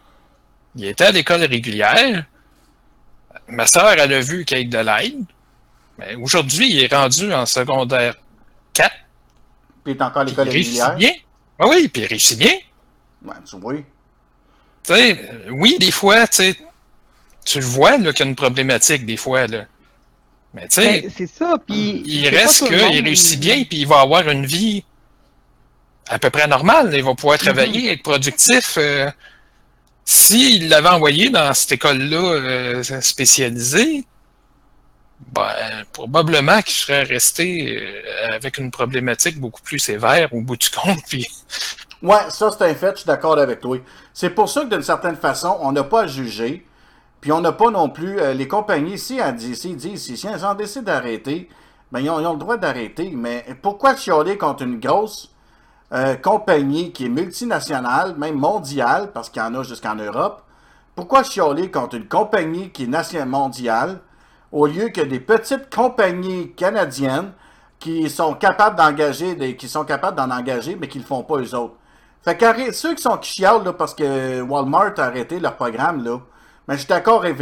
Il était à l'école régulière. Ma soeur, elle a vu qu'il y a de l'aide. Mais aujourd'hui, il est rendu en secondaire 4. Puis il est encore à l'école Il réussit régulière? bien. Ah oui, puis il réussit bien. Ouais, tu vois. Tu sais, euh, oui, des fois, tu sais, tu le vois là, qu'il y a une problématique, des fois. Là. Mais tu sais, Ben, c'est ça, puis... il reste qu'il réussit bien, puis il va avoir une vie à peu près normale. Il va pouvoir travailler, être productif. euh, S'il l'avait envoyé dans cette école-là euh, spécialisée, ben, probablement qu'il serait resté euh, avec une problématique beaucoup plus sévère au bout du compte. Puis, Ouais, ça c'est un fait, je suis d'accord avec toi. C'est pour ça que d'une certaine façon, on n'a pas à juger, puis on n'a pas non plus, euh, les compagnies, si elles disent, si, elles ont décidé d'arrêter, ben ils ont, ils ont le droit d'arrêter, mais pourquoi chialer contre une grosse euh, compagnie qui est multinationale, même mondiale, parce qu'il y en a jusqu'en Europe, pourquoi chialer contre une compagnie qui est nationale mondiale, au lieu que des petites compagnies canadiennes qui sont capables d'engager, qui sont capables d'en engager, mais qui le font pas eux autres? Fait qu'arrête, ceux qui sont qui chialent là, parce que Walmart a arrêté leur programme, là, mais je suis d'accord avec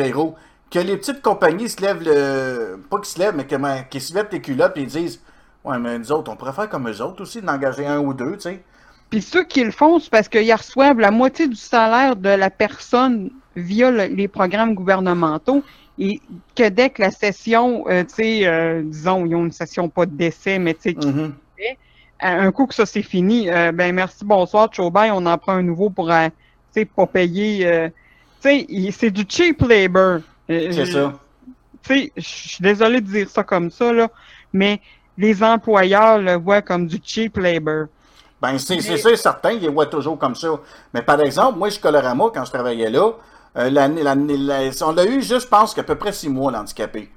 que les petites compagnies se lèvent le. Pas qu'ils se lèvent, mais que, qu'ils se mettent les culottes et disent Ouais, mais nous autres, on pourrait faire comme eux autres aussi, d'engager un ou deux, tu sais. Puis ceux qui le font, c'est parce qu'ils reçoivent la moitié du salaire de la personne via le- les programmes gouvernementaux et que dès que la session, euh, tu sais, euh, disons, ils ont une session pas de décès, mais tu sais, Mhm. fait, euh, un coup que ça c'est fini, euh, ben merci, bonsoir, ciao, bye, on en prend un nouveau pour, tu sais, pas payer, tu sais, c'est du cheap labor. C'est ça. tu sais, je suis désolé de dire ça comme ça, là, mais les employeurs le voient comme du cheap labor. Ben, c'est c'est ça, certain, ils les voient toujours comme ça. Mais par exemple, moi, je suis Colorama, quand je travaillais là, euh, l'année- l'année- la- on l'a eu juste, je pense, qu'à peu près six mois, l'handicapé.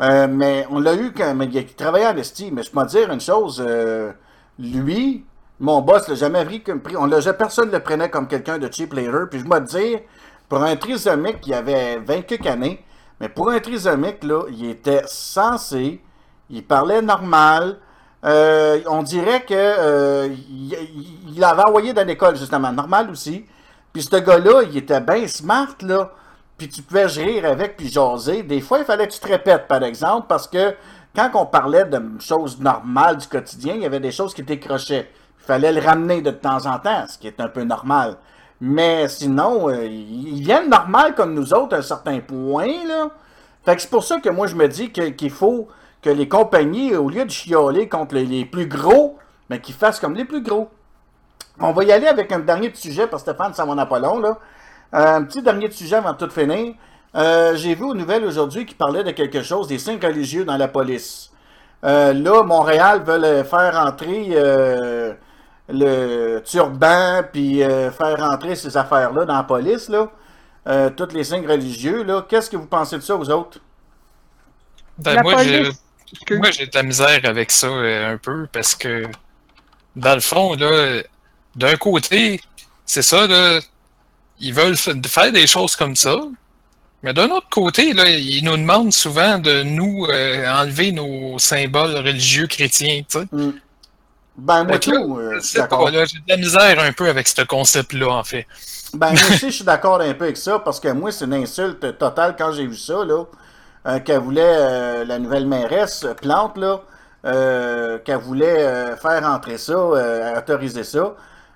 Euh, mais on l'a eu quand mais il travaillait à l'esti. Mais je peux dire une chose, euh, lui, mon boss l'a jamais pris comme. On l'a personne ne le prenait comme quelqu'un de cheap later. Puis je vais te dire, pour un trisomique qui avait 20 quelques années, mais pour un trisomique, là, il était censé, il parlait normal. Euh, on dirait que euh, il, il- il l'avait envoyé dans l'école, justement, normal aussi. Puis ce gars-là, il était bien smart, là. Puis tu pouvais rire avec, puis jaser. Des fois, il fallait que tu te répètes, par exemple, parce que quand on parlait de choses normales du quotidien, il y avait des choses qui décrochaient. Il fallait le ramener de temps en temps, ce qui est un peu normal. Mais sinon, euh, ils viennent normal comme nous autres à un certain point, là. Fait que c'est pour ça que moi, je me dis qu'il faut que les compagnies, au lieu de chialer contre les, les plus gros, mais qu'ils fassent comme les plus gros. On va y aller avec un dernier petit sujet, parce que Stéphane, ça m'en a pas long, là. Euh, un petit dernier petit sujet avant de tout finir. Euh, J'ai vu aux nouvelles aujourd'hui qui parlait de quelque chose, des signes religieux dans la police. Euh, là, Montréal veut faire entrer euh, le turban, puis euh, faire rentrer ces affaires-là dans la police, là. Euh, tous les signes religieux, là. Qu'est-ce que vous pensez de ça, vous autres? Ben, La moi, j'ai, police, moi, j'ai de la misère avec ça euh, un peu parce que, dans le fond, là, d'un côté, c'est ça, là, ils veulent fa- faire des choses comme ça, mais d'un autre côté, là, ils nous demandent souvent de nous euh, enlever nos symboles religieux chrétiens, tu sais. Ben, moi, tout, euh, j'ai de la misère un peu avec ce concept-là, en fait. Ben, moi aussi, je suis d'accord un peu avec ça, parce que moi, c'est une insulte totale quand j'ai vu ça, là, qu'elle voulait, euh, la nouvelle mairesse, euh, Plante, là, euh, qu'elle voulait euh, faire entrer ça, euh, autoriser ça,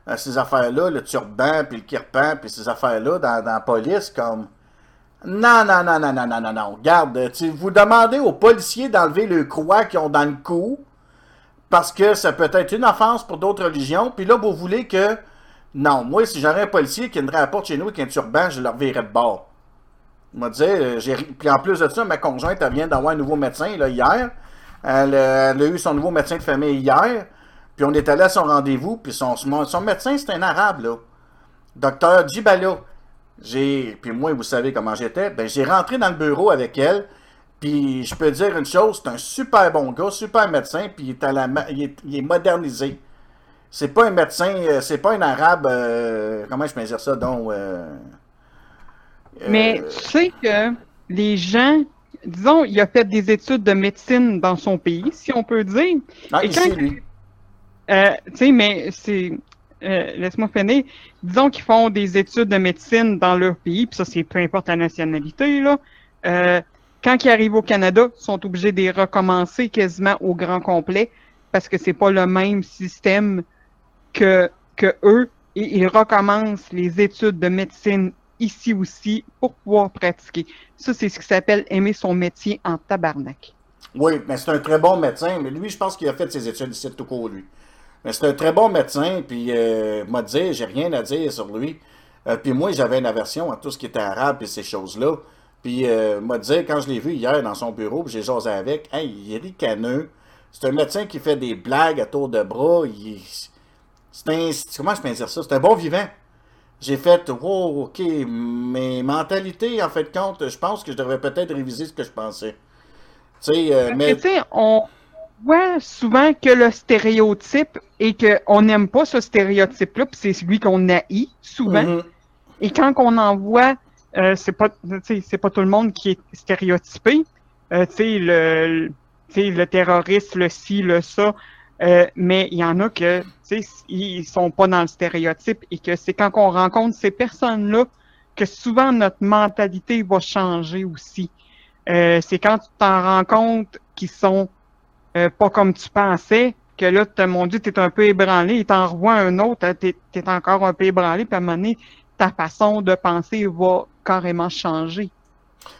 euh, ces affaires-là, le turban, puis le kirpan, puis ces affaires-là dans, la police, comme... Non, non, non, non, non, non, non, non. Regarde, tu, vous demandez aux policiers d'enlever le croix qu'ils ont dans le cou, parce que ça peut être une offense pour d'autres religions, puis là, vous voulez que... Non, moi, si j'aurais un policier qui viendrait à la porte chez nous avec un turban, je le reverrais de bord. M'a dit, euh, puis en plus de ça, ma conjointe, elle vient d'avoir un nouveau médecin, là, hier. Elle, euh, elle a eu son nouveau médecin de famille hier. Puis on est allé à son rendez-vous, puis son, son, médecin, c'est un arabe, là. Docteur Djibala. Puis moi, vous savez comment j'étais, ben j'ai rentré dans le bureau avec elle, puis je peux dire une chose, c'est un super bon gars, super médecin, puis il est, à la il est, il est modernisé. C'est pas un médecin, euh, c'est pas un arabe, comment je peux dire ça, donc... Mais euh, tu sais que les gens, disons, il a fait des études de médecine dans son pays, si on peut dire. Ah, Et ici, quand- lui. Euh, tu sais, mais c'est euh, laisse-moi finir. Disons qu'ils font des études de médecine dans leur pays, puis ça, c'est peu importe la nationalité, là. Euh, quand ils arrivent au Canada, ils sont obligés de les recommencer quasiment au grand complet parce que c'est pas le même système que, que eux. Et ils recommencent les études de médecine ici aussi pour pouvoir pratiquer. Ça, c'est ce qui s'appelle aimer son métier en tabarnak. Oui, mais c'est un très bon médecin. Mais lui, je pense qu'il a fait ses études ici tout court, lui. Mais c'est un très bon médecin, puis euh, m'a dit, j'ai rien à dire sur lui. Euh, puis moi, j'avais une aversion à tout ce qui était arabe et ces choses-là. Puis euh, m'a dit, quand je l'ai vu hier dans son bureau, puis j'ai jasé avec, hey, il est ricaneux. C'est un médecin qui fait des blagues à tour de bras. Il... C'est un... Comment je peux dire ça? C'est un bon vivant. J'ai fait, wow, ok, mes mentalités, en fait, compte, je pense que je devrais peut-être réviser ce que je pensais. Tu sais, euh, mais. Tu sais, on voit souvent que le stéréotype et qu'on n'aime pas ce stéréotype-là, puis c'est celui qu'on haït souvent. Mhm. Et quand on en voit, euh, c'est pas, pas tout le monde qui est stéréotypé. Euh, tu sais, le, tu sais, le terroriste, le ci, le ça. Euh, mais il y en a que, tu sais, ils sont pas dans le stéréotype et que c'est quand on rencontre ces personnes-là que souvent notre mentalité va changer aussi. Euh, c'est quand tu t'en rends compte qu'ils sont euh, pas comme tu pensais, que là, mon Dieu, t'es un peu ébranlé, il t'en revoit un autre, hein, t'es es encore un peu ébranlé, puis à un moment donné, ta façon de penser va carrément changer.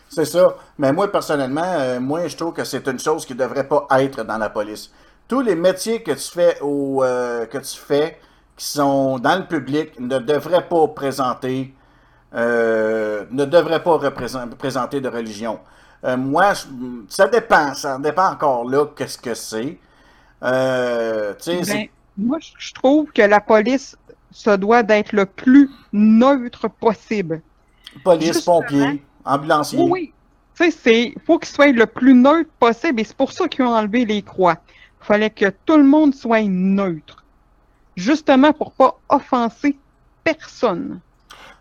C'est ça. Mais moi, personnellement, moi, je trouve que c'est une chose qui ne devrait pas être dans la police. Tous les métiers que tu fais euh, que tu fais, qui sont dans le public, ne devraient pas présenter, euh, ne devraient pas présenter de religion. Euh, moi, je- ça dépend. Ça dépend encore là, qu'est-ce que c'est. Ben, moi, je- trouve que la police se doit d'être le plus neutre possible. police, justement- pompiers, ambulanciers. Oui, oui. Tu sais, c'est, faut qu'ils soient le plus neutre possible et c'est pour ça qu'ils ont enlevé les croix. Il fallait que tout le monde soit neutre. Justement pour pas offenser personne.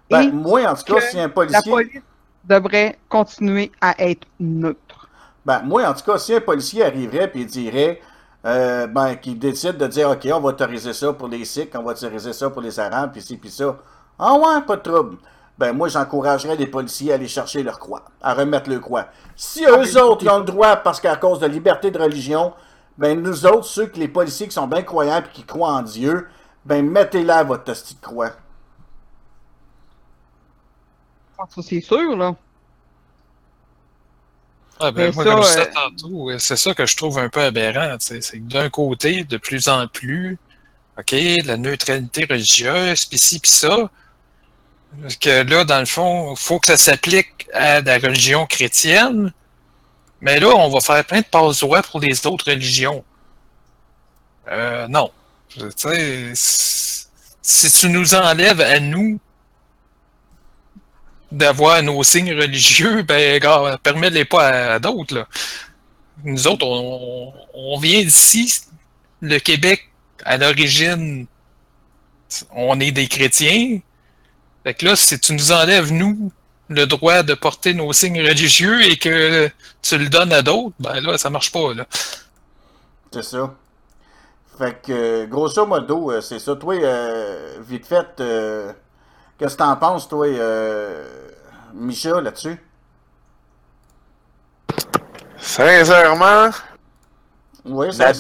Ben, Et moi, en tout cas, si un La policier. police devrait continuer à être neutre. Ben, moi, en tout cas, si un policier arriverait et dirait, euh, ben, qu'il décide de dire, OK, on va autoriser ça pour les Sikhs, on va autoriser ça pour les Arabes, puis ci, puis ça. Ah ouais, pas de trouble. Ben, moi, j'encouragerais les policiers à aller chercher leur croix, à remettre leur croix. Si eux autres, ils ont le droit, parce qu'à cause de liberté de religion, ben, nous autres, ceux que les policiers qui sont bien croyants et qui croient en Dieu, ben, mettez-la votre hostie de croix. Ah, Ça, c'est sûr, là. Ah ben, moi, ça, comme je disais euh, tantôt, euh, c'est ça que je trouve un peu aberrant. C'est que d'un côté, de plus en plus, OK, la neutralité religieuse, pis ci, pis ça, que là, dans le fond, il faut que ça s'applique à la religion chrétienne, mais là, on va faire plein de passe-droits pour les autres religions. Euh, non. Tu sais, si tu nous enlèves à nous d'avoir nos signes religieux, ben, gars, permets-les pas à, à d'autres, là. Nous autres, on, on vient d'ici, le Québec, à l'origine, on est des chrétiens. Fait que là, si tu nous enlèves, nous, le droit de porter nos signes religieux et que tu le donnes à d'autres, ben là, ça marche pas, là. C'est ça. Fait que, grosso modo, euh, c'est ça. Toi, euh, vite fait, euh, qu'est-ce que t'en penses, toi, euh, Micha, là-dessus? Sincèrement, Oui, ça.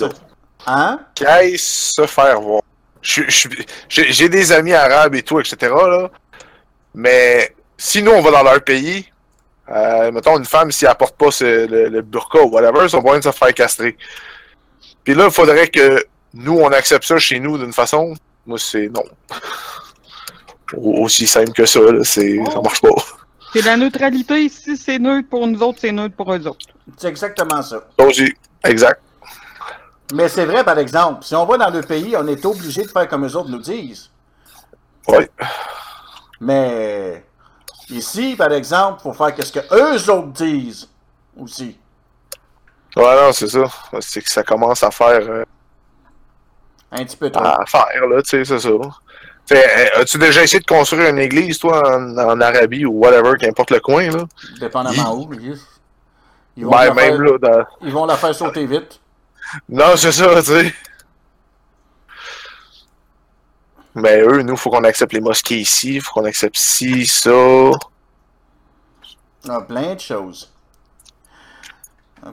Hein? Qu'est-ce se faire voir? J'ai des amis arabes et tout, etc. Là. Mais si nous, on va dans leur pays, euh, mettons une femme, si elle porte pas ce- le, le burqa ou whatever, ils sont moyen de se faire castrer. Puis là, il faudrait que nous, on accepte ça chez nous d'une façon. Moi, c'est non. Au- Aussi simple que ça, là, c'est ça marche pas. C'est la neutralité. Si c'est neutre pour nous autres, c'est neutre pour eux autres. C'est exactement ça. Donc, exact. Mais c'est vrai, par exemple, si on va dans le pays, on est obligé de faire comme eux autres nous disent. Oui. Mais ici, par exemple, il faut faire ce que eux autres disent aussi. Ouais, non, c'est ça. C'est que ça commence à faire. euh, Un petit peu trop. à faire, là, tu sais, c'est ça. Euh, As-tu déjà essayé de construire une église, toi, en, en Arabie ou whatever, qu'importe le coin, là? Dépendamment où. Ils, ils vont Ben, même faire, là, dans... ils vont la faire sauter vite. Non, c'est ça, tu sais. Mais eux, nous, faut qu'on accepte les mosquées ici, faut qu'on accepte ci, ça. Ah, plein de choses.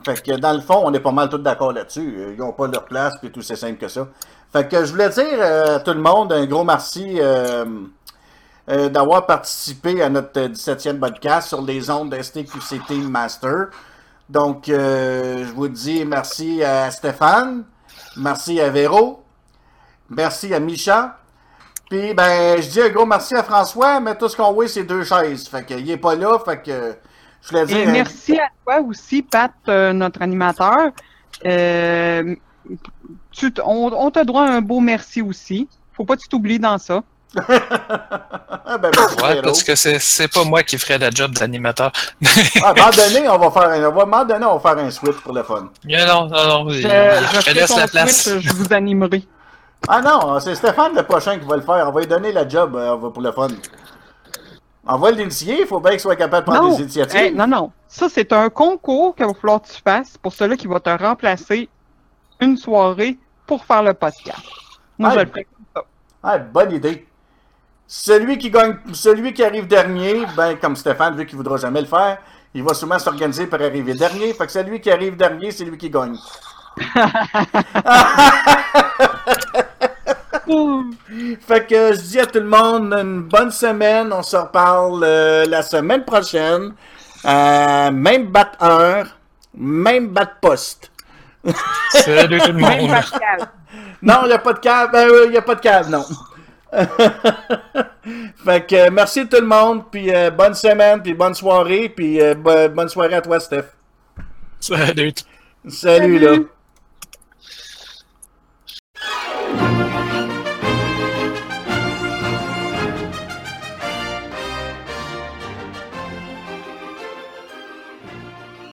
Fait que dans le fond, on est pas mal tous d'accord là-dessus. Ils n'ont pas leur place, puis tout c'est simple que ça. Fait que je voulais dire euh, à tout le monde un gros merci euh, euh, d'avoir participé à notre 17e podcast sur les ondes STQCT Master. Donc, je vous dis merci à Stéphane, merci à Véro, merci à Micha. Puis, ben, je dis un gros merci à François, mais tout ce qu'on voit, c'est deux chaises. Fait qu'il est pas là, fait que je voulais dire... Et merci à toi aussi, Pat, euh, notre animateur. Euh, tu on, on te doit un beau merci aussi. Faut pas que tu t'oublies dans ça. Ah, ben, merci, Ouais, parce que c'est c'est pas moi qui ferais la job d'animateur. Ah, à un moment donné, on va faire un, on va- donné, on va faire un switch pour le fun. Mais non, non, non, Je, je, je je te laisse la place. Switch, je vous animerai. Ah non, c'est Stéphane le prochain qui va le faire. On va lui donner la job euh, pour le fun. On va l'initier, il faut bien qu'il soit capable de prendre Non, des initiatives. hey, non, non. Ça, c'est un concours qu'il va falloir que tu fasses pour celui qui va te remplacer une soirée pour faire le podcast. Moi, Ah, je le ferai comme ça. Ah, bonne idée. Celui qui gagne, celui qui arrive dernier, ben, comme Stéphane, vu qu'il voudra jamais le faire, il va sûrement s'organiser pour arriver dernier. Fait que celui qui arrive dernier, c'est lui qui gagne. fait que je dis à tout le monde une bonne semaine. On se reparle euh, la semaine prochaine. Euh, même bat heure, même bat poste. Salut tout le monde. Non, il n'y a pas de câble. Ben, euh, Il n'y a pas de câble, non. fait que euh, merci tout le monde, puis euh, bonne semaine, puis bonne soirée, puis euh, bo- bonne soirée à toi, Steph. Salut. Salut, Salut. là.